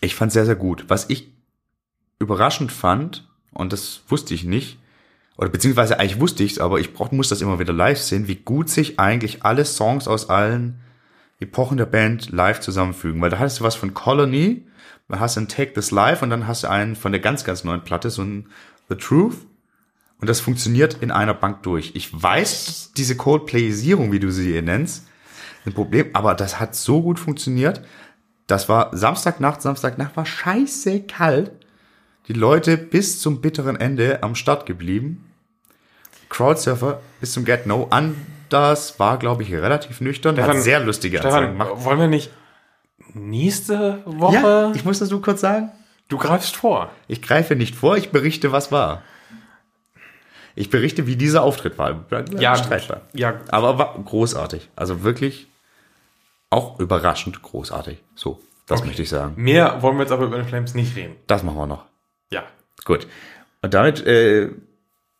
ich fand's sehr, sehr gut. Was ich überraschend fand, und das wusste ich nicht, oder beziehungsweise eigentlich wusste ich's, aber ich brauch, muss das immer wieder live sehen, wie gut sich eigentlich alle Songs aus allen Epochen der Band live zusammenfügen. Weil da hast du was von Colony, da hast du einen Take This Live und dann hast du einen von der ganz, ganz neuen Platte, so ein The Truth. Und das funktioniert in einer Bank durch. Ich weiß, diese Coldplayisierung, wie du sie hier nennst, ein Problem, aber das hat so gut funktioniert. Das war Samstagnacht, Samstagnacht war scheiße kalt. Die Leute bis zum bitteren Ende am Start geblieben. Crowdsurfer bis zum Get No. Anders war, glaube ich, relativ nüchtern. Stefan, hat sehr lustige Stefan, gemacht. wollen wir nicht nächste Woche? Ja, ich muss das nur kurz sagen. du greifst vor. Ich greife nicht vor, ich berichte, was war. Ich berichte, wie dieser Auftritt war. Ja, streitbar. Ja, Aber war großartig. Also wirklich auch überraschend großartig. So, das Okay. möchte ich sagen. mehr wollen wir jetzt aber über den Flames nicht reden. Das machen wir noch. Ja. Gut. Und damit äh,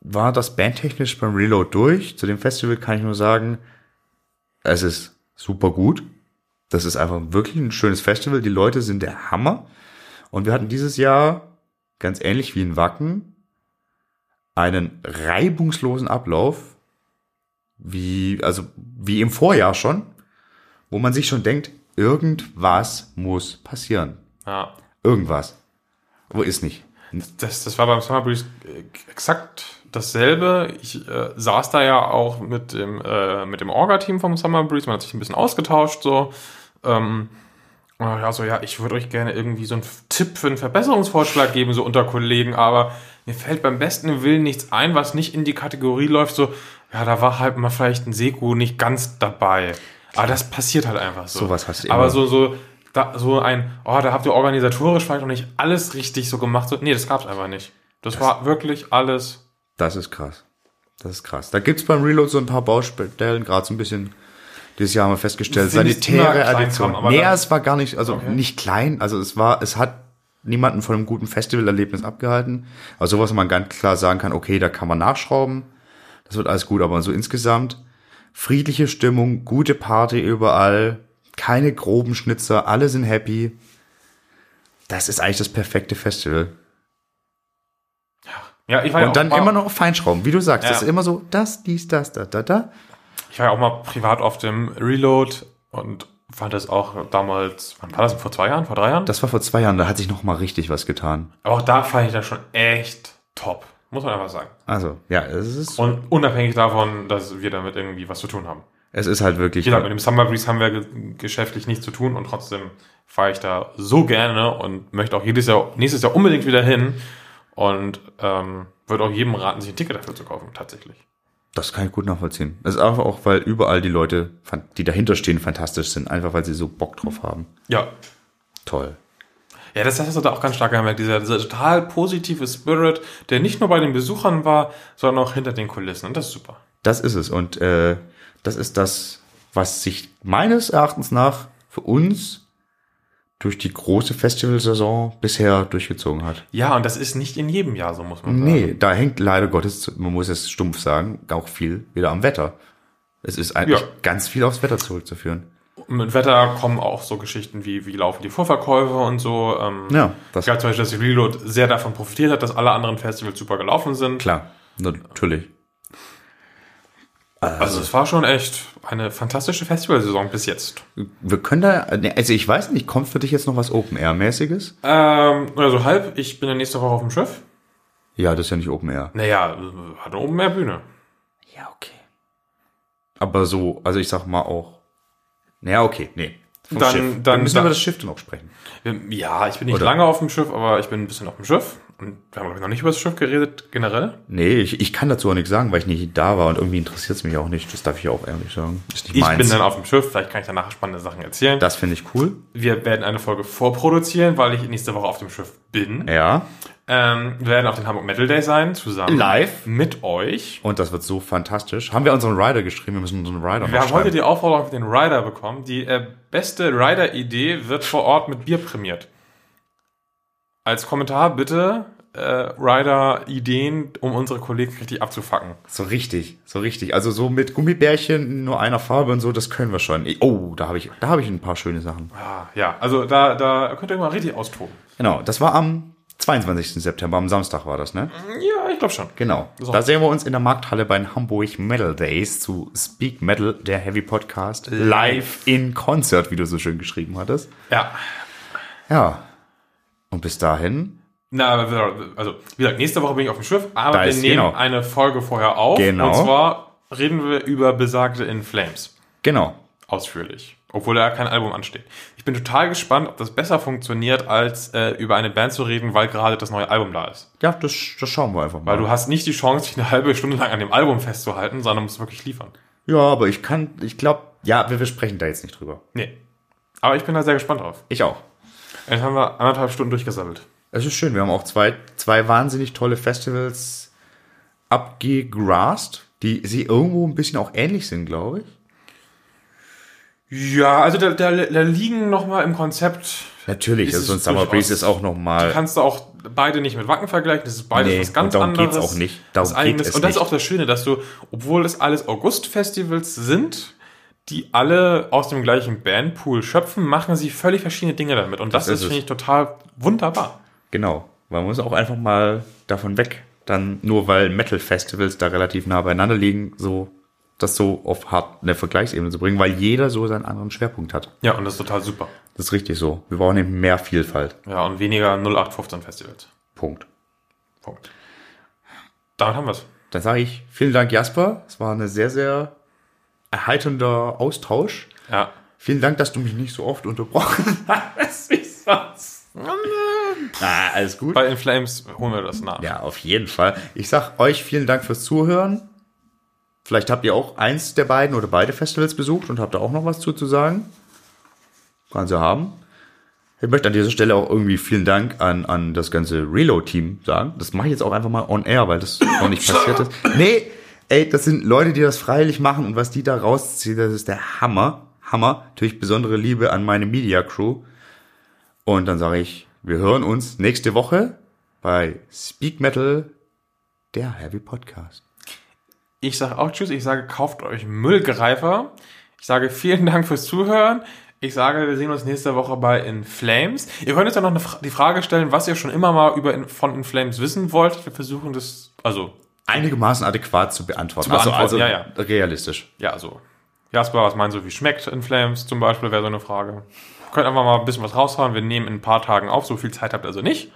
war das bandtechnisch beim Reload durch. Zu dem Festival kann ich nur sagen, es ist super gut. Das ist einfach wirklich ein schönes Festival. Die Leute sind der Hammer. Und wir hatten dieses Jahr, ganz ähnlich wie in Wacken, einen reibungslosen Ablauf, wie, also, wie im Vorjahr schon, wo man sich schon denkt, irgendwas muss passieren. ja. Irgendwas. Wo ist nicht? Das, das war beim Summer Breeze äh, exakt dasselbe. Ich äh, saß da ja auch mit dem, äh, mit dem Orga-Team vom Summer Breeze. Man hat sich ein bisschen ausgetauscht, so. Ähm, äh, ja, so, ja, ich würde euch gerne irgendwie so einen Tipp für einen Verbesserungsvorschlag geben, so unter Kollegen, aber mir fällt beim besten Willen nichts ein, was nicht in die Kategorie läuft, so, ja, da war halt mal vielleicht ein Seku nicht ganz dabei. Aber das passiert halt einfach so. Sowas hast du Aber immer. so, so, da, so ein, oh, da habt ihr organisatorisch vielleicht noch nicht alles richtig so gemacht. So, nee, das gab's einfach nicht. Das, war wirklich alles. Das ist krass. Das ist krass. Da gibt's beim Reload so ein paar Baustellen, gerade so ein bisschen, dieses Jahr haben wir festgestellt, sanitäre Addition. aber Nee, es war gar nicht, also Okay. nicht klein, also es war, es hat niemanden von einem guten Festivalerlebnis abgehalten. Aber sowas, wo man ganz klar sagen kann, okay, da kann man nachschrauben, das wird alles gut, aber so insgesamt friedliche Stimmung, gute Party überall, keine groben Schnitzer, alle sind happy. Das ist eigentlich das perfekte Festival. Ja, ich war ja Und auch dann mal, immer noch Feinschrauben, wie du sagst. Ja. Das ist immer so, das, dies, das, da, da, da. Ich war ja auch mal privat auf dem Reload und fand das auch damals, wann war das? Vor zwei Jahren? Vor drei Jahren? Das war vor zwei Jahren, da hat sich noch mal richtig was getan. Aber auch da fand ich das schon echt top. Muss man einfach sagen. Also, ja, es ist, Und unabhängig davon, dass wir damit irgendwie was zu tun haben. es ist halt wirklich. Wie gesagt, mit dem Summer Breeze haben wir ge geschäftlich nichts zu tun und trotzdem fahre ich da so gerne und möchte auch jedes Jahr, nächstes Jahr unbedingt wieder hin und ähm, würde auch jedem raten, sich ein Ticket dafür zu kaufen, tatsächlich. Das kann ich gut nachvollziehen. Es ist einfach auch, weil überall die Leute, die dahinter stehen, fantastisch sind. Einfach, weil sie so Bock drauf haben. Ja. Toll. Ja, das hast du da auch ganz stark gemerkt, dieser, dieser total positive Spirit, der nicht nur bei den Besuchern war, sondern auch hinter den Kulissen. Und das ist super. Das ist es. Und äh, das ist das, was sich meines Erachtens nach für uns durch die große Festivalsaison bisher durchgezogen hat. Ja, und das ist nicht in jedem Jahr so, muss man sagen. Nee, da hängt leider Gottes, man muss es stumpf sagen, auch viel wieder am Wetter. Es ist eigentlich Ja. ganz viel aufs Wetter zurückzuführen. Mit Wetter kommen auch so Geschichten wie, wie laufen die Vorverkäufe und so. Ähm, Ja, das Ich glaube zum Beispiel, dass Reload sehr davon profitiert hat, dass alle anderen Festivals super gelaufen sind. klar, natürlich. Also es war schon echt eine fantastische Festivalsaison bis jetzt. Wir können da, also ich weiß nicht, kommt für dich jetzt noch was Open Air mäßiges? Ähm, oder so halb. Ich bin ja nächste Woche auf dem Schiff. Ja, das ist ja nicht Open Air. Naja, äh, hat oben mehr Bühne. Ja, okay. Aber so, also ich sag mal auch. Naja, okay, nee. Dann- Schiff. dann- Dann müssen wir über das Schiff noch sprechen. Ja, ich bin nicht Oder? lange auf dem Schiff, aber ich bin ein bisschen auf dem Schiff. Und wir haben, glaube ich, noch nicht über das Schiff geredet, generell. Nee, ich, ich kann dazu auch nichts sagen, weil ich nicht da war und irgendwie interessiert es mich auch nicht. Das darf ich auch ehrlich sagen. Ist nicht Ich meins. bin dann auf dem Schiff, vielleicht kann ich danach spannende Sachen erzählen. das finde ich cool. Wir werden eine Folge vorproduzieren, weil ich nächste Woche auf dem Schiff bin. Ja. Ähm, wir werden auf den Hamburg Metal Day sein, zusammen. Live. Mit euch. Und das wird so fantastisch. Haben wir unseren Rider geschrieben? Wir müssen unseren Rider Wir haben heute die Aufforderung für den Rider bekommen. Die äh, beste Rider-Idee wird vor Ort mit Bier prämiert. Als Kommentar bitte äh, Rider-Ideen, um unsere Kollegen richtig abzufacken. So richtig, so richtig. Also so mit Gummibärchen in nur einer Farbe und so, das können wir schon. Oh, da habe ich, da habe ich ein paar schöne Sachen. Ah, ja, also da, da könnt ihr mal richtig austoben. Genau, das war am 22. September, am Samstag war das, ne? Ja, ich glaube schon. Genau. So. Da sehen wir uns in der Markthalle bei den Hamburg Metal Days zu Speak Metal, der Heavy Podcast, live in Konzert, wie du so schön geschrieben hattest. Ja. Ja. Und bis dahin, Na, also, wie gesagt, nächste Woche bin ich auf dem Schiff, aber wir nehmen genau. eine Folge vorher auf. Genau. Und zwar reden wir über besagte In Flames. genau. ausführlich, obwohl da kein Album ansteht. Ich bin total gespannt, ob das besser funktioniert, als äh, über eine Band zu reden, weil gerade das neue Album da ist. Ja, das, das schauen wir einfach mal. Weil du hast nicht die Chance, dich eine halbe Stunde lang an dem Album festzuhalten, sondern musst wirklich liefern. ja, aber ich kann, ich glaube, ja, wir, wir sprechen da jetzt nicht drüber. Nee. Aber ich bin da sehr gespannt drauf. Ich auch. Jetzt haben wir anderthalb Stunden durchgesammelt. Es ist schön. Wir haben auch zwei, zwei wahnsinnig tolle Festivals abgegrast, die sie irgendwo ein bisschen auch ähnlich sind, glaube ich. Ja, also da, da, da liegen noch mal im Konzept, Natürlich, Ist also es ein Summer Breeze ist auch noch mal. kannst du auch beide nicht mit Wacken vergleichen, das ist beides Nee, was ganz und darum anderes. geht's auch nicht. Darum eigenes. geht es und das ist auch das Schöne, dass du, obwohl es alles August-Festivals sind, die alle aus dem gleichen Bandpool schöpfen, machen sie völlig verschiedene Dinge damit. Und das, Das ist, ist finde ich, total wunderbar. Genau. Man muss auch einfach mal davon weg, dann nur weil Metal-Festivals da relativ nah beieinander liegen, so das so auf hart eine Vergleichsebene zu bringen, weil jeder so seinen anderen Schwerpunkt hat. Ja, und das ist total super. Das ist richtig so. Wir brauchen eben mehr Vielfalt. Ja, und weniger 0815 Festivals. Punkt. Punkt. Damit haben wir es. Dann sage ich vielen Dank, Jasper. Es war eine sehr, sehr erheiternder Austausch. Ja. Vielen Dank, dass du mich nicht so oft unterbrochen (laughs) hast wie sonst. Ah, alles gut. Bei In Flames holen wir das nach. Ja, auf jeden Fall. Ich sag euch vielen Dank fürs Zuhören. Vielleicht habt ihr auch eins der beiden oder beide Festivals besucht und habt da auch noch was zu, zu sagen. Kann sie haben. Ich möchte an dieser Stelle auch irgendwie vielen Dank an, an das ganze Reload-Team sagen. Das mache ich jetzt auch einfach mal on air, weil das noch nicht passiert ist. Nee, ey, das sind Leute, die das freiwillig machen und was die da rausziehen, das ist der Hammer. Hammer. Natürlich besondere Liebe an meine Media Crew. Und dann sage ich, wir hören uns nächste Woche bei Speak Metal, der Heavy Podcast. Ich sage auch Tschüss. Ich sage, kauft euch Müllgreifer. Ich sage vielen Dank fürs Zuhören. Ich sage, wir sehen uns nächste Woche bei In Flames. Ihr könnt jetzt auch noch die Frage stellen, was ihr schon immer mal über von In Flames wissen wollt. Wir versuchen das, also einigermaßen adäquat zu beantworten. Zu beantworten also, also ja, ja. realistisch. Ja, also Jasper, was meinst du, wie schmeckt In Flames zum Beispiel, wäre so eine Frage. Könnt einfach mal ein bisschen was raushauen. Wir nehmen in ein paar Tagen auf. So viel Zeit habt ihr also nicht.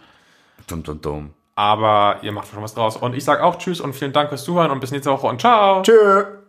Dum, dum, dum. Aber ihr macht schon was draus. Und ich sage auch Tschüss und vielen Dank fürs Zuhören und bis nächste Woche und ciao. Tschö.